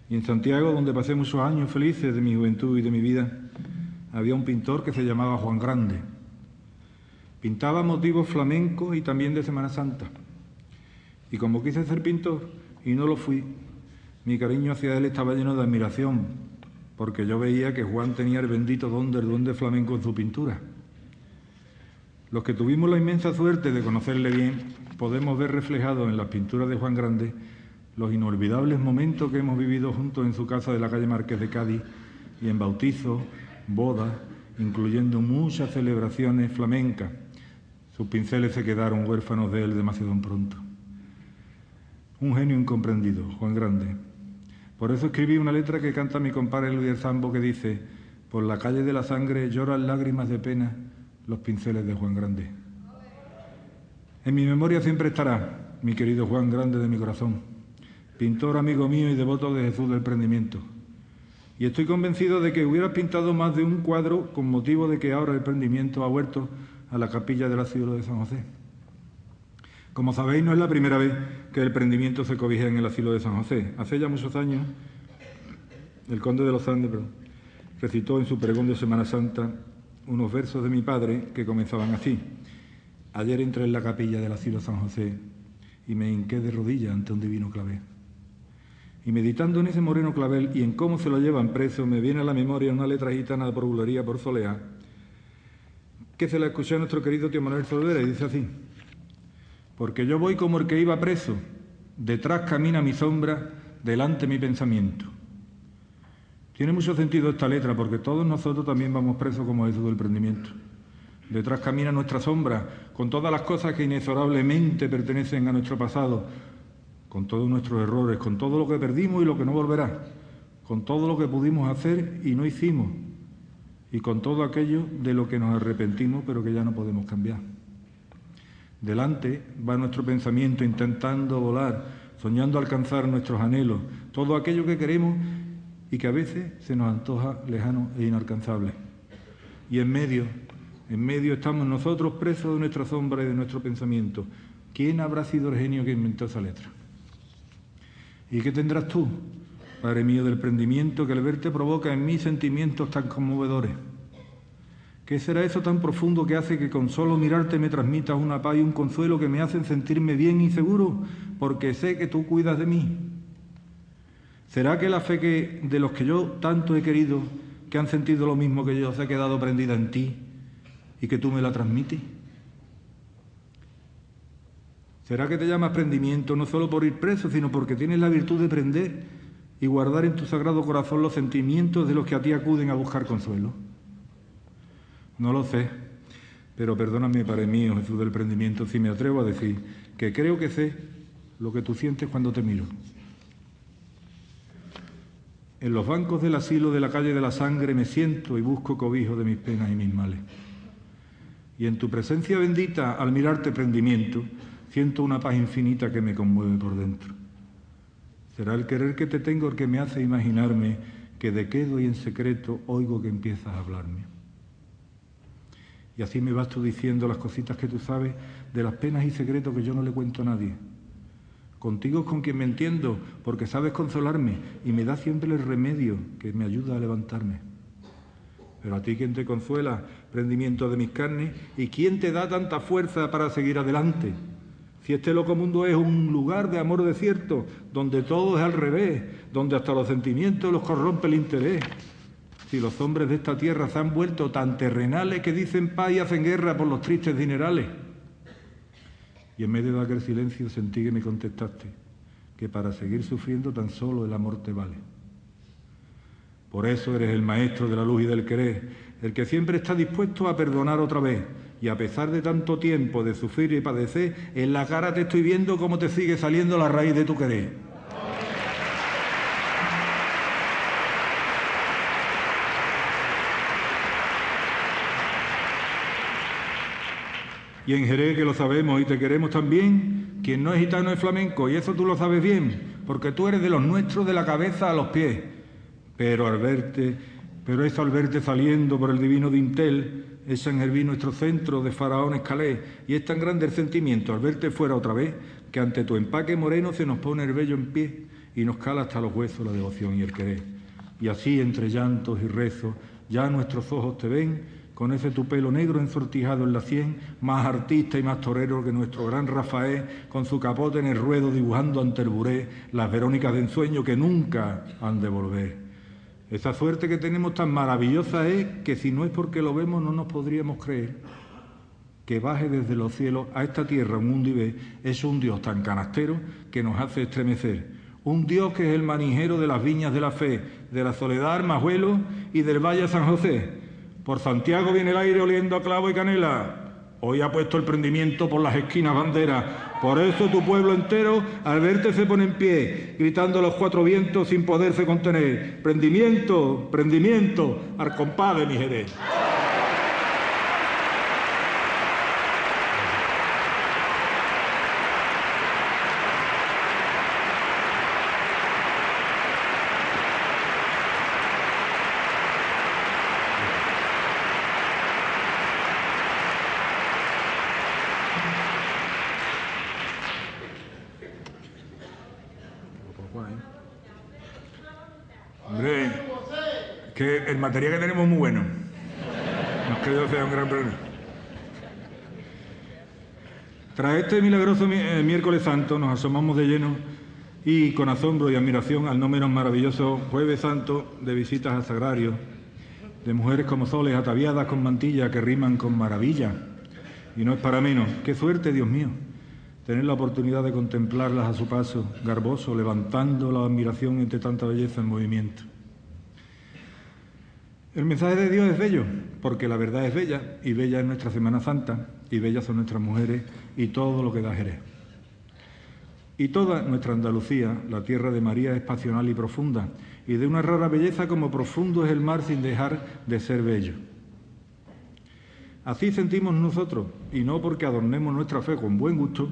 Y en Santiago, donde pasé muchos años felices de mi juventud y de mi vida, había un pintor que se llamaba Juan Grande. Pintaba motivos flamencos y también de Semana Santa. Y como quise ser pintor y no lo fui, mi cariño hacia él estaba lleno de admiración, porque yo veía que Juan tenía el bendito don del don de flamenco en su pintura. Los que tuvimos la inmensa suerte de conocerle bien, podemos ver reflejados en las pinturas de Juan Grande los inolvidables momentos que hemos vivido juntos en su casa de la calle Márquez de Cádiz y en bautizos, bodas, incluyendo muchas celebraciones flamencas. Sus pinceles se quedaron huérfanos de él demasiado pronto. Un genio incomprendido, Juan Grande. Por eso escribí una letra que canta mi compadre Luis Zambo que dice, por la calle de la sangre lloran lágrimas de pena los pinceles de Juan Grande. En mi memoria siempre estará mi querido Juan Grande de mi corazón, pintor amigo mío y devoto de Jesús del prendimiento y estoy convencido de que hubieras pintado más de un cuadro con motivo de que ahora el prendimiento ha vuelto a la capilla de la de San José. Como sabéis, no es la primera vez que el prendimiento se cobija en el asilo de San José. Hace ya muchos años, el conde de los Andes recitó en su pregón de Semana Santa unos versos de mi padre que comenzaban así. Ayer entré en la capilla del asilo de San José y me hinqué de rodillas ante un divino clave. Y meditando en ese moreno clavel y en cómo se lo llevan preso, me viene a la memoria una letra gitana por bulería por Soleá, que se la escuché a nuestro querido tío Manuel Solvera y dice así, porque yo voy como el que iba preso, detrás camina mi sombra, delante mi pensamiento. Tiene mucho sentido esta letra porque todos nosotros también vamos presos como eso del prendimiento. Detrás camina nuestra sombra, con todas las cosas que inexorablemente pertenecen a nuestro pasado, con todos nuestros errores, con todo lo que perdimos y lo que no volverá, con todo lo que pudimos hacer y no hicimos, y con todo aquello de lo que nos arrepentimos pero que ya no podemos cambiar. Delante va nuestro pensamiento intentando volar, soñando alcanzar nuestros anhelos, todo aquello que queremos y que a veces se nos antoja lejano e inalcanzable. Y en medio, en medio estamos nosotros presos de nuestra sombra y de nuestro pensamiento. ¿Quién habrá sido el genio que inventó esa letra? ¿Y qué tendrás tú, Padre mío del prendimiento, que al verte provoca en mí sentimientos tan conmovedores? ¿Qué será eso tan profundo que hace que con solo mirarte me transmitas una paz y un consuelo que me hacen sentirme bien y seguro, porque sé que tú cuidas de mí? ¿Será que la fe que, de los que yo tanto he querido, que han sentido lo mismo que yo, se ha quedado prendida en ti y que tú me la transmites? ¿Será que te llamas prendimiento no solo por ir preso, sino porque tienes la virtud de prender y guardar en tu sagrado corazón los sentimientos de los que a ti acuden a buscar consuelo? No lo sé, pero perdóname, Padre mío, Jesús del prendimiento, si me atrevo a decir que creo que sé lo que tú sientes cuando te miro. En los bancos del asilo de la calle de la sangre me siento y busco cobijo de mis penas y mis males. Y en tu presencia bendita, al mirarte prendimiento, Siento una paz infinita que me conmueve por dentro. Será el querer que te tengo el que me hace imaginarme que de quedo y en secreto oigo que empiezas a hablarme. Y así me vas tú diciendo las cositas que tú sabes de las penas y secretos que yo no le cuento a nadie. Contigo es con quien me entiendo, porque sabes consolarme y me da siempre el remedio que me ayuda a levantarme. Pero a ti quien te consuela, prendimiento de mis carnes, y quién te da tanta fuerza para seguir adelante. Si este loco mundo es un lugar de amor desierto, donde todo es al revés, donde hasta los sentimientos los corrompe el interés. Si los hombres de esta tierra se han vuelto tan terrenales que dicen paz y hacen guerra por los tristes dinerales y en medio de aquel silencio sentí que me contestaste que para seguir sufriendo tan solo el amor te vale. Por eso eres el maestro de la luz y del querer, el que siempre está dispuesto a perdonar otra vez. Y a pesar de tanto tiempo de sufrir y padecer, en la cara te estoy viendo cómo te sigue saliendo la raíz de tu querer. Y en Jerez, que lo sabemos y te queremos también, quien no es gitano es flamenco, y eso tú lo sabes bien, porque tú eres de los nuestros de la cabeza a los pies. Pero al verte, pero eso al verte saliendo por el divino dintel, es San Gerví nuestro centro de faraón escalé, y es tan grande el sentimiento al verte fuera otra vez, que ante tu empaque moreno se nos pone el vello en pie y nos cala hasta los huesos la devoción y el querer. Y así, entre llantos y rezos, ya nuestros ojos te ven, con ese tu pelo negro ensortijado en la sien, más artista y más torero que nuestro gran Rafael, con su capote en el ruedo dibujando ante el buré las Verónicas de ensueño que nunca han de volver. Esa suerte que tenemos tan maravillosa es que si no es porque lo vemos no nos podríamos creer que baje desde los cielos a esta tierra un mundo y ve es un Dios tan canastero que nos hace estremecer. Un Dios que es el manijero de las viñas de la fe, de la soledad Armajuelo y del Valle San José por Santiago viene el aire oliendo a clavo y canela. Hoy ha puesto el prendimiento por las esquinas banderas. Por eso tu pueblo entero al verte se pone en pie, gritando a los cuatro vientos sin poderse contener. Prendimiento, prendimiento, al compadre mi Jerez. El material que tenemos muy bueno. Nos quedó sea un gran problema. Tras este milagroso eh, miércoles santo nos asomamos de lleno y con asombro y admiración al no menos maravilloso jueves santo de visitas a sagrario, de mujeres como soles ataviadas con mantilla que riman con maravilla. Y no es para menos. Qué suerte, Dios mío, tener la oportunidad de contemplarlas a su paso, garboso, levantando la admiración entre tanta belleza en movimiento. El mensaje de Dios es bello, porque la verdad es bella, y bella es nuestra Semana Santa, y bellas son nuestras mujeres, y todo lo que da Jerez. Y toda nuestra Andalucía, la tierra de María, es pasional y profunda, y de una rara belleza como profundo es el mar sin dejar de ser bello. Así sentimos nosotros, y no porque adornemos nuestra fe con buen gusto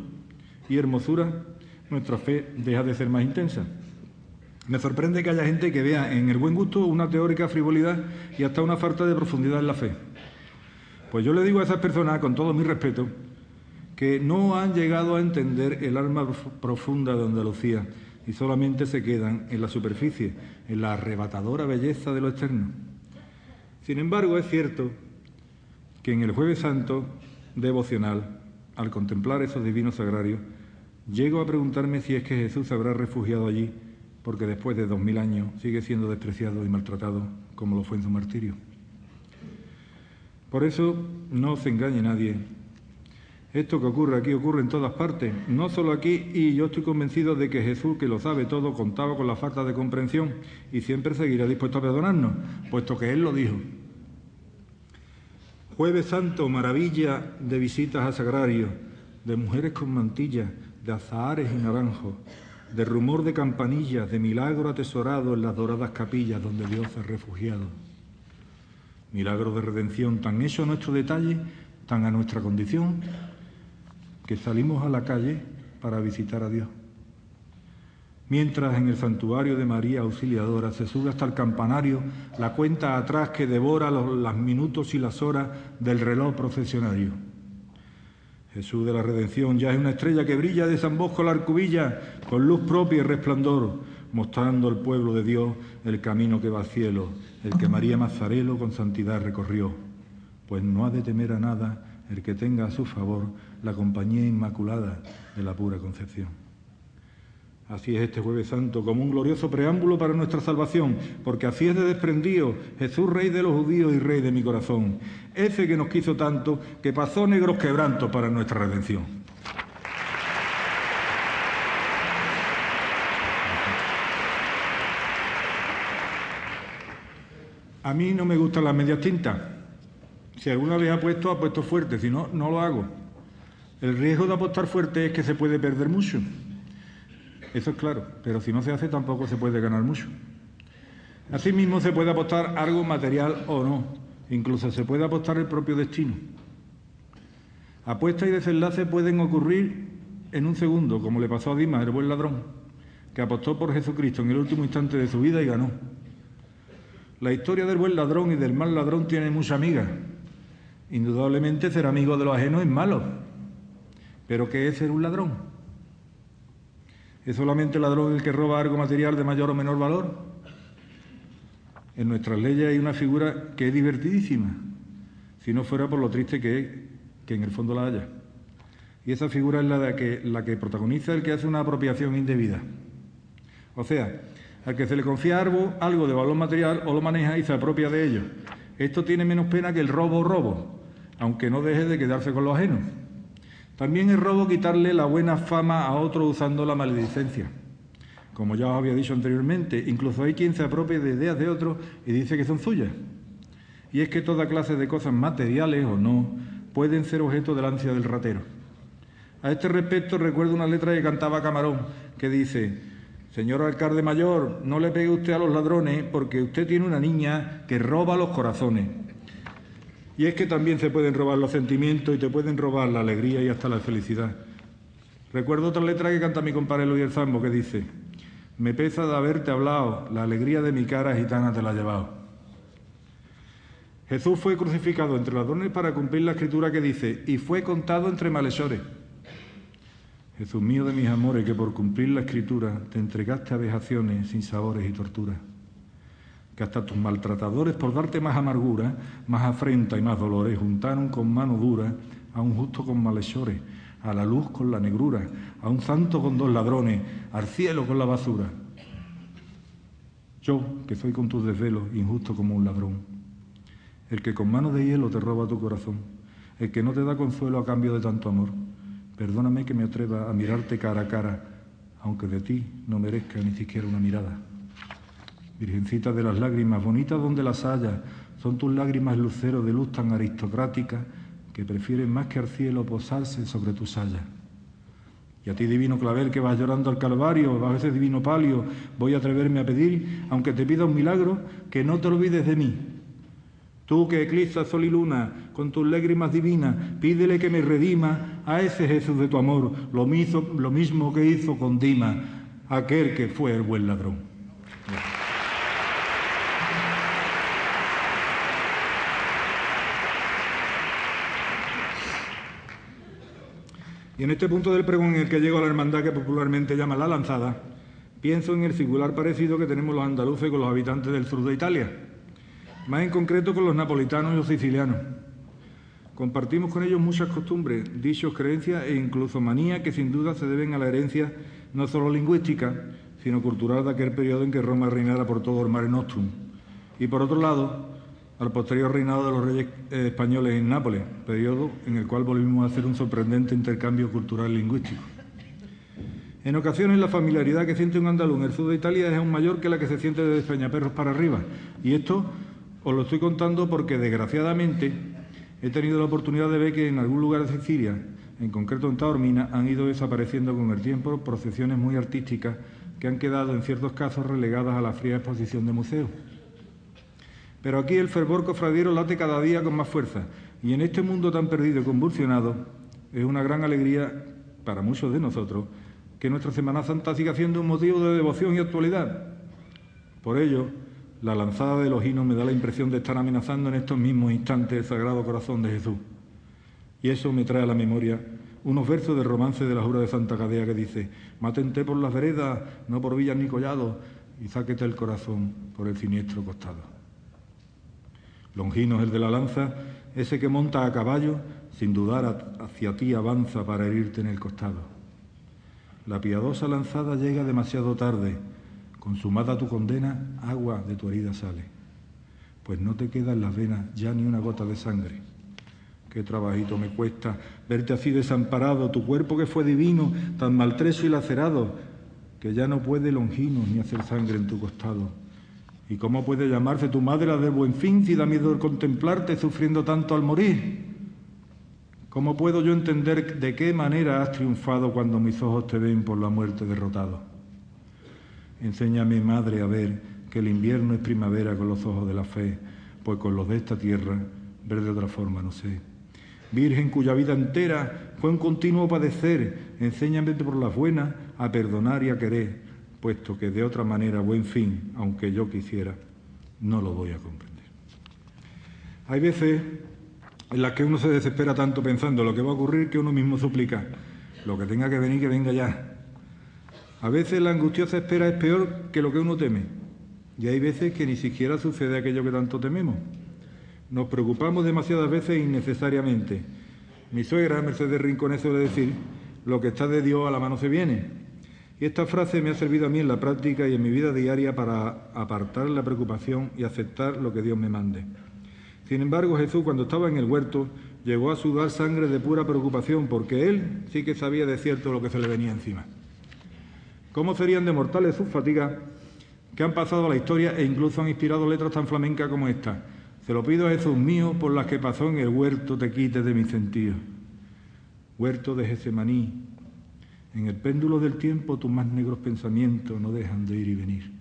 y hermosura, nuestra fe deja de ser más intensa. Me sorprende que haya gente que vea en el buen gusto una teórica frivolidad y hasta una falta de profundidad en la fe. Pues yo le digo a esas personas, con todo mi respeto, que no han llegado a entender el alma profunda de Andalucía y solamente se quedan en la superficie, en la arrebatadora belleza de lo externo. Sin embargo, es cierto que en el jueves santo devocional, al contemplar esos divinos sagrarios, llego a preguntarme si es que Jesús se habrá refugiado allí porque después de dos mil años sigue siendo despreciado y maltratado como lo fue en su martirio. Por eso no se engañe nadie. Esto que ocurre aquí ocurre en todas partes, no solo aquí, y yo estoy convencido de que Jesús, que lo sabe todo, contaba con la falta de comprensión y siempre seguirá dispuesto a perdonarnos, puesto que Él lo dijo. Jueves Santo, maravilla de visitas a sagrarios, de mujeres con mantillas, de azahares y naranjos, de rumor de campanillas, de milagro atesorado en las doradas capillas donde Dios ha refugiado. Milagro de redención tan hecho a nuestro detalle, tan a nuestra condición, que salimos a la calle para visitar a Dios. mientras en el santuario de María Auxiliadora se sube hasta el campanario la cuenta atrás que devora los, minutos y las horas del reloj procesionario. Jesús de la Redención ya es una estrella que brilla de San Bosco la arcubilla con luz propia y resplandor, mostrando al pueblo de Dios el camino que va al cielo, el que María Mazarelo con santidad recorrió. Pues no ha de temer a nada el que tenga a su favor la compañía inmaculada de la pura concepción. Así es este jueves santo, como un glorioso preámbulo para nuestra salvación, porque así es de desprendido Jesús, Rey de los judíos y Rey de mi corazón, ese que nos quiso tanto, que pasó negros quebrantos para nuestra redención. A mí no me gustan las medias tintas. Si alguna vez ha puesto, ha puesto fuerte, si no, no lo hago. El riesgo de apostar fuerte es que se puede perder mucho. Eso es claro, pero si no se hace tampoco se puede ganar mucho. Asimismo se puede apostar algo material o no, incluso se puede apostar el propio destino. Apuestas y desenlaces pueden ocurrir en un segundo, como le pasó a Dimas, el buen ladrón, que apostó por Jesucristo en el último instante de su vida y ganó. La historia del buen ladrón y del mal ladrón tiene mucha amiga. Indudablemente ser amigo de los ajenos es malo. Pero ¿qué es ser un ladrón? ¿Es solamente ladrón el que roba algo material de mayor o menor valor? En nuestras leyes hay una figura que es divertidísima, si no fuera por lo triste que es que en el fondo la haya. Y esa figura es la, de que, la que protagoniza el que hace una apropiación indebida. O sea, al que se le confía algo, algo de valor material o lo maneja y se apropia de ello. Esto tiene menos pena que el robo robo, aunque no deje de quedarse con lo ajeno. También es robo quitarle la buena fama a otro usando la maledicencia. Como ya os había dicho anteriormente, incluso hay quien se apropia de ideas de otros y dice que son suyas. Y es que toda clase de cosas materiales o no pueden ser objeto del ansia del ratero. A este respecto recuerdo una letra que cantaba Camarón que dice, Señor alcalde mayor, no le pegue usted a los ladrones porque usted tiene una niña que roba los corazones. Y es que también se pueden robar los sentimientos y te pueden robar la alegría y hasta la felicidad. Recuerdo otra letra que canta mi compadre Luis Zambo que dice, me pesa de haberte hablado, la alegría de mi cara gitana te la ha llevado. Jesús fue crucificado entre ladrones para cumplir la escritura que dice, y fue contado entre malhechores. Jesús mío de mis amores, que por cumplir la escritura te entregaste a vejaciones sin sabores y torturas. Que hasta tus maltratadores, por darte más amargura, más afrenta y más dolores, juntaron con mano dura a un justo con malhechores, a la luz con la negrura, a un santo con dos ladrones, al cielo con la basura. Yo, que soy con tus desvelos, injusto como un ladrón el que con mano de hielo te roba tu corazón, el que no te da consuelo a cambio de tanto amor. Perdóname que me atreva a mirarte cara a cara, aunque de ti no merezca ni siquiera una mirada. Virgencita de las lágrimas, bonita donde las haya, son tus lágrimas lucero de luz tan aristocrática que prefieren más que al cielo posarse sobre tu saya. Y a ti, divino clavel, que vas llorando al Calvario, a veces divino palio, voy a atreverme a pedir, aunque te pida un milagro, que no te olvides de mí, Tú que eclipsas sol y luna con tus lágrimas divinas, pídele que me redima a ese Jesús de tu amor, lo mismo, lo mismo que hizo con Dima, aquel que fue el buen ladrón. Y en este punto del pregón en el que llego a la hermandad que popularmente llama la lanzada, pienso en el singular parecido que tenemos los andaluces con los habitantes del sur de Italia más en concreto con los napolitanos y los sicilianos. Compartimos con ellos muchas costumbres, dichos, creencias e incluso manías que sin duda se deben a la herencia no solo lingüística, sino cultural de aquel periodo en que Roma reinara por todo el Mare Nostrum. Y por otro lado, al posterior reinado de los reyes eh, españoles en Nápoles, periodo en el cual volvimos a hacer un sorprendente intercambio cultural lingüístico. En ocasiones la familiaridad que siente un andaluz en el sur de Italia es aún mayor que la que se siente desde Peñaperros para arriba. Y esto os lo estoy contando porque desgraciadamente he tenido la oportunidad de ver que en algún lugar de Sicilia, en concreto en Taormina, han ido desapareciendo con el tiempo procesiones muy artísticas que han quedado en ciertos casos relegadas a la fría exposición de museos. Pero aquí el fervor cofradiero late cada día con más fuerza y en este mundo tan perdido y convulsionado es una gran alegría para muchos de nosotros que nuestra Semana Santa siga siendo un motivo de devoción y actualidad. Por ello, la lanzada de los hinos me da la impresión de estar amenazando en estos mismos instantes el Sagrado Corazón de Jesús. Y eso me trae a la memoria unos versos del romance de la Jura de Santa Cadea que dice, mátente por las veredas, no por villas ni collados, y sáquete el corazón por el siniestro costado. Longinos el de la lanza, ese que monta a caballo, sin dudar hacia ti avanza para herirte en el costado. La piadosa lanzada llega demasiado tarde, consumada tu condena, agua de tu herida sale, pues no te queda en las venas ya ni una gota de sangre. Qué trabajito me cuesta verte así desamparado, tu cuerpo que fue divino, tan maltrecho y lacerado, que ya no puede longinos ni hacer sangre en tu costado. ¿Y cómo puede llamarse tu madre la de buen fin si da miedo contemplarte sufriendo tanto al morir? ¿Cómo puedo yo entender de qué manera has triunfado cuando mis ojos te ven por la muerte derrotado? Enséñame, madre, a ver que el invierno es primavera con los ojos de la fe, pues con los de esta tierra ver de otra forma no sé. Virgen cuya vida entera fue un continuo padecer, enséñame por las buenas a perdonar y a querer, puesto que de otra manera, buen fin, aunque yo quisiera, no lo voy a comprender. Hay veces en las que uno se desespera tanto pensando lo que va a ocurrir que uno mismo suplica, lo que tenga que venir, que venga ya. A veces la angustiosa espera es peor que lo que uno teme, y hay veces que ni siquiera sucede aquello que tanto tememos. Nos preocupamos demasiadas veces innecesariamente. Mi suegra, Mercedes Rincón, suele decir, lo que está de Dios a la mano se viene. Y esta frase me ha servido a mí en la práctica y en mi vida diaria para apartar la preocupación y aceptar lo que Dios me mande. Sin embargo, Jesús, cuando estaba en el huerto, llegó a sudar sangre de pura preocupación, porque él sí que sabía de cierto lo que se le venía encima. ¿Cómo serían de mortales sus fatigas que han pasado a la historia e incluso han inspirado letras tan flamencas como esta? Te lo pido a Jesús mío por las que pasó en el huerto te quites de mi sentido. Huerto de Gesemaní. En el péndulo del tiempo tus más negros pensamientos no dejan de ir y venir.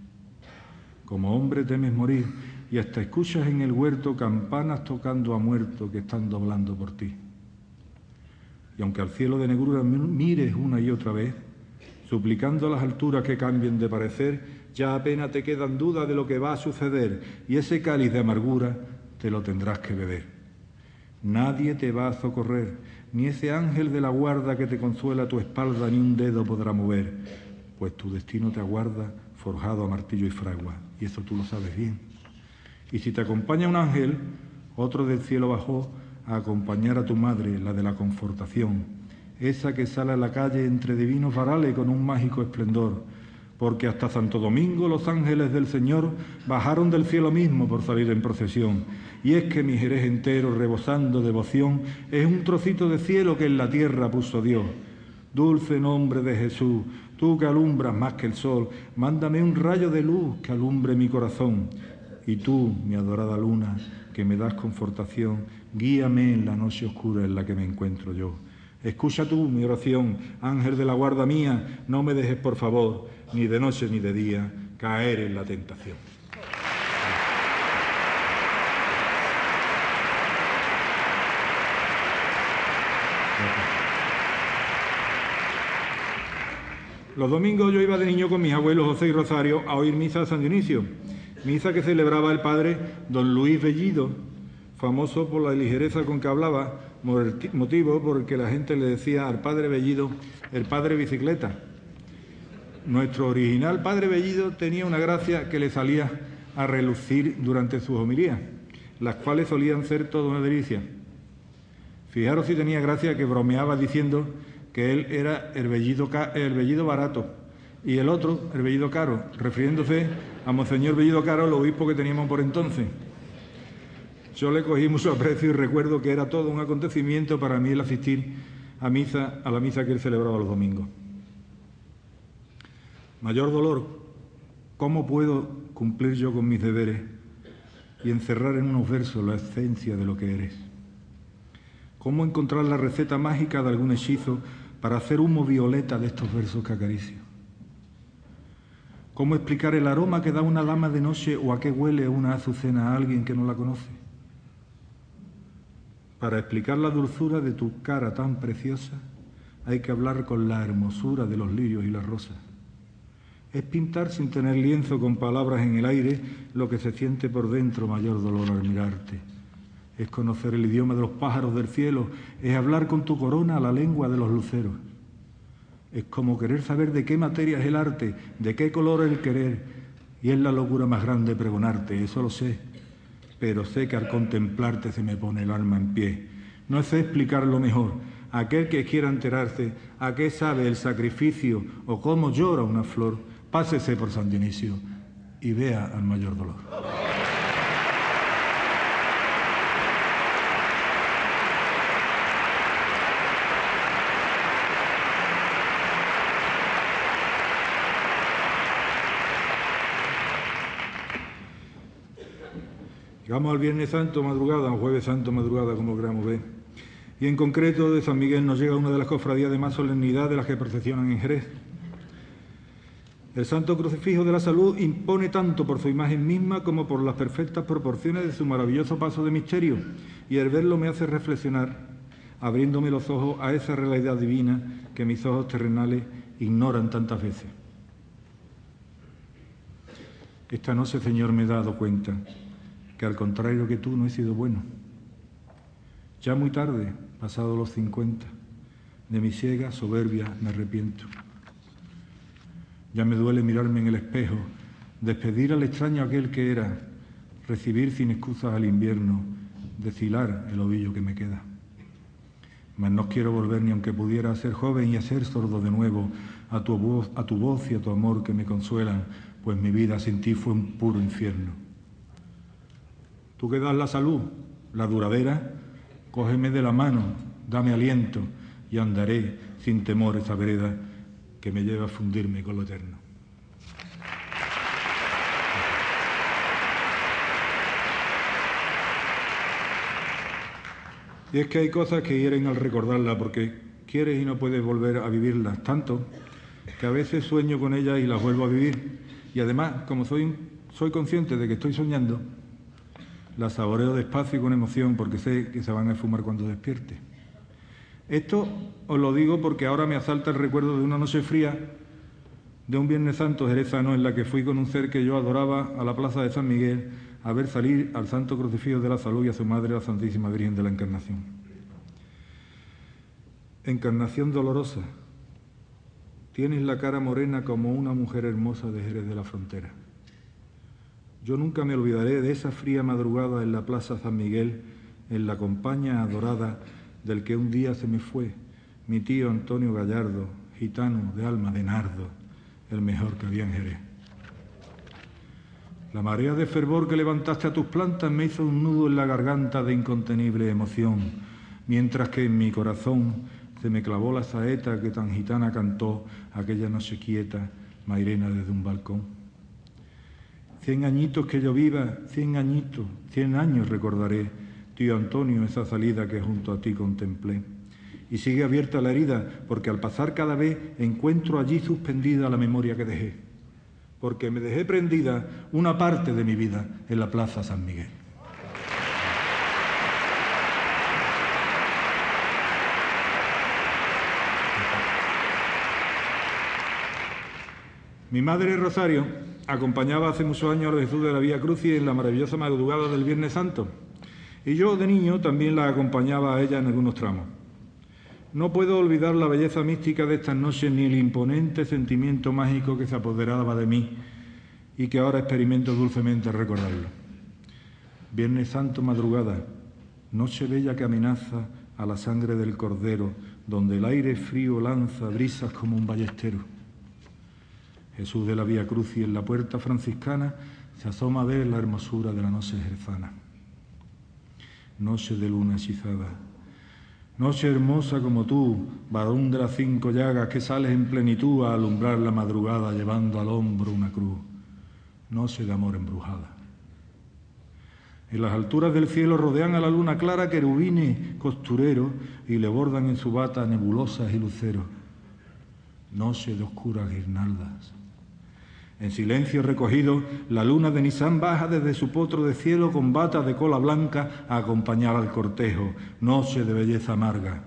Como hombre temes morir y hasta escuchas en el huerto campanas tocando a muerto que están doblando por ti. Y aunque al cielo de negrura mires una y otra vez, suplicando a las alturas que cambien de parecer, ya apenas te quedan dudas de lo que va a suceder y ese cáliz de amargura te lo tendrás que beber. Nadie te va a socorrer, ni ese ángel de la guarda que te consuela a tu espalda, ni un dedo podrá mover, pues tu destino te aguarda forjado a martillo y fragua, y eso tú lo sabes bien. Y si te acompaña un ángel, otro del cielo bajó a acompañar a tu madre, la de la confortación, esa que sale a la calle entre divinos varales con un mágico esplendor, porque hasta Santo Domingo los ángeles del Señor bajaron del cielo mismo por salir en procesión. Y es que mi Jerez entero, rebosando devoción, es un trocito de cielo que en la tierra puso Dios. Dulce nombre de Jesús, tú que alumbras más que el sol, mándame un rayo de luz que alumbre mi corazón. Y tú, mi adorada luna, que me das confortación, guíame en la noche oscura en la que me encuentro yo. Escucha tú mi oración, ángel de la guarda mía, no me dejes por favor ni de noche ni de día, caer en la tentación. Los domingos yo iba de niño con mis abuelos José y Rosario a oír misa de San Dionisio, misa que celebraba el padre don Luis Bellido, famoso por la ligereza con que hablaba, motivo por el que la gente le decía al padre Bellido el padre bicicleta nuestro original padre Bellido tenía una gracia que le salía a relucir durante sus homilías, las cuales solían ser toda una delicia. Fijaros si tenía gracia que bromeaba diciendo que él era el bellido, el bellido barato y el otro el bellido caro, refiriéndose a Monseñor Bellido Caro, el obispo que teníamos por entonces. Yo le cogí mucho aprecio y recuerdo que era todo un acontecimiento para mí el asistir a misa, a la misa que él celebraba los domingos. Mayor dolor, ¿cómo puedo cumplir yo con mis deberes y encerrar en unos versos la esencia de lo que eres? ¿Cómo encontrar la receta mágica de algún hechizo para hacer humo violeta de estos versos que acaricio? ¿Cómo explicar el aroma que da una dama de noche o a qué huele una azucena a alguien que no la conoce? Para explicar la dulzura de tu cara tan preciosa, hay que hablar con la hermosura de los lirios y las rosas. Es pintar sin tener lienzo con palabras en el aire lo que se siente por dentro mayor dolor al mirarte. Es conocer el idioma de los pájaros del cielo, es hablar con tu corona la lengua de los luceros. Es como querer saber de qué materia es el arte, de qué color el querer, y es la locura más grande pregonarte, eso lo sé, pero sé que al contemplarte se me pone el alma en pie. No sé explicarlo mejor. Aquel que quiera enterarse a qué sabe el sacrificio o cómo llora una flor, pásese por San Dionisio y vea al mayor dolor. Llegamos al Viernes Santo madrugada, o Jueves Santo madrugada, como queramos ver. Y en concreto de San Miguel nos llega una de las cofradías de más solemnidad de las que procesionan en Jerez. El Santo Crucifijo de la Salud impone tanto por su imagen misma como por las perfectas proporciones de su maravilloso paso de misterio, y el verlo me hace reflexionar, abriéndome los ojos a esa realidad divina que mis ojos terrenales ignoran tantas veces. Esta noche, Señor, me he dado cuenta que al contrario que tú no he sido bueno. Ya muy tarde, pasado los 50, de mi ciega soberbia me arrepiento. Ya me duele mirarme en el espejo, despedir al extraño aquel que era, recibir sin excusas al invierno, deshilar el ovillo que me queda. Mas no quiero volver ni aunque pudiera ser joven y a ser sordo de nuevo a tu voz, a tu voz y a tu amor que me consuelan, pues mi vida sin ti fue un puro infierno. Tú que das la salud, la duradera, cógeme de la mano, dame aliento y andaré sin temor esa vereda que me lleva a fundirme con lo eterno. Y es que hay cosas que hieren al recordarla porque quieres y no puedes volver a vivirlas tanto que a veces sueño con ellas y las vuelvo a vivir. Y además, como soy, soy consciente de que estoy soñando, la saboreo despacio y con emoción porque sé que se van a esfumar cuando despierte. Esto os lo digo porque ahora me asalta el recuerdo de una noche fría de un Viernes Santo jerezano en la que fui con un ser que yo adoraba a la plaza de San Miguel a ver salir al Santo Crucifijo de la Salud y a su madre, la Santísima Virgen de la Encarnación. Encarnación dolorosa, tienes la cara morena como una mujer hermosa de Jerez de la Frontera. Yo nunca me olvidaré de esa fría madrugada en la Plaza San Miguel, en la compañía adorada del que un día se me fue, mi tío Antonio Gallardo, gitano de alma de nardo, el mejor que había en Jerez. La marea de fervor que levantaste a tus plantas me hizo un nudo en la garganta de incontenible emoción, mientras que en mi corazón se me clavó la saeta que tan gitana cantó aquella noche quieta, Mairena desde un balcón. Cien añitos que yo viva, cien añitos, cien años recordaré, tío Antonio, esa salida que junto a ti contemplé. Y sigue abierta la herida, porque al pasar cada vez encuentro allí suspendida la memoria que dejé, porque me dejé prendida una parte de mi vida en la Plaza San Miguel. Mi madre Rosario acompañaba hace muchos años a Jesús de la Vía Crucis en la maravillosa madrugada del Viernes Santo. Y yo de niño también la acompañaba a ella en algunos tramos. No puedo olvidar la belleza mística de estas noches ni el imponente sentimiento mágico que se apoderaba de mí y que ahora experimento dulcemente recordarlo. Viernes Santo madrugada, noche bella que amenaza a la sangre del cordero, donde el aire frío lanza brisas como un ballestero. Jesús de la Vía Cruz y en la puerta franciscana se asoma a ver la hermosura de la noche jerezana. Noche de luna hechizada. Noche hermosa como tú, varón de las cinco llagas que sales en plenitud a alumbrar la madrugada llevando al hombro una cruz. Noche de amor embrujada. En las alturas del cielo rodean a la luna clara querubines costureros y le bordan en su bata nebulosas y luceros. Noche de oscuras guirnaldas. En silencio recogido, la luna de Nisán baja desde su potro de cielo con batas de cola blanca a acompañar al cortejo, noche de belleza amarga.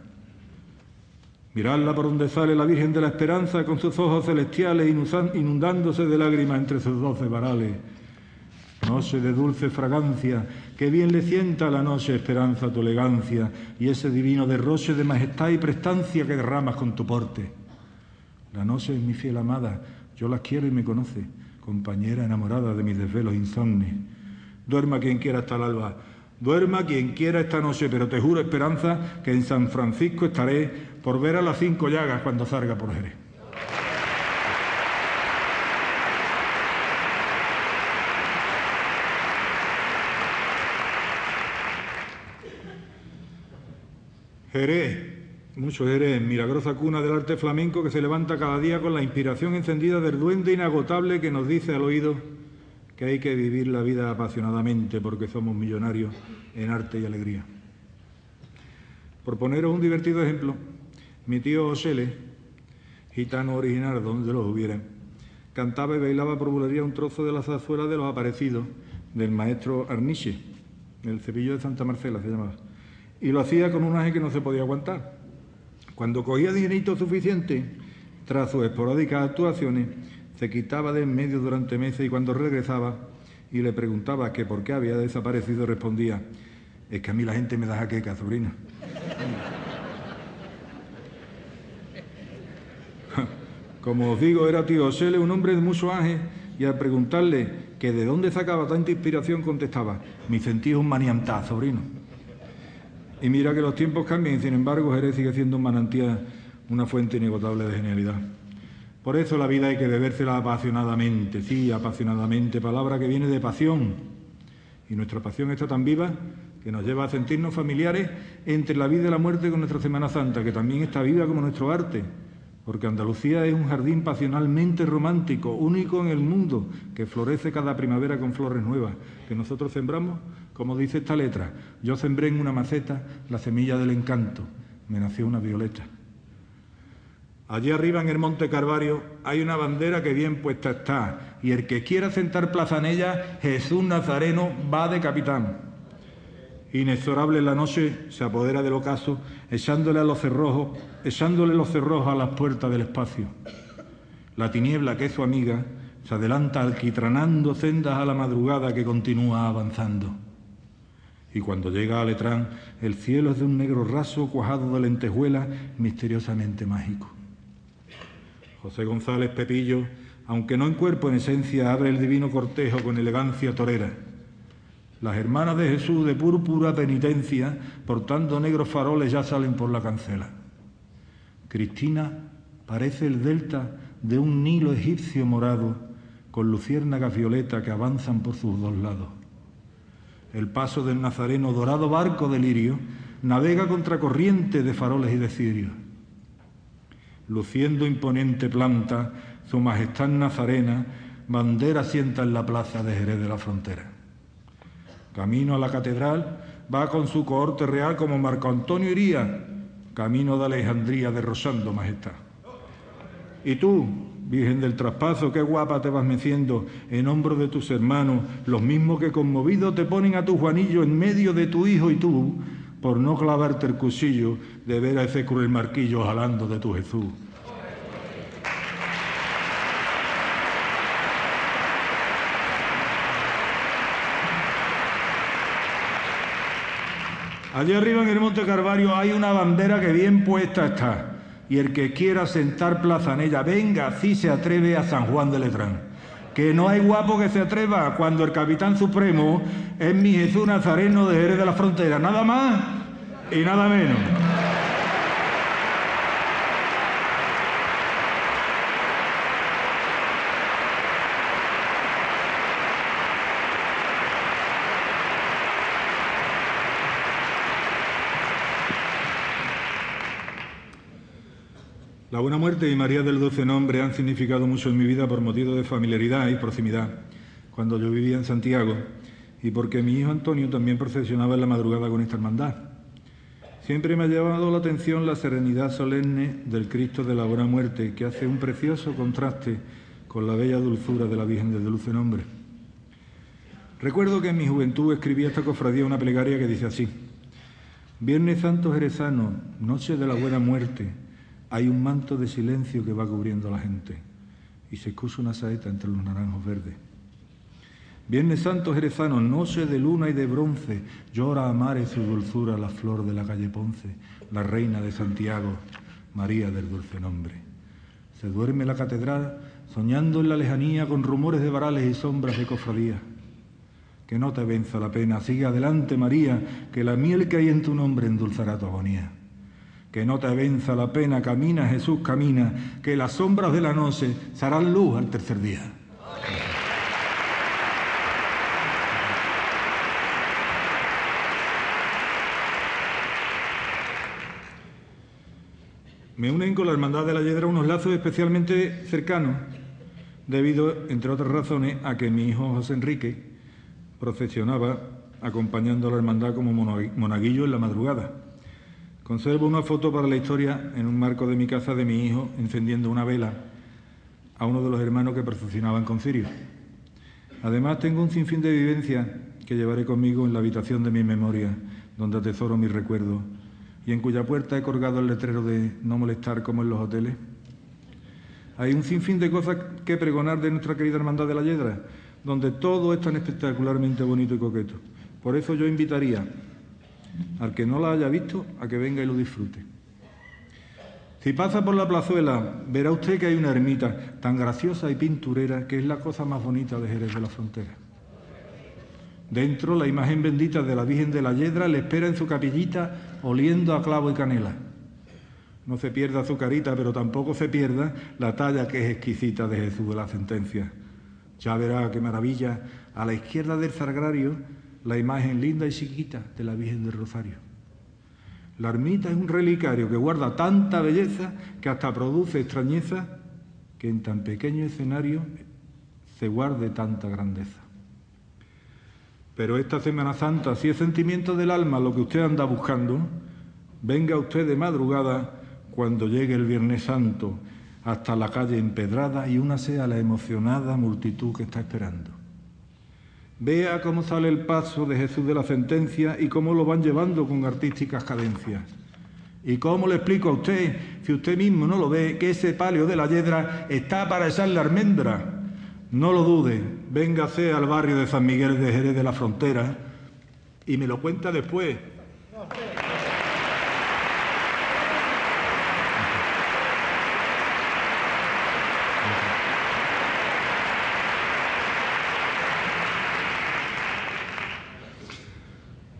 Miradla por donde sale la Virgen de la Esperanza con sus ojos celestiales inundándose de lágrimas entre sus doce varales. Noche de dulce fragancia, que bien le sienta a la noche esperanza tu elegancia y ese divino derroche de majestad y prestancia que derramas con tu porte. La noche es mi fiel amada, yo la quiero y me conoce, compañera enamorada de mis desvelos insomnes. Duerma quien quiera hasta el alba, duerma quien quiera esta noche, pero te juro, Esperanza, que en San Francisco estaré por ver a las cinco llagas cuando salga por Jerez. Jerez, mucho Jerez, milagrosa cuna del arte flamenco que se levanta cada día con la inspiración encendida del duende inagotable que nos dice al oído que hay que vivir la vida apasionadamente porque somos millonarios en arte y alegría. Por poneros un divertido ejemplo, mi tío Osele, gitano original donde los hubiera, cantaba y bailaba por bulería un trozo de la zarzuela de los aparecidos del maestro Arniche, el cepillo de Santa Marcela se llamaba, y lo hacía con un aje que no se podía aguantar. Cuando cogía dinerito suficiente, tras sus esporádicas actuaciones, se quitaba de en medio durante meses y cuando regresaba y le preguntaba que por qué había desaparecido, respondía, es que a mí la gente me da jaqueca, sobrina. [LAUGHS] Como os digo, era tío Sele, un hombre de mucho ángel, y al preguntarle que de dónde sacaba tanta inspiración, contestaba, mi sentido es un maniantá, sobrino. Y mira que los tiempos cambian, y sin embargo Jerez sigue siendo un manantial, una fuente inagotable de genialidad. Por eso la vida hay que bebérsela apasionadamente, sí, apasionadamente, palabra que viene de pasión. Y nuestra pasión está tan viva que nos lleva a sentirnos familiares entre la vida y la muerte con nuestra Semana Santa, que también está viva como nuestro arte, porque Andalucía es un jardín pasionalmente romántico, único en el mundo, que florece cada primavera con flores nuevas, que nosotros sembramos, como dice esta letra, yo sembré en una maceta la semilla del encanto, me nació una violeta. Allí arriba en el Monte Carvario hay una bandera que bien puesta está, y el que quiera sentar plaza en ella, Jesús Nazareno va de capitán. Inexorable la noche se apodera del ocaso, echándole a los cerrojos, echándole los cerrojos a las puertas del espacio. La tiniebla, que es su amiga, se adelanta alquitranando sendas a la madrugada que continúa avanzando. Y cuando llega a Letrán, el cielo es de un negro raso cuajado de lentejuelas misteriosamente mágico. José González Pepillo, aunque no en cuerpo, en esencia, abre el divino cortejo con elegancia torera. Las hermanas de Jesús de púrpura penitencia, portando negros faroles, ya salen por la cancela. Cristina parece el delta de un Nilo egipcio morado, con luciérnagas violeta que avanzan por sus dos lados. El paso del nazareno, dorado barco de lirio, navega contra corriente de faroles y de cirios luciendo imponente planta, su majestad nazarena, bandera sienta en la plaza de Jerez de la Frontera. Camino a la catedral, va con su cohorte real como Marco Antonio iría, camino de Alejandría de Rosando, majestad. Y tú, Virgen del Traspaso, qué guapa te vas meciendo en hombros de tus hermanos, los mismos que conmovidos te ponen a tu Juanillo en medio de tu hijo y tú, por no clavarte el cuchillo de ver a ese cruel marquillo jalando de tu Jesús. Allí arriba en el Monte Carvario hay una bandera que bien puesta está. Y el que quiera sentar plaza en ella, venga, si se atreve a San Juan de Letrán. Que no hay guapo que se atreva cuando el capitán supremo es mi Jesús Nazareno de Jerez de la Frontera. Nada más y nada menos. La Buena Muerte y María del Dulce Nombre han significado mucho en mi vida por motivo de familiaridad y proximidad, cuando yo vivía en Santiago, y porque mi hijo Antonio también procesionaba en la madrugada con esta hermandad. Siempre me ha llevado la atención la serenidad solemne del Cristo de la Buena Muerte, que hace un precioso contraste con la bella dulzura de la Virgen del Dulce Nombre. Recuerdo que en mi juventud escribí esta cofradía una plegaria que dice así: Viernes Santo Jerezano, noche de la Buena Muerte Hay un manto de silencio que va cubriendo a la gente y se escucha una saeta entre los naranjos verdes. Viernes Santo Jerezano, noche de luna y de bronce, llora a mares su dulzura la flor de la calle Ponce, la reina de Santiago, María del dulce nombre. Se duerme la catedral soñando en la lejanía con rumores de varales y sombras de cofradía. Que no te venza la pena, sigue adelante María, que la miel que hay en tu nombre endulzará tu agonía. Que no te venza la pena, camina Jesús, camina, que las sombras de la noche serán luz al tercer día. Me unen con la Hermandad de la Yedra unos lazos especialmente cercanos, debido, entre otras razones, a que mi hijo José Enrique procesionaba acompañando a la hermandad como monaguillo en la madrugada. Conservo una foto para la historia en un marco de mi casa de mi hijo encendiendo una vela a uno de los hermanos que procesionaban con Cirio. Además, tengo un sinfín de vivencias que llevaré conmigo en la habitación de mi memoria, donde atesoro mis recuerdos y en cuya puerta he colgado el letrero de no molestar como en los hoteles. Hay un sinfín de cosas que pregonar de nuestra querida Hermandad de la Yedra, donde todo es tan espectacularmente bonito y coqueto. Por eso yo invitaría al que no la haya visto a que venga y lo disfrute. Si pasa por la plazuela, verá usted que hay una ermita tan graciosa y pinturera que es la cosa más bonita de Jerez de la Frontera. Dentro, la imagen bendita de la Virgen de la Yedra le espera en su capillita oliendo a clavo y canela. No se pierda su carita, pero tampoco se pierda la talla que es exquisita de Jesús de la sentencia. Ya verá qué maravilla, a la izquierda del sagrario, la imagen linda y chiquita de la Virgen del Rosario. La ermita es un relicario que guarda tanta belleza que hasta produce extrañeza que en tan pequeño escenario se guarde tanta grandeza. Pero esta Semana Santa, si es sentimiento del alma lo que usted anda buscando, venga usted de madrugada cuando llegue el Viernes Santo hasta la calle empedrada y una sea la emocionada multitud que está esperando. Vea cómo sale el paso de Jesús de la sentencia y cómo lo van llevando con artísticas cadencias. ¿Y cómo le explico a usted, si usted mismo no lo ve, que ese palio de la yedra está para echarle almendra? No lo dude, véngase al barrio de San Miguel de Jerez de la Frontera y me lo cuenta después.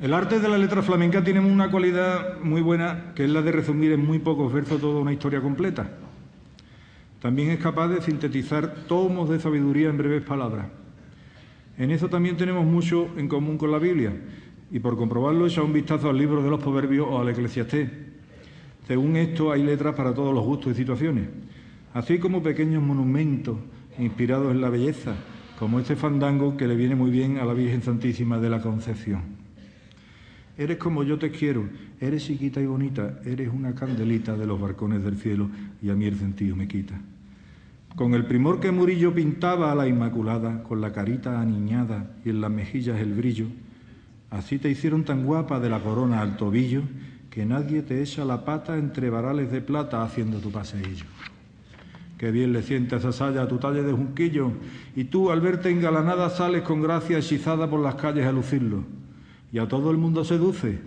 El arte de la letra flamenca tiene una cualidad muy buena, que es la de resumir en muy pocos versos toda una historia completa. También es capaz de sintetizar tomos de sabiduría en breves palabras. En eso también tenemos mucho en común con la Biblia, y por comprobarlo echa un vistazo al libro de los Proverbios o al Eclesiastés. Según esto, hay letras para todos los gustos y situaciones, así como pequeños monumentos inspirados en la belleza, como este fandango que le viene muy bien a la Virgen Santísima de la Concepción. Eres como yo te quiero, eres chiquita y bonita, eres una candelita de los barcones del cielo y a mí el sentido me quita. Con el primor que Murillo pintaba a la Inmaculada, con la carita aniñada y en las mejillas el brillo, así te hicieron tan guapa de la corona al tobillo, que nadie te echa la pata entre varales de plata haciendo tu paseillo. Qué bien le siente esa saya a tu talle de junquillo, y tú al verte engalanada sales con gracia hechizada por las calles a lucirlo, y a todo el mundo seduce,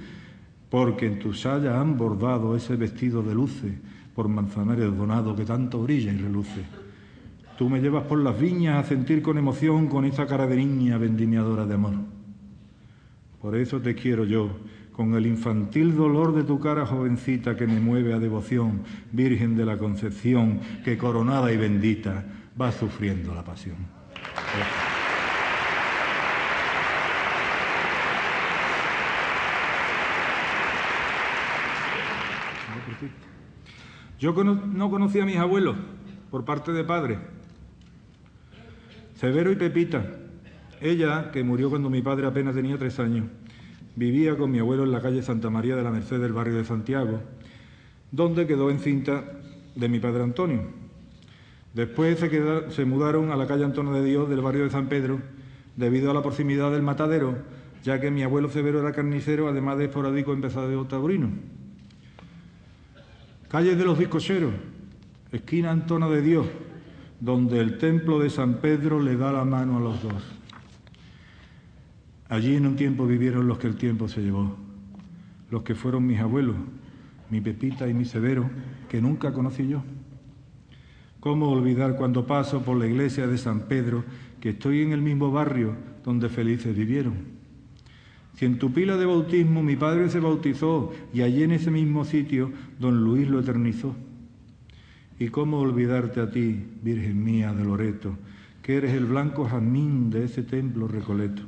porque en tu saya han bordado ese vestido de luces por manzanares donado que tanto brilla y reluce. Tú me llevas por las viñas a sentir con emoción con esa cara de niña vendimiadora de amor. Por eso te quiero yo, con el infantil dolor de tu cara jovencita que me mueve a devoción, Virgen de la Concepción, que coronada y bendita va sufriendo la pasión. Yo no conocía a mis abuelos por parte de padre, Severo y Pepita. Ella, que murió cuando mi padre apenas tenía tres años, vivía con mi abuelo en la calle Santa María de la Merced del barrio de Santiago, donde quedó encinta de mi padre Antonio. Después se, mudaron a la calle Antonio de Dios del barrio de San Pedro, debido a la proximidad del matadero, ya que mi abuelo Severo era carnicero, además de esporádico empezado de taurino. Calle de los Bizcocheros, esquina Antona de Dios, donde el templo de San Pedro le da la mano a los dos. Allí en un tiempo vivieron los que el tiempo se llevó, los que fueron mis abuelos, mi Pepita y mi Severo, que nunca conocí yo. ¿Cómo olvidar cuando paso por la iglesia de San Pedro que estoy en el mismo barrio donde felices vivieron? Si en tu pila de bautismo mi padre se bautizó y allí en ese mismo sitio don Luis lo eternizó. ¿Y cómo olvidarte a ti, Virgen mía de Loreto, que eres el blanco jazmín de ese templo recoleto?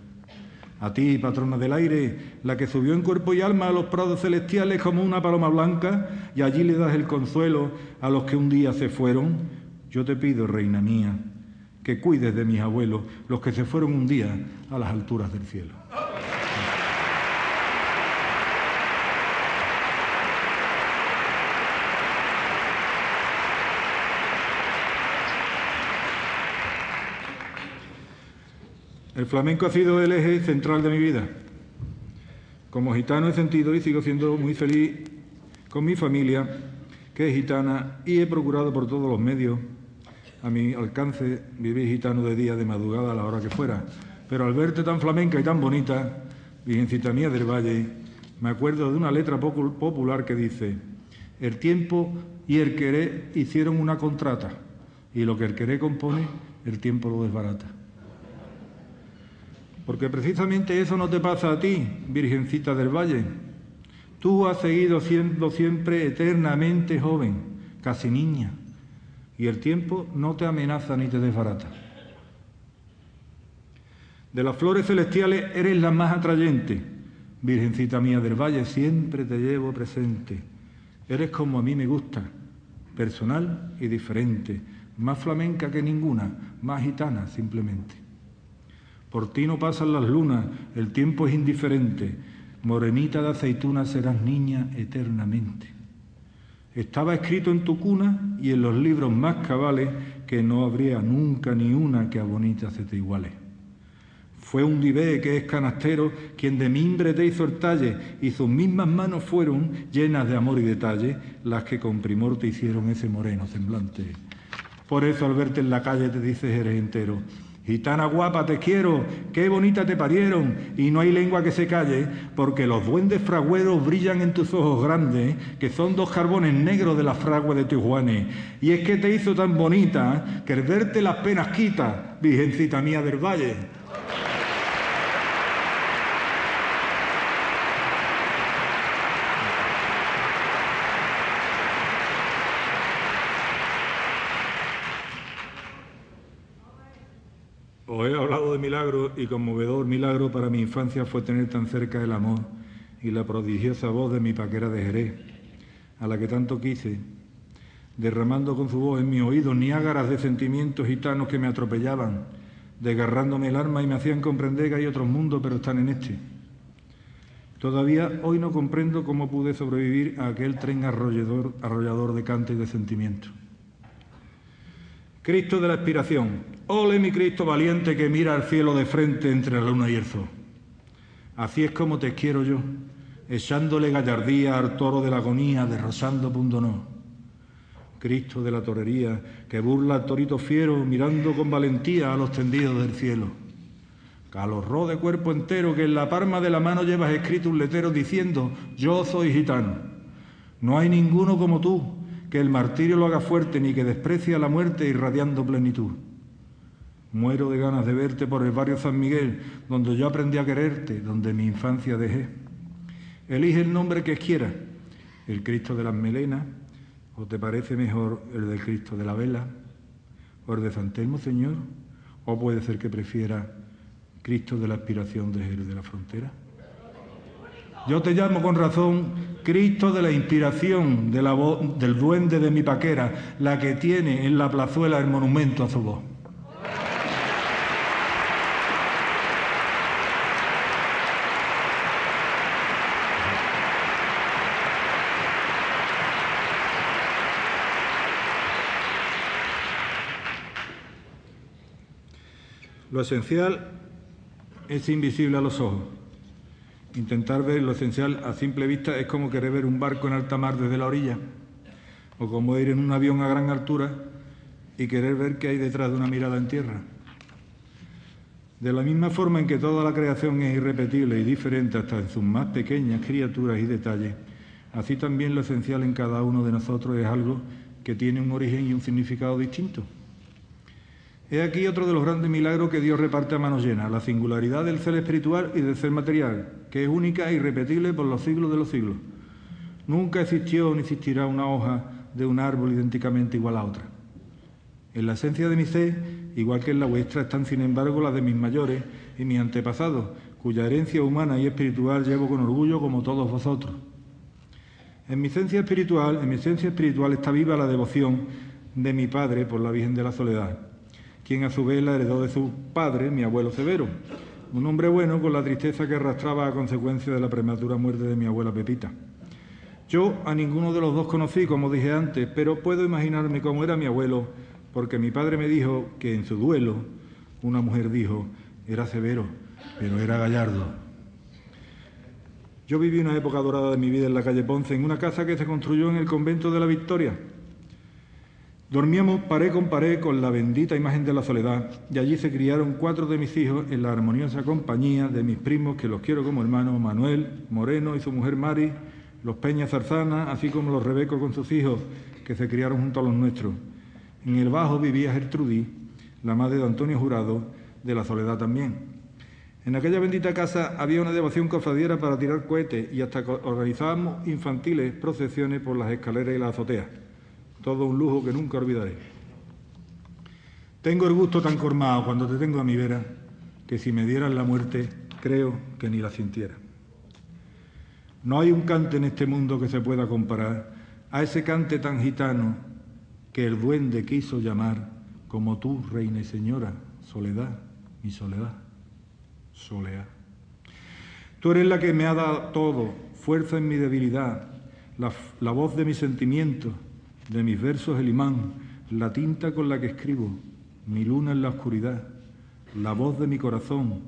A ti, patrona del aire, la que subió en cuerpo y alma a los prados celestiales como una paloma blanca, y allí le das el consuelo a los que un día se fueron, yo te pido, reina mía, que cuides de mis abuelos, los que se fueron un día a las alturas del cielo. El flamenco ha sido el eje central de mi vida. Como gitano he sentido y sigo siendo muy feliz con mi familia, que es gitana, y he procurado por todos los medios a mi alcance vivir gitano de día, de madrugada, a la hora que fuera. Pero al verte tan flamenca y tan bonita, Virgencita mía del Valle, me acuerdo de una letra popular que dice, el tiempo y el querer hicieron una contrata, y lo que el querer compone, el tiempo lo desbarata. Porque precisamente eso no te pasa a ti, Virgencita del Valle. Tú has seguido siendo siempre eternamente joven, casi niña y el tiempo no te amenaza ni te desbarata. De las flores celestiales eres la más atrayente, Virgencita mía del Valle, siempre te llevo presente. Eres como a mí me gusta, personal y diferente, más flamenca que ninguna, más gitana simplemente. Por ti no pasan las lunas, el tiempo es indiferente, morenita de aceituna serás niña eternamente. Estaba escrito en tu cuna y en los libros más cabales que no habría nunca ni una que a bonita se te iguale. Fue un divé que es canastero quien de mimbre te hizo el talle y sus mismas manos fueron llenas de amor y detalle las que con primor te hicieron ese moreno semblante. Por eso al verte en la calle te dices eres entero Gitana guapa, te quiero, qué bonita te parieron, y no hay lengua que se calle, porque los duendes fragüeros brillan en tus ojos grandes, que son dos carbones negros de la fragua de Tijuana. Y es que te hizo tan bonita, que el verte las penas quita, virgencita mía del valle. Os he hablado de y conmovedor milagro para mi infancia fue tener tan cerca el amor y la prodigiosa voz de mi paquera de Jerez, a la que tanto quise, derramando con su voz en mi oído niágaras de sentimientos gitanos que me atropellaban, desgarrándome el alma y me hacían comprender que hay otros mundos, pero están en este. Todavía hoy no comprendo cómo pude sobrevivir a aquel tren arrollador, arrollador de cante y de sentimientos. Cristo de la expiración. Ole mi Cristo valiente que mira al cielo de frente entre la luna y el sol. Así es como te quiero yo, echándole gallardía al toro de la agonía, derrosando no. Cristo de la torería, que burla al torito fiero, mirando con valentía a los tendidos del cielo. Calorró de cuerpo entero, que en la palma de la mano llevas escrito un letero diciendo, yo soy gitano. No hay ninguno como tú, que el martirio lo haga fuerte ni que desprecie a la muerte irradiando plenitud. Muero de ganas de verte por el barrio San Miguel, donde yo aprendí a quererte, donde mi infancia dejé. Elige el nombre que quieras, el Cristo de las melenas, o te parece mejor el del Cristo de la vela, o el de San Telmo, Señor, o puede ser que prefiera Cristo de la aspiración de de la frontera. Yo te llamo con razón Cristo de la inspiración del duende de mi paquera, la que tiene en la plazuela el monumento a su voz. Lo esencial es invisible a los ojos. Intentar ver lo esencial a simple vista es como querer ver un barco en alta mar desde la orilla. o como ir en un avión a gran altura y querer ver qué hay detrás de una mirada en tierra. De la misma forma en que toda la creación es irrepetible y diferente hasta en sus más pequeñas criaturas y detalles, así también lo esencial en cada uno de nosotros es algo que tiene un origen y un significado distinto. He aquí otro de los grandes milagros que Dios reparte a manos llenas, la singularidad del ser espiritual y del ser material, que es única e irrepetible por los siglos de los siglos. Nunca existió ni existirá una hoja de un árbol idénticamente igual a otra. En la esencia de mi ser, igual que en la vuestra, están sin embargo las de mis mayores y mis antepasados, cuya herencia humana y espiritual llevo con orgullo como todos vosotros. En mi esencia espiritual, en mi esencia espiritual está viva la devoción de mi padre por la Virgen de la Soledad, quien a su vez la heredó de su padre, mi abuelo Severo, un hombre bueno con la tristeza que arrastraba a consecuencia de la prematura muerte de mi abuela Pepita. Yo a ninguno de los dos conocí, como dije antes, pero puedo imaginarme cómo era mi abuelo porque mi padre me dijo que en su duelo una mujer dijo, era severo, pero era gallardo. Yo viví una época dorada de mi vida en la calle Ponce, en una casa que se construyó en el convento de la Victoria. Dormíamos pared con pared con la bendita imagen de la soledad y allí se criaron cuatro de mis hijos en la armoniosa compañía de mis primos que los quiero como hermanos, Manuel, Moreno y su mujer Mari, los Peña Zarzana, así como los Rebecos con sus hijos que se criaron junto a los nuestros. En el bajo vivía Gertrudí, la madre de Antonio Jurado, de la Soledad también. En aquella bendita casa había una devoción cofradiera para tirar cohetes y hasta organizábamos infantiles procesiones por las escaleras y las azoteas. Todo un lujo que nunca olvidaré. Tengo el gusto tan cormado cuando te tengo a mi vera que si me dieran la muerte creo que ni la sintiera. No hay un cante en este mundo que se pueda comparar a ese cante tan gitano que el duende quiso llamar como tú, reina y señora, soledad, mi soledad, soledad. Tú eres la que me ha dado todo, fuerza en mi debilidad, la, la voz de mis sentimientos, de mis versos el imán, la tinta con la que escribo, mi luna en la oscuridad, la voz de mi corazón.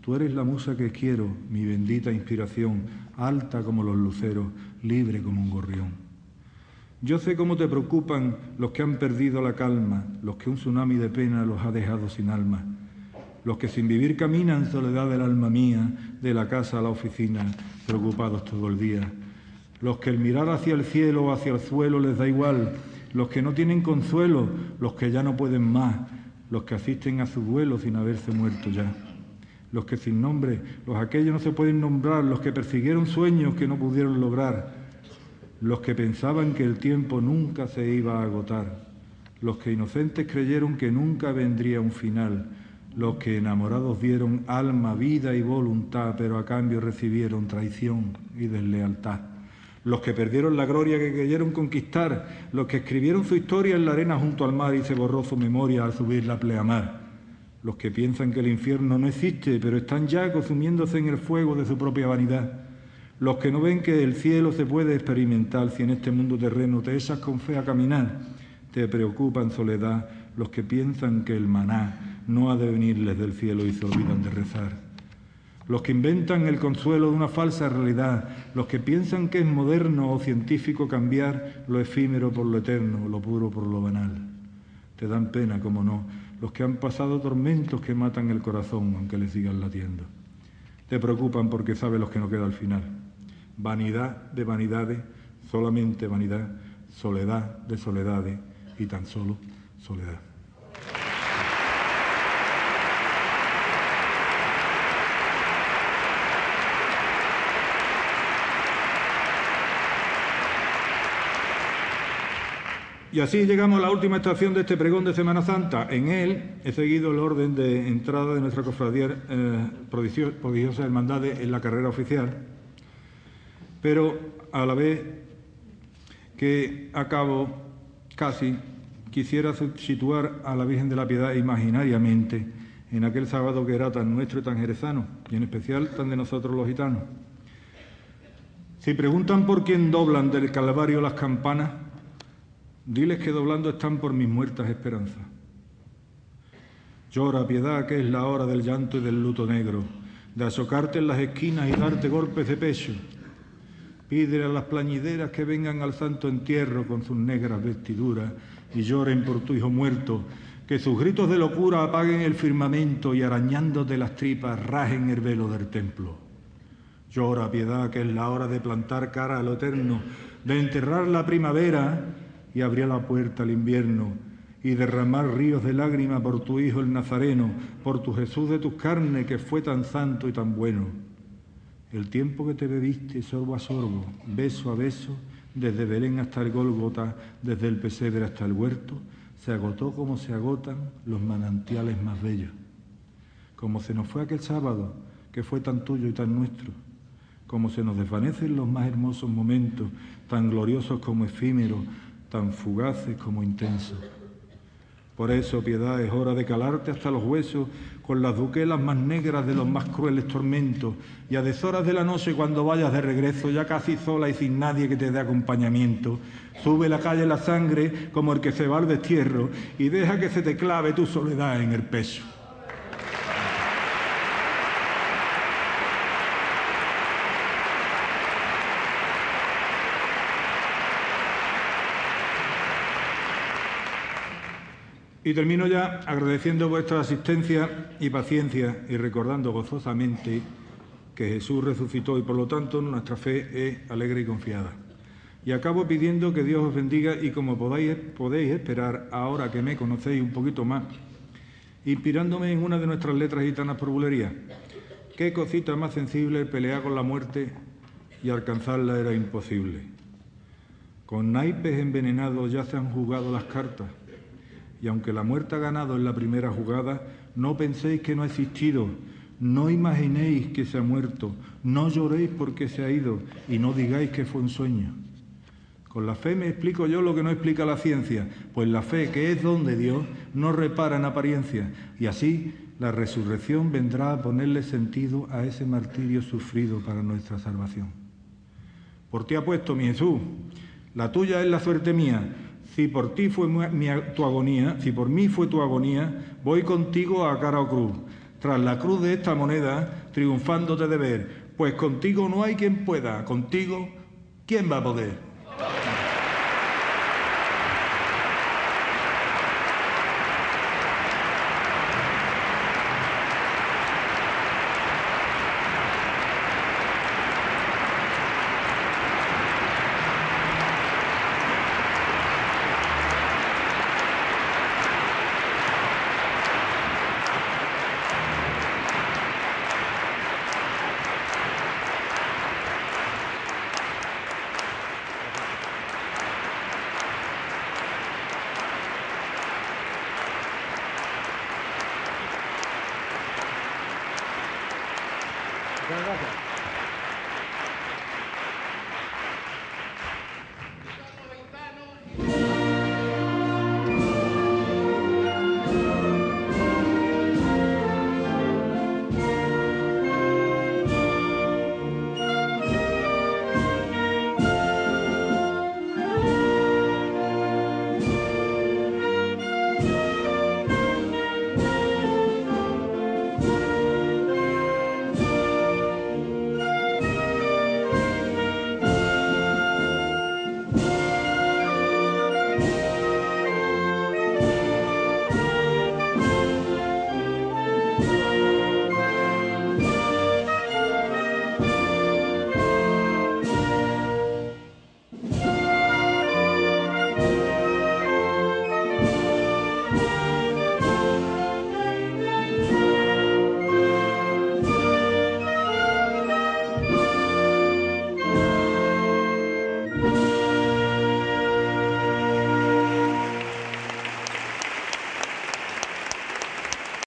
Tú eres la musa que quiero, mi bendita inspiración, alta como los luceros, libre como un gorrión. Yo sé cómo te preocupan los que han perdido la calma, los que un tsunami de pena los ha dejado sin alma, los que sin vivir caminan soledad del alma mía, de la casa a la oficina, preocupados todo el día, los que el mirar hacia el cielo o hacia el suelo les da igual, los que no tienen consuelo, los que ya no pueden más, los que asisten a su duelo sin haberse muerto ya, los que sin nombre, los aquellos no se pueden nombrar, los que persiguieron sueños que no pudieron lograr, los que pensaban que el tiempo nunca se iba a agotar, los que inocentes creyeron que nunca vendría un final, los que enamorados dieron alma, vida y voluntad, pero a cambio recibieron traición y deslealtad. Los que perdieron la gloria que creyeron conquistar, los que escribieron su historia en la arena junto al mar y se borró su memoria al subir la pleamar. Los que piensan que el infierno no existe, pero están ya consumiéndose en el fuego de su propia vanidad los que no ven que el cielo se puede experimentar si en este mundo terreno te echas con fe a caminar, te preocupa en soledad los que piensan que el maná no ha de venirles del cielo y se olvidan de rezar. Los que inventan el consuelo de una falsa realidad, los que piensan que es moderno o científico cambiar lo efímero por lo eterno, lo puro por lo banal. Te dan pena, como no, los que han pasado tormentos que matan el corazón aunque le sigan latiendo. Te preocupan porque sabes los que no queda al final vanidad de vanidades, solamente vanidad, soledad de soledades y tan solo soledad. Y así llegamos a la última estación de este pregón de Semana Santa. En él he seguido el orden de entrada de nuestra cofradía eh, prodigiosa hermandades en la carrera oficial pero a la vez que acabo casi quisiera situar a la Virgen de la Piedad imaginariamente en aquel sábado que era tan nuestro y tan jerezano, y en especial tan de nosotros los gitanos. Si preguntan por quién doblan del Calvario las campanas, diles que doblando están por mis muertas esperanzas. Llora, piedad, que es la hora del llanto y del luto negro, de asocarte en las esquinas y darte golpes de pecho, Pídele a las plañideras que vengan al santo entierro con sus negras vestiduras y lloren por tu hijo muerto, que sus gritos de locura apaguen el firmamento y arañándote las tripas rajen el velo del templo. Llora, piedad, que es la hora de plantar cara a lo eterno, de enterrar la primavera y abrir la puerta al invierno y derramar ríos de lágrima por tu Hijo el Nazareno, por tu Jesús de tus carnes que fue tan santo y tan bueno. El tiempo que te bebiste sorbo a sorbo, beso a beso, desde Belén hasta el Gólgota, desde el pesebre hasta el huerto, se agotó como se agotan los manantiales más bellos. Como se nos fue aquel sábado, que fue tan tuyo y tan nuestro, como se nos desvanecen los más hermosos momentos, tan gloriosos como efímeros, tan fugaces como intensos. Por eso, piedad, es hora de calarte hasta los huesos con las duquelas más negras de los más crueles tormentos, y a deshoras de la noche cuando vayas de regreso, ya casi sola y sin nadie que te dé acompañamiento, sube la calle la sangre como el que se va al destierro y deja que se te clave tu soledad en el pecho. Y termino ya agradeciendo vuestra asistencia y paciencia y recordando gozosamente que Jesús resucitó y por lo tanto nuestra fe es alegre y confiada. Y acabo pidiendo que Dios os bendiga y como podáis, podéis esperar, ahora que me conocéis un poquito más, inspirándome en una de nuestras letras gitanas por bulería. Qué cosita más sensible pelear con la muerte y alcanzarla era imposible. Con naipes envenenados ya se han jugado las cartas y aunque la muerte ha ganado en la primera jugada, no penséis que no ha existido, no imaginéis que se ha muerto, no lloréis porque se ha ido. Y no digáis que fue un sueño. Con la fe me explico yo lo que no explica la ciencia, pues la fe, que es don de Dios, no repara en apariencia, y así la resurrección vendrá a ponerle sentido a ese martirio sufrido para nuestra salvación. Por ti apuesto, mi Jesús, la tuya es la suerte mía, si por ti fue tu agonía, si por mí fue tu agonía, voy contigo a cara o cruz, tras la cruz de esta moneda, triunfándote de ver, pues contigo no hay quien pueda, contigo, ¿quién va a poder?